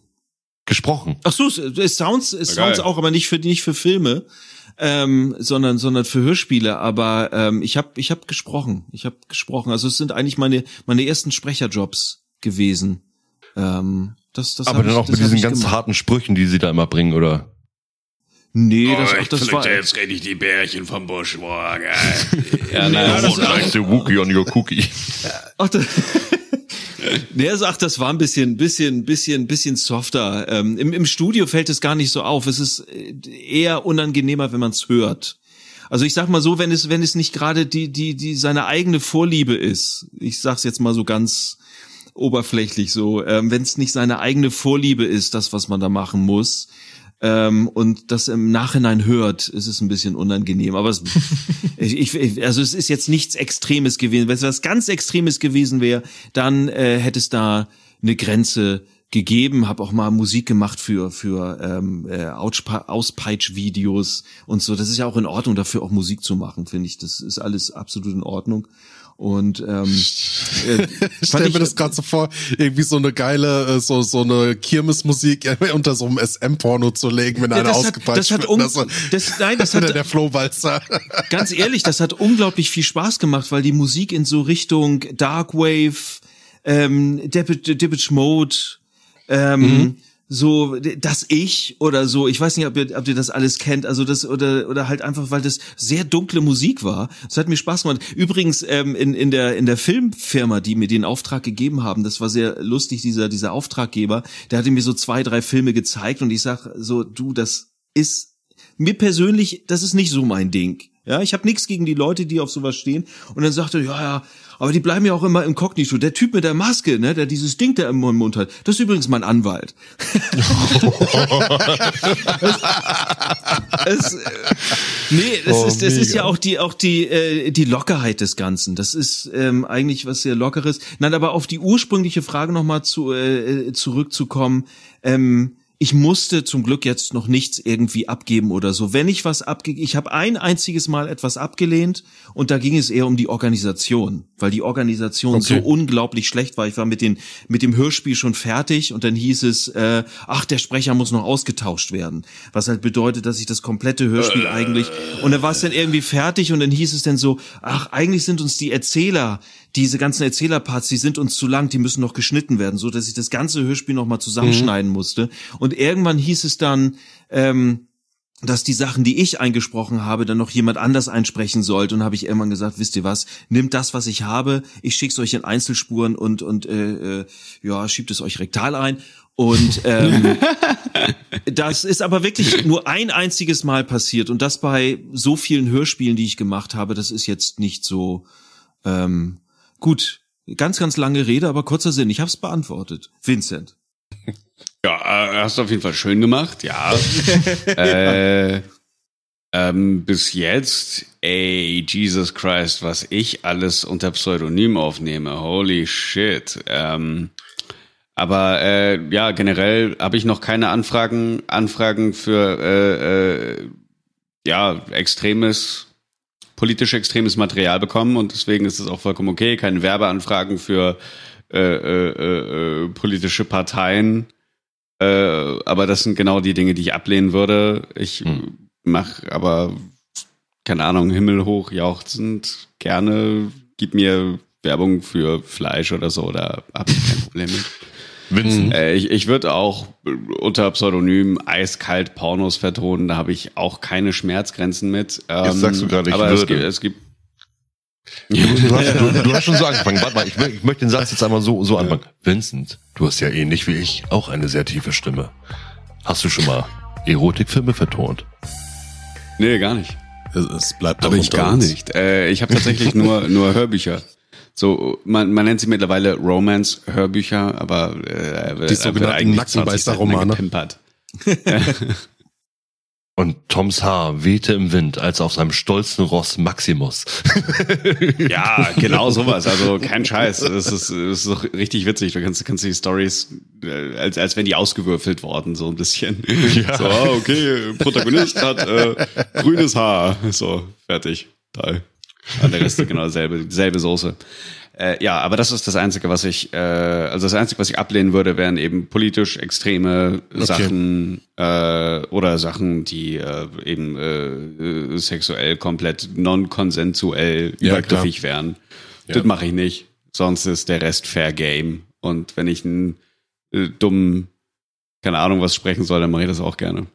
Gesprochen. Ach so, Sounds, Sounds auch, aber nicht für nicht für Filme, ähm, sondern sondern für Hörspiele. Aber ähm, ich habe ich hab gesprochen. Ich habe gesprochen. Also es sind eigentlich meine meine ersten Sprecherjobs gewesen. Ähm, das, das Aber dann ich, auch mit diesen ganz gemacht. harten Sprüchen, die sie da immer bringen, oder? Nee, das, oh, ich das war jetzt rede ich die Bärchen vom Busch. Boah, geil. ja, nein, ja, das like the Wookie on your cookie. Ach, das, nee, er sagt, das war ein bisschen, bisschen, bisschen, bisschen softer. Ähm, im, Im Studio fällt es gar nicht so auf. Es ist äh, eher unangenehmer, wenn man es hört. Also ich sag mal so, wenn es, wenn es nicht gerade die, die, die seine eigene Vorliebe ist. Ich sag's jetzt mal so ganz oberflächlich so. Ähm, wenn es nicht seine eigene Vorliebe ist, das, was man da machen muss, ähm, und das im Nachhinein hört, ist es ein bisschen unangenehm. Aber es, ich, ich, also es ist jetzt nichts Extremes gewesen. Wenn es was ganz Extremes gewesen wäre, dann äh, hätte es da eine Grenze gegeben, habe auch mal Musik gemacht für für ähm, äh, Auspeitsch-Videos und so. Das ist ja auch in Ordnung, dafür auch Musik zu machen, finde ich. Das ist alles absolut in Ordnung. Und ähm, äh, ich stell mir das gerade so vor, irgendwie so eine geile, äh, so so eine Kirmesmusik unter so einem SM-Porno zu legen, wenn ja, einer ausgepeitscht wird. Um, das, das, nein, das hat der Flohwalzer. Ganz ehrlich, das hat unglaublich viel Spaß gemacht, weil die Musik in so Richtung Darkwave, ähm, Depeche Mode, ähm, mhm so das Ich oder so. Ich weiß nicht, ob ihr, ob ihr das alles kennt. Also das oder oder halt einfach, weil das sehr dunkle Musik war. Das hat mir Spaß gemacht. Übrigens ähm, in in der in der Filmfirma, die mir den Auftrag gegeben haben, das war sehr lustig. Dieser dieser Auftraggeber, der hatte mir so zwei drei Filme gezeigt und ich sag so, du, das ist mir persönlich, das ist nicht so mein Ding. Ja, ich habe nichts gegen die Leute, die auf sowas stehen. Und dann sagte, ja, ja, aber die bleiben ja auch immer im Kognito. Der Typ mit der Maske, ne, der dieses Ding da im Mund hat, das ist übrigens mein Anwalt. es, äh, nee, es, oh, ist, es ist ja auch die auch die äh, die Lockerheit des Ganzen. Das ist ähm, eigentlich was sehr lockeres. Nein, aber auf die ursprüngliche Frage nochmal zu äh, zurückzukommen. Ähm, ich musste zum Glück jetzt noch nichts irgendwie abgeben oder so. Wenn ich was abgegeben, ich habe ein einziges Mal etwas abgelehnt und da ging es eher um die Organisation, weil die Organisation okay. so unglaublich schlecht war. Ich war mit den mit dem Hörspiel schon fertig und dann hieß es, äh, ach der Sprecher muss noch ausgetauscht werden, was halt bedeutet, dass ich das komplette Hörspiel äh. eigentlich und dann war es dann irgendwie fertig und dann hieß es dann so, ach eigentlich sind uns die Erzähler diese ganzen Erzählerparts, die sind uns zu lang, die müssen noch geschnitten werden, so dass ich das ganze Hörspiel noch mal zusammenschneiden mhm. musste. Und irgendwann hieß es dann, ähm, dass die Sachen, die ich eingesprochen habe, dann noch jemand anders einsprechen sollte. Und habe ich irgendwann gesagt, wisst ihr was, nimmt das, was ich habe, ich schick's euch in Einzelspuren und und äh, äh, ja, schiebt es euch rektal ein. Und ähm, das ist aber wirklich nur ein einziges Mal passiert. Und das bei so vielen Hörspielen, die ich gemacht habe, das ist jetzt nicht so ähm, Gut, ganz, ganz lange Rede, aber kurzer Sinn. Ich habe es beantwortet. Vincent. Ja, äh, hast du auf jeden Fall schön gemacht, ja. äh, ähm, bis jetzt, ey, Jesus Christ, was ich alles unter Pseudonym aufnehme. Holy shit. Ähm, aber äh, ja, generell habe ich noch keine Anfragen, Anfragen für äh, äh, ja, extremes politisch extremes Material bekommen und deswegen ist es auch vollkommen okay, keine Werbeanfragen für äh, äh, äh, politische Parteien. Äh, aber das sind genau die Dinge, die ich ablehnen würde. Ich hm. mache aber, keine Ahnung, himmelhoch jauchzend gerne, gib mir Werbung für Fleisch oder so, da habe ich kein Problem mit. Vincent. Äh, ich ich würde auch unter Pseudonym eiskalt Pornos vertonen, da habe ich auch keine Schmerzgrenzen mit. Ähm, Jetzt sagst du gerade, ich aber es würde. gibt, es gibt Du, du, hast, du, du hast schon so angefangen. Warte mal, ich, ich möchte den Satz jetzt einmal so, so anfangen. Vincent, du hast ja ähnlich wie ich auch eine sehr tiefe Stimme. Hast du schon mal Erotikfilme vertont? Nee, gar nicht. Es, es bleibt Aber ich gar uns. nicht. Äh, ich habe tatsächlich nur nur Hörbücher. So, man, man nennt sie mittlerweile Romance-Hörbücher, aber äh, Die sogenannten Nackenbeißer-Romane. 20 Seiten gepimpert. Und Toms Haar wehte im Wind, als auf seinem stolzen Ross Maximus. Ja, genau sowas. Also kein Scheiß. Das ist, das ist doch richtig witzig. Du kannst, kannst die Stories, äh, als, als wenn die ausgewürfelt worden, so ein bisschen. Ja. So, ah, okay, Protagonist hat äh, grünes Haar. So, fertig. Toll. Und der Rest ist genau dasselbe, dieselbe Soße. Äh, ja, aber das ist das Einzige, was ich, äh, also das Einzige, was ich ablehnen würde, wären eben politisch extreme Sachen äh, oder Sachen, die äh, eben äh, äh, sexuell komplett non-konsensuell Ja, übergriffig wären. Das mache ich nicht. Sonst ist der Rest Fair Game. Und wenn ich einen äh, dummen, keine Ahnung, was sprechen soll, dann mache ich das auch gerne.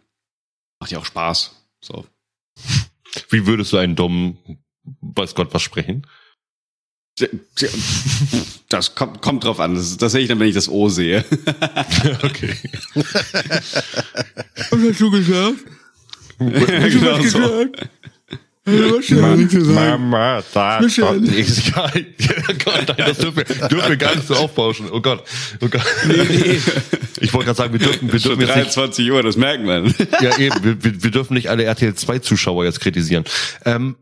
Macht ja auch Spaß. So. Wie würdest du einen dummen, weiß Gott was sprechen? Das kommt, kommt drauf an. Das, das sehe ich dann, wenn ich das O sehe. Okay. Was hast du gesagt? genau so. Mama, da, ist egal. Oh Gott, nein, das dürfen wir, dürfen wir gar nicht so aufbauschen. Oh Gott, oh Gott. Ich wollte gerade sagen, wir dürfen, wir dürfen jetzt nicht, 23 Uhr, das merkt man. ja eben, wir, wir, wir dürfen nicht alle RTL 2 Zuschauer jetzt kritisieren. Ähm,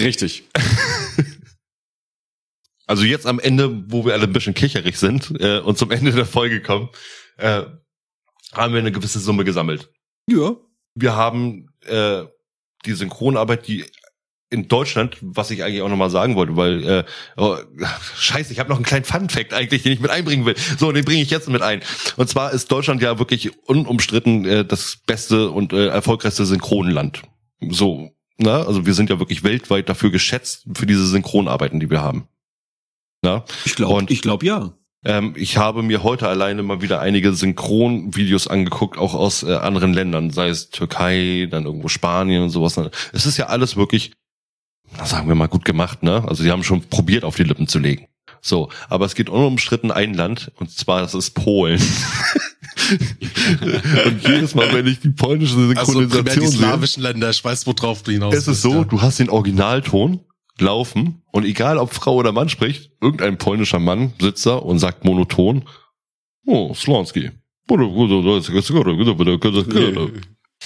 Richtig. also jetzt am Ende, wo wir alle ein bisschen kicherig sind äh, und zum Ende der Folge kommen, äh, haben wir eine gewisse Summe gesammelt. Ja. Wir haben äh, die Synchronarbeit, die in Deutschland, was ich eigentlich auch nochmal sagen wollte, weil äh, oh, scheiße, ich habe noch einen kleinen Fun-Fact eigentlich, den ich mit einbringen will. So, den bringe ich jetzt mit ein. Und zwar ist Deutschland ja wirklich unumstritten äh, das beste und äh, erfolgreichste Synchronland. So, na, also wir sind ja wirklich weltweit dafür geschätzt für diese Synchronarbeiten, die wir haben. Na? Ich glaube, ich glaube ja. Ähm, ich habe mir heute alleine mal wieder einige Synchronvideos angeguckt, auch aus äh, anderen Ländern, sei es Türkei, dann irgendwo Spanien und sowas. Es ist ja alles wirklich, sagen wir mal, gut gemacht, ne? Also die haben schon probiert, auf die Lippen zu legen. So, aber es geht unumstritten ein Land, und zwar das ist Polen. und jedes Mal, wenn ich die polnische Also primär Synchronisation die sehe, slawischen Länder, ich weiß, worauf du hinaus es ist so, du hast den Originalton laufen und egal ob Frau oder Mann spricht, irgendein polnischer Mann sitzt da und sagt monoton, oh, Slonski.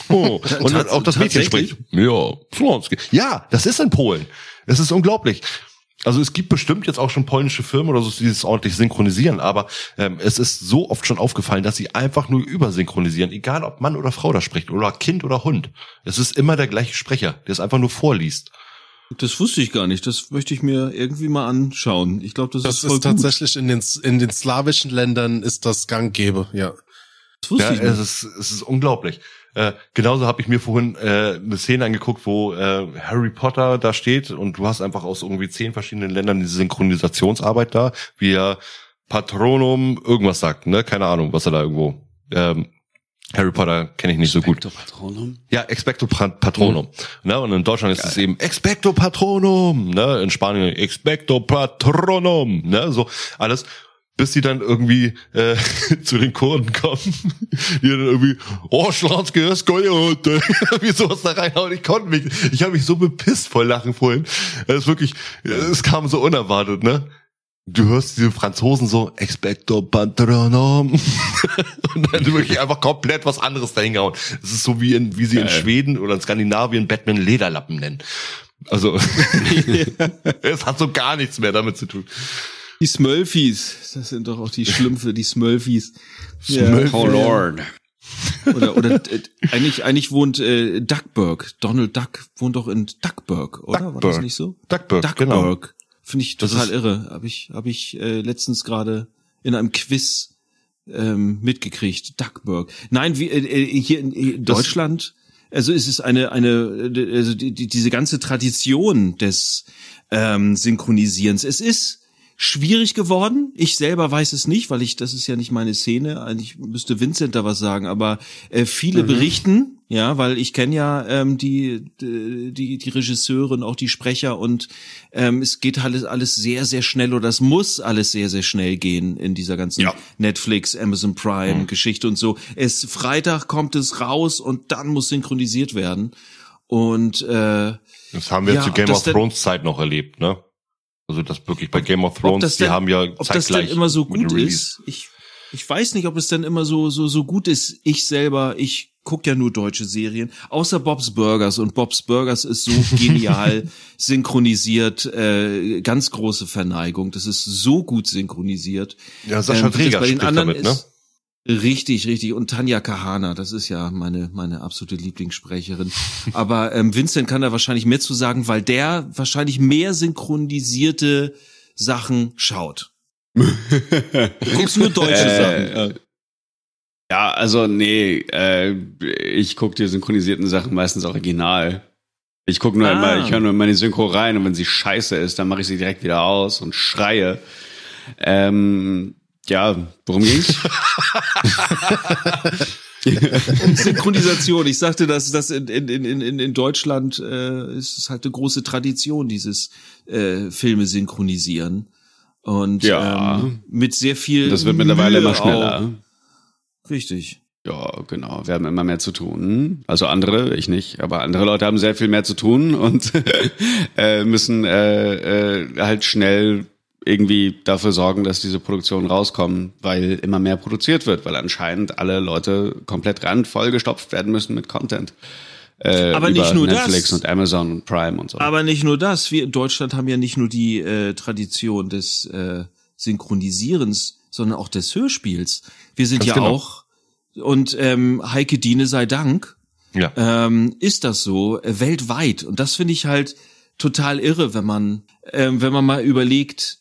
Oh, und auch das Mädchen spricht. Ja, Slonski. Ja, das ist in Polen. Es ist unglaublich. Also es gibt bestimmt jetzt auch schon polnische Firmen oder so, die das ordentlich synchronisieren, aber ähm, es ist so oft schon aufgefallen, dass sie einfach nur übersynchronisieren, egal ob Mann oder Frau da spricht oder Kind oder Hund. Es ist immer der gleiche Sprecher, der es einfach nur vorliest. Das wusste ich gar nicht. Das möchte ich mir irgendwie mal anschauen. Ich glaube, das, Das ist ist, voll gut. tatsächlich in den, in den slawischen Ländern ist das gang gäbe, ja. Das wusste Ja, ich es nicht. ist, es ist unglaublich. Äh, genauso habe ich mir vorhin äh, eine Szene angeguckt, wo äh, Harry Potter da steht und du hast einfach aus irgendwie zehn verschiedenen Ländern diese Synchronisationsarbeit da, wie er Patronum irgendwas sagt, ne? Keine Ahnung, was er da irgendwo. Ähm, Harry Potter kenne ich nicht so gut. Specto Patronum? Ja, Expecto Patronum. Ne? Und in Deutschland ist es eben Expecto Patronum. Ne? In Spanien Expecto Patronum. Ne? So alles. Bis sie dann irgendwie äh, zu den Kurden kommen, die dann irgendwie, oh, ist geil, heute. Wie sowas da reinhauen. Ich konnte mich, ich habe mich so bepisst vor Lachen vorhin. Es ist wirklich, es kam so unerwartet, ne? Du hörst diese Franzosen so, Expecto Patronum. Und dann wirklich einfach komplett was anderes dahingehauen. Es ist so wie in, wie sie in Schweden oder in Skandinavien Batman Lederlappen nennen. Also, es hat so gar nichts mehr damit zu tun. Die Smurfies. Das sind doch auch die Schlümpfe, die Smurfies. Smurf- Oh Lord. Oder, oder äh, eigentlich, eigentlich wohnt äh, Duckburg. Donald Duck wohnt doch in Duckburg, oder? War das Duckburg. nicht so? Duckburg, genau. Duckburg. Finde ich Das total irre. Habe ich, hab ich äh, letztens gerade in einem Quiz ähm, mitgekriegt. Duckburg. Nein, wie, äh, äh, hier in, in Deutschland. Also es ist eine eine äh, also die, die, diese ganze Tradition des ähm, Synchronisierens. Es ist schwierig geworden. Ich selber weiß es nicht, weil ich, das ist ja nicht meine Szene. Eigentlich müsste Vincent da was sagen, aber äh, viele mhm. berichten, ja, weil ich kenne ja ähm, die, die, die Regisseure und auch die Sprecher und ähm, es geht alles, alles sehr, sehr schnell oder es muss alles sehr, sehr schnell gehen in dieser ganzen ja. Netflix, Amazon Prime mhm. Geschichte und so. Es Freitag kommt es raus und dann muss synchronisiert werden. Und äh, das haben wir ja, zu Game of Thrones Zeit noch erlebt, ne? Also das wirklich bei Game of Thrones, die denn, haben ja ob das denn immer so gut ist. Ich ich weiß nicht, ob es denn immer so so so gut ist. Ich selber, ich guck ja nur deutsche Serien, außer Bob's Burgers und Bob's Burgers ist so genial synchronisiert, äh, ganz große Verneigung. Das ist so gut synchronisiert. Ja, Sascha ähm, Träger spricht damit, ne? Richtig, richtig. Und Tanja Kahana, das ist ja meine, meine absolute Lieblingssprecherin. Aber ähm, Vincent kann da wahrscheinlich mehr zu sagen, weil der wahrscheinlich mehr synchronisierte Sachen schaut. du guckst nur deutsche äh, Sachen. Ja, also nee, äh, ich gucke die synchronisierten Sachen meistens original. Ich gucke nur ah. immer, ich höre nur immer die Synchro rein und wenn sie scheiße ist, dann mache ich sie direkt wieder aus und schreie. Ähm, ja, worum ging's? um Synchronisation. Ich sagte, dass das in, in, in, in Deutschland äh, ist es halt eine große Tradition, dieses äh, Filme synchronisieren. Und ja. ähm, mit sehr viel. Das wird mittlerweile immer schneller. Auch. Richtig. Ja, genau. Wir haben immer mehr zu tun. Also andere, ich nicht, aber andere Leute haben sehr viel mehr zu tun und äh, müssen äh, äh, halt schnell irgendwie dafür sorgen, dass diese Produktionen rauskommen, weil immer mehr produziert wird, weil anscheinend alle Leute komplett randvoll gestopft werden müssen mit Content. Äh, aber nicht nur Netflix das. und Amazon und Prime und so. Aber nicht nur das. Wir in Deutschland haben ja nicht nur die äh, Tradition des äh, Synchronisierens, sondern auch des Hörspiels. Wir sind Ganz ja genau. auch und ähm, Heike Diene sei Dank. Ja. Ähm, ist das so äh, weltweit und das finde ich halt total irre, wenn man ähm, wenn man mal überlegt,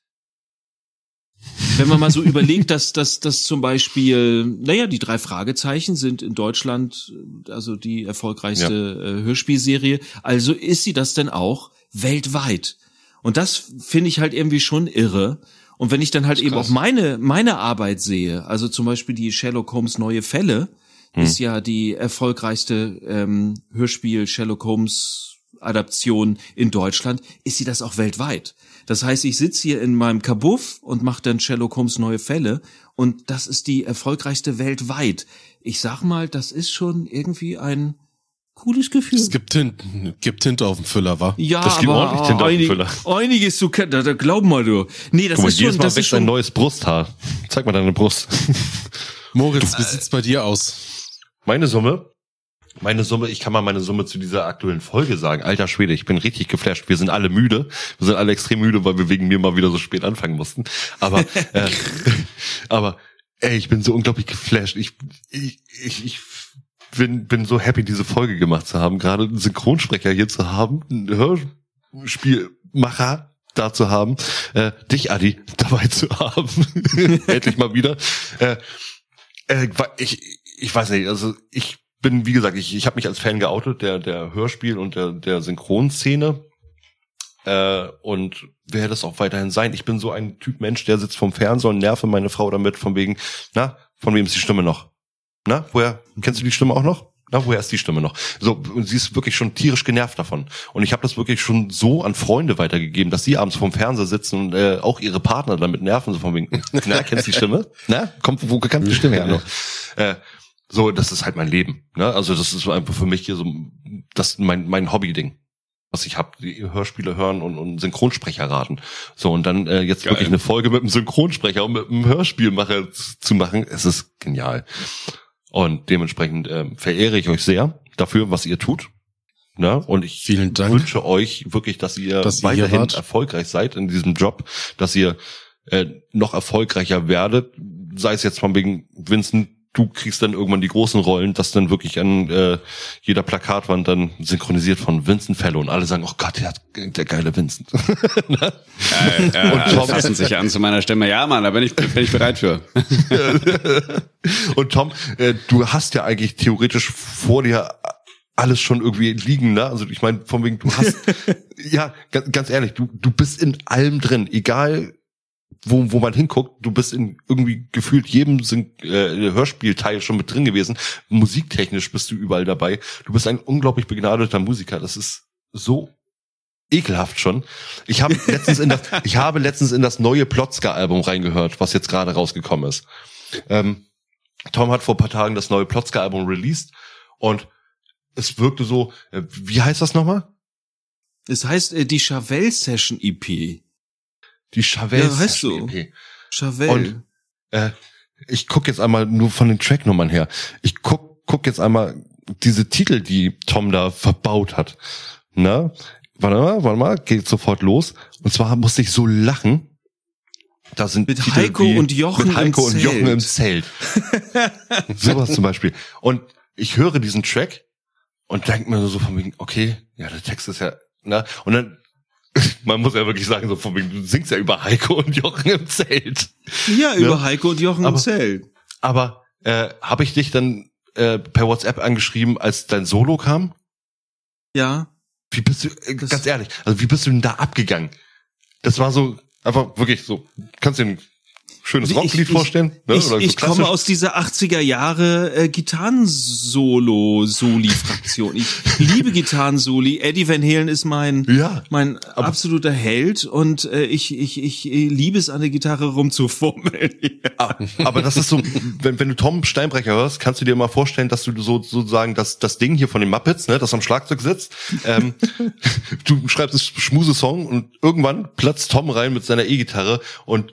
wenn man mal so überlegt, dass, dass, dass zum Beispiel, naja, die drei Fragezeichen sind in Deutschland also die erfolgreichste ja. äh, Hörspielserie, also ist sie das denn auch weltweit? Und das finde ich halt irgendwie schon irre. Und wenn ich dann halt eben auch meine, meine Arbeit sehe, also zum Beispiel die Sherlock Holmes neue Fälle, hm. ist ja die erfolgreichste ähm, Hörspiel Sherlock Holmes Adaption in Deutschland, ist sie das auch weltweit. Das heißt, ich sitze hier in meinem Kabuff und mache dann Sherlock Holmes neue Fälle und das ist die erfolgreichste weltweit. Ich sag mal, das ist schon irgendwie ein cooles Gefühl. Es gibt Tinte, gibt Tinte auf dem Füller, wa? Ja, das gibt aber ordentlich Tinte einig, auf dem Füller. einiges zu kennen, da, da glaub mal du. Nee, das Guck mal, ist schon, das ist schon ein neues Brusthaar. Zeig mal deine Brust. Moritz, wie sieht's bei dir aus? Meine Summe meine Summe, ich kann mal meine Summe zu dieser aktuellen Folge sagen. Alter Schwede, ich bin richtig geflasht. Wir sind alle müde. Wir sind alle extrem müde, weil wir wegen mir mal wieder so spät anfangen mussten. Aber, äh, aber, ey, ich bin so unglaublich geflasht. Ich, ich, ich, ich bin, bin so happy, diese Folge gemacht zu haben. Gerade einen Synchronsprecher hier zu haben, einen Hörspielmacher da zu haben, äh, dich, Adi, dabei zu haben. Endlich mal wieder. Äh, äh, ich, ich weiß nicht, also ich bin, wie gesagt, ich, ich habe mich als Fan geoutet, der, der Hörspiel und der, der Synchronszene. Äh, und werde es auch weiterhin sein. Ich bin so ein Typ Mensch, der sitzt vom Fernseher und nerve meine Frau damit, von wegen, na, von wem ist die Stimme noch? Na, woher, kennst du die Stimme auch noch? Na, woher ist die Stimme noch? So, und sie ist wirklich schon tierisch genervt davon. Und ich habe das wirklich schon so an Freunde weitergegeben, dass sie abends vom Fernseher sitzen und äh, auch ihre Partner damit nerven, so von wegen, na, kennst du die Stimme? Na, kommt, wo kannst du die Stimme her noch? Äh, so, das ist halt mein Leben. Ne? Also das ist einfach für mich hier so das mein mein Hobby-Ding. Was ich habe, die Hörspiele hören und, und Synchronsprecher raten. So, und dann äh, jetzt Geil. wirklich eine Folge mit einem Synchronsprecher und mit einem Hörspielmacher zu machen, es ist genial. Und dementsprechend äh, verehre ich euch sehr dafür, was ihr tut. Ne? Und ich wünsche euch wirklich, dass ihr dass weiterhin ihr erfolgreich seid in diesem Job, dass ihr äh, noch erfolgreicher werdet, sei es jetzt von wegen Vincent du kriegst dann irgendwann die großen Rollen, dass dann wirklich an äh, jeder Plakatwand dann synchronisiert von Vincent Fellow und alle sagen, oh Gott, der hat der geile Vincent. ne? äh, äh, und Tom fassen sich an zu meiner Stimme. Ja, Mann, da bin ich bin ich bereit für. und Tom, äh, du hast ja eigentlich theoretisch vor dir alles schon irgendwie liegen, ne? Also ich meine, von wegen, du hast, ja, ganz, ganz ehrlich, du, du bist in allem drin, egal wo, wo man hinguckt, du bist in irgendwie gefühlt jedem Syn äh, Hörspielteil schon mit drin gewesen. Musiktechnisch bist du überall dabei. Du bist ein unglaublich begnadeter Musiker. Das ist so ekelhaft schon. Ich habe letztens in das, ich habe letztens in das neue Plotzka-Album reingehört, was jetzt gerade rausgekommen ist. Ähm, Tom hat vor ein paar Tagen das neue Plotzka-Album released und es wirkte so, äh, wie heißt das nochmal? Es heißt äh, die Chavelle Session EP. Die Chavelle Ja, heißt so. EP. Chavelle. Und äh, ich guck jetzt einmal nur von den Tracknummern her. Ich guck, guck jetzt einmal diese Titel, die Tom da verbaut hat. Na, warte mal, warte mal, geht sofort los. Und zwar musste ich so lachen. Da sind Mit Titel Heiko wie, und Jochen mit Heiko im und Jochen Zelt. im Zelt. Sowas zum Beispiel. Und ich höre diesen Track und denke mir so von wegen, okay, ja, der Text ist ja, na, und dann, man muss ja wirklich sagen, so von wegen, du singst ja über Heiko und Jochen im Zelt. ja, über ne? Heiko und Jochen im Aber- Zelt. Aber äh, habe ich dich dann äh, per WhatsApp angeschrieben, als dein Solo kam? Ja. Wie bist du, äh, ganz ehrlich, also wie bist du denn da abgegangen? Das war so, einfach wirklich so, kannst du dir ein schönes Ich- Rocklied ich- vorstellen? Ne? Ich, so ich komme aus dieser 80er Jahre äh, Gitarrensolo-Soli-Fraktion. Ich liebe Gitarrensoli. Eddie Van Halen ist mein Ja, mein absoluter Held und äh, ich, ich, ich äh, liebe es an der Gitarre rumzufummeln. Ah, aber das ist so, wenn, wenn du Tom Steinbrecher hörst, kannst du dir mal vorstellen, dass du so sozusagen das, das Ding hier von den Muppets, ne, das am Schlagzeug sitzt, ähm, du schreibst einen Schmuse-Song und irgendwann platzt Tom rein mit seiner E-Gitarre und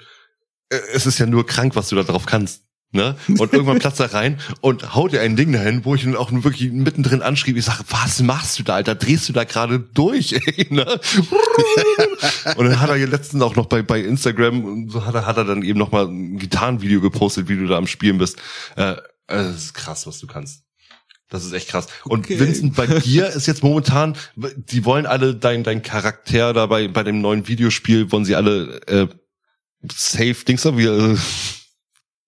es ist ja nur krank, was du da drauf kannst. Ne? Und irgendwann platzt er rein und haut dir ein Ding dahin, wo ich ihn auch wirklich mittendrin anschrieb. Ich sage, was machst du da, Alter? Drehst du da gerade durch? Ey, ne? Und dann hat er ja letztens auch noch bei, bei Instagram, und so hat er, hat er dann eben noch mal ein Gitarrenvideo gepostet, wie du da am Spielen bist. Äh, äh, das ist krass, was du kannst. Das ist echt krass. Und Okay. Vincent, bei dir ist jetzt momentan, die wollen alle dein, dein Charakter da bei, bei dem neuen Videospiel, wollen sie alle äh, safe Dings da wie äh,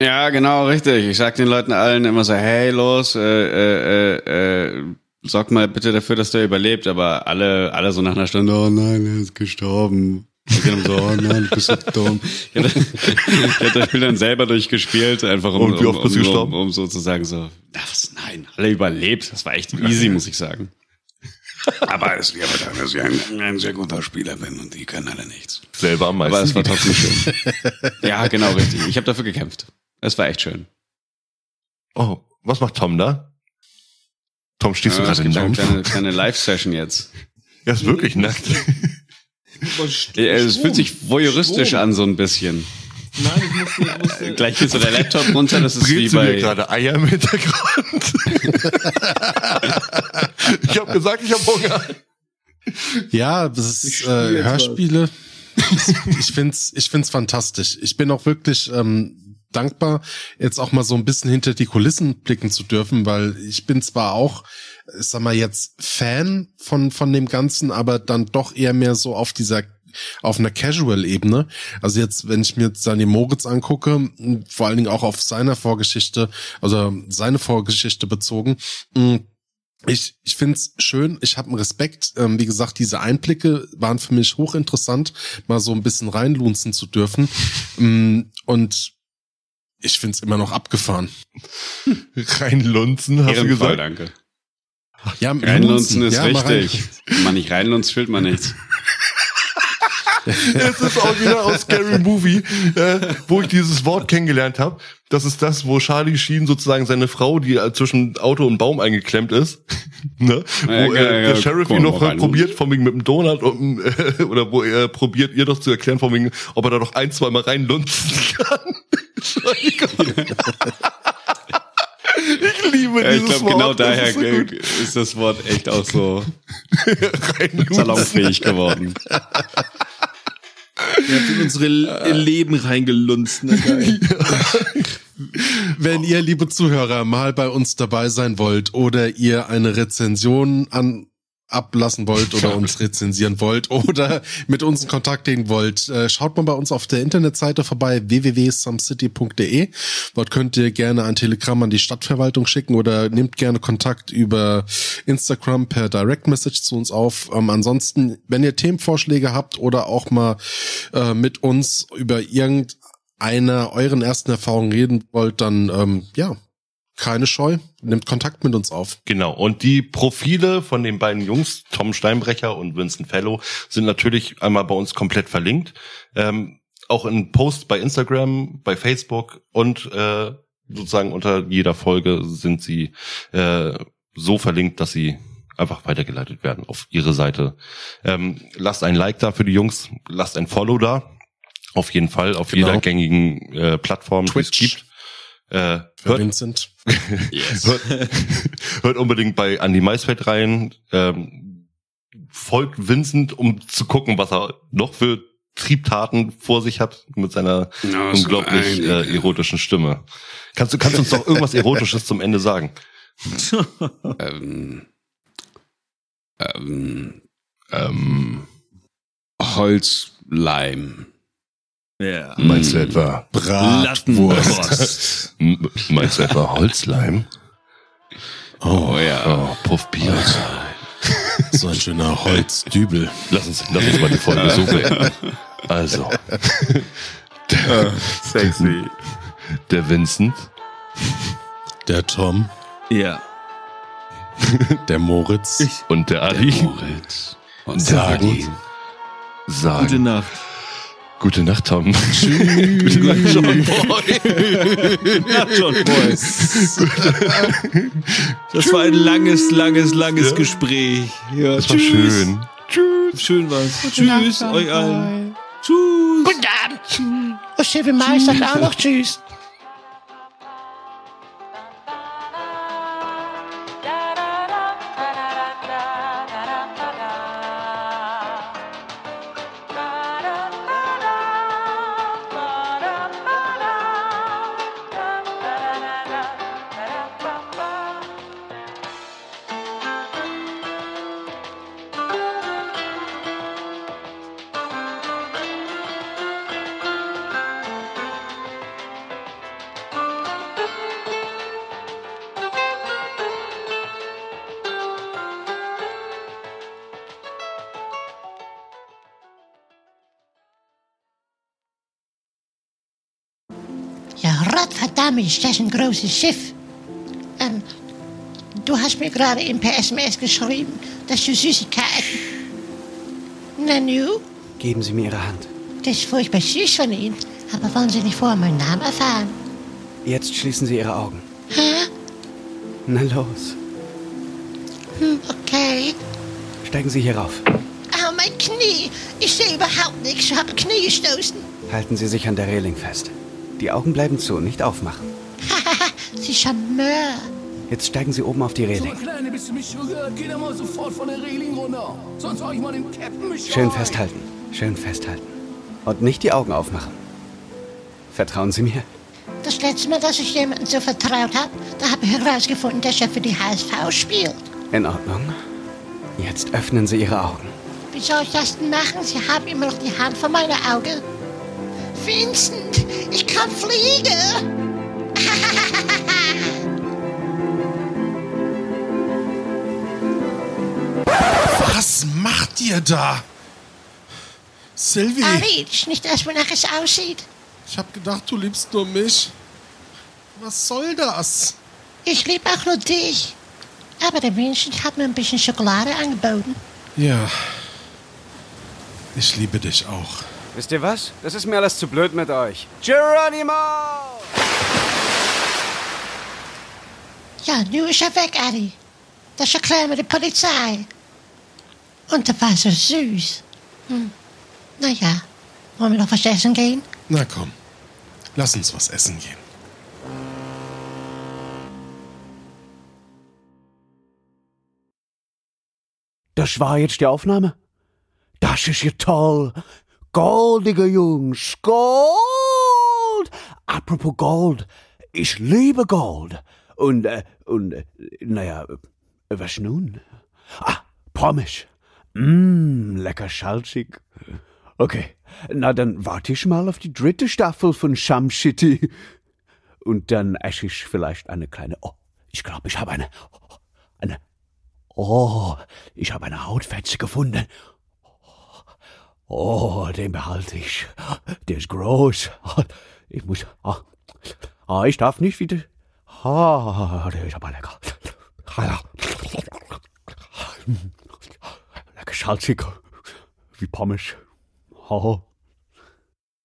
Ja, genau, richtig. Ich sag den Leuten allen immer so, hey, los, äh, äh, äh, äh, sorg mal bitte dafür, dass der überlebt. Aber alle, alle so nach einer Stunde, oh nein, er ist gestorben. Ich so, oh nein, du bist so dumm. Ich hatte, ich hatte das Spiel dann selber durchgespielt, einfach um, Und wie oft um, bist du um, gestorben? um, um sozusagen so, na, was, nein, alle überlebt. Das war echt easy, muss ich sagen. Aber es wäre dann, dass ich ein, ein sehr guter Spieler bin und die können alle nichts. selber am meisten. Aber es war trotzdem schön. Ja, genau, richtig. Ich habe dafür gekämpft. Es war echt schön. oh, was macht Tom da? Tom, stehst du Ja, es gerade gibt eine kleine, kleine Live-Session jetzt. Er ist wirklich nackt. Ja, Es fühlt sich voyeuristisch an, so ein bisschen. Nein, ich musste, ich musste Gleich geht so der Laptop runter, das ist wie du mir bei. gerade Eier im Hintergrund? ich habe gesagt, ich habe Hunger. Ja, das ist äh, Hörspiele. ich find's, ich find's fantastisch. Ich bin auch wirklich ähm, dankbar, jetzt auch mal so ein bisschen hinter die Kulissen blicken zu dürfen, weil ich bin zwar auch, ich sag mal jetzt Fan von von dem Ganzen, aber dann doch eher mehr so auf dieser auf einer Casual-Ebene. Also jetzt, wenn ich mir jetzt Daniel Moritz angucke, vor allen Dingen auch auf seiner Vorgeschichte, also seine Vorgeschichte bezogen, ich, ich find's schön, ich habe einen Respekt. Ähm, wie gesagt, diese Einblicke waren für mich hochinteressant, mal so ein bisschen reinlunzen zu dürfen. Mm, Und ich find's immer noch abgefahren. Reinlunzen, hast du Ehrenvoll, gesagt? danke. Ja, Reinlunzen ist ja, wichtig. Wenn man nicht reinlunzt, fühlt man nichts. Das ist auch wieder aus Scary Movie, äh, wo ich dieses Wort kennengelernt habe. Das ist das, wo Charlie Sheen sozusagen seine Frau, die äh, zwischen Auto und Baum eingeklemmt ist, ne? wo Ja, ja, äh, ja, der Sheriff ihn noch rein. probiert, von wegen mit dem Donut, um, äh, oder wo er probiert, ihr doch zu erklären, von wegen, ob er da doch ein, zwei Mal reinlunzen kann. Ich liebe Ja, ich dieses glaube, Wort. genau das daher ist so ist das Wort echt auch so salonfähig geworden. Wir haben in unsere Le- Leben reingelunzt. Ne. Wenn ihr, liebe Zuhörer, mal bei uns dabei sein wollt oder ihr eine Rezension an ablassen wollt oder uns rezensieren wollt oder mit uns in Kontakt gehen wollt, äh, schaut mal bei uns auf der Internetseite vorbei www.sumcity.de. Dort könnt ihr gerne ein Telegramm an die Stadtverwaltung schicken oder nehmt gerne Kontakt über Instagram per Direct Message zu uns auf. Ähm, ansonsten, wenn ihr Themenvorschläge habt oder auch mal äh, mit uns über irgendeine euren ersten Erfahrungen reden wollt, dann ähm, ja, keine Scheu, nimmt Kontakt mit uns auf. Genau. Und die Profile von den beiden Jungs, Tom Steinbrecher und Vincent Fellow, sind natürlich einmal bei uns komplett verlinkt. Ähm, auch in Posts bei Instagram, bei Facebook und äh, sozusagen unter jeder Folge sind sie äh, so verlinkt, dass sie einfach weitergeleitet werden auf ihre Seite. Ähm, lasst ein Like da für die Jungs, lasst ein Follow da. Auf jeden Fall, auf Genau. jeder gängigen äh, Plattform, die es Twitch. gibt. Äh, Für hört, Vincent. hört, hört unbedingt bei Andy Maisfeld rein. Ähm, folgt Vincent, um zu gucken, was er noch für Triebtaten vor sich hat mit seiner so unglaublich äh, erotischen Stimme. Kannst du kannst du uns doch irgendwas Erotisches zum Ende sagen? Ähm, ähm, Ähm, Holzleim. Ja. meinst du etwa Lattenwurst. m- meinst du etwa Holzleim? Oh ja. Oh, Puffbier. So ein schöner Holzdübel. Lass uns lass uns mal die Folge so beenden. Also, Sexy. der Vincent Der Tom, Ja. der Moritz, und der Adi Moritz. Und Sagen. Adi. sagen Gute Nacht. Gute Nacht, Tom. Gute Nacht, John Boy. Nacht, John Boy. Das war ein langes, langes, langes Ja. Gespräch. Ja, Das war tschüss. schön. Tschüss. Schön war's. Tschüss, euch allen. Tschüss. Guten Abend. Und Chevy Meister sagt auch noch Tschüss. Ist das ein großes Schiff. Ähm, du hast mir gerade in per SMS geschrieben, dass du Süßigkeiten... Na nu, Geben Sie mir Ihre Hand. das ist furchtbar süß von Ihnen. Aber wollen Sie nicht vorher meinen Namen erfahren? Jetzt schließen Sie Ihre Augen. Hä? Na los. Hm, okay. Steigen Sie hier rauf. Au, mein Knie. Ich sehe überhaupt nichts. Ich habe Knie gestoßen. Halten Sie sich an der Reling fest. Die Augen bleiben zu, nicht aufmachen. Hahaha, Sie Charmeur. Jetzt steigen Sie oben auf die Reling. Kleine, bist du mich schon gehört? Geh doch mal sofort von der Reling runter. Sonst hau ich mal den Captain mich Schön festhalten. Schön festhalten. Und nicht die Augen aufmachen. Vertrauen Sie mir. Das letzte Mal, dass ich jemandem so vertraut habe, da habe ich herausgefunden, dass er für die HSV spielt. In Ordnung. Jetzt öffnen Sie Ihre Augen. Wie soll ich das denn machen? Sie haben immer noch die Hand vor meinen Augen. Vincent, ich kann fliegen. Was macht ihr da? Sylvie, Ari, das ist nicht das, wonach es aussieht. ich hab gedacht, du liebst nur mich. Was soll das? Ich liebe auch nur dich. Aber der Vincent hat mir ein bisschen Schokolade angeboten. Ja. Ich liebe dich auch. Wisst ihr was? Das ist mir alles zu blöd mit euch. Geronimo! Ja, nu ist er weg, Ari. Das erklären wir der Polizei. Und der war so süß. Hm. Naja, wollen wir noch was essen gehen? Na komm, lass uns was essen gehen. Das war jetzt die Aufnahme? Das ist ja toll. Goldige Jungs, Gold! Apropos Gold, ich liebe Gold. Und, äh, und, äh, naja, äh, was nun? Ah, Pommes. Mmm, lecker salzig. Okay, na dann warte ich mal auf die dritte Staffel von Sham City. Und dann esse ich vielleicht eine kleine. Oh, ich glaube, ich habe eine. Eine. Oh, ich habe eine Hautfetze gefunden. Oh, den behalte ich. Der ist groß. Ich muss. Ah, ah ich darf nicht wieder. Ah, der ist aber lecker. Ah, Lecker salzig. Wie Pommes. Oh.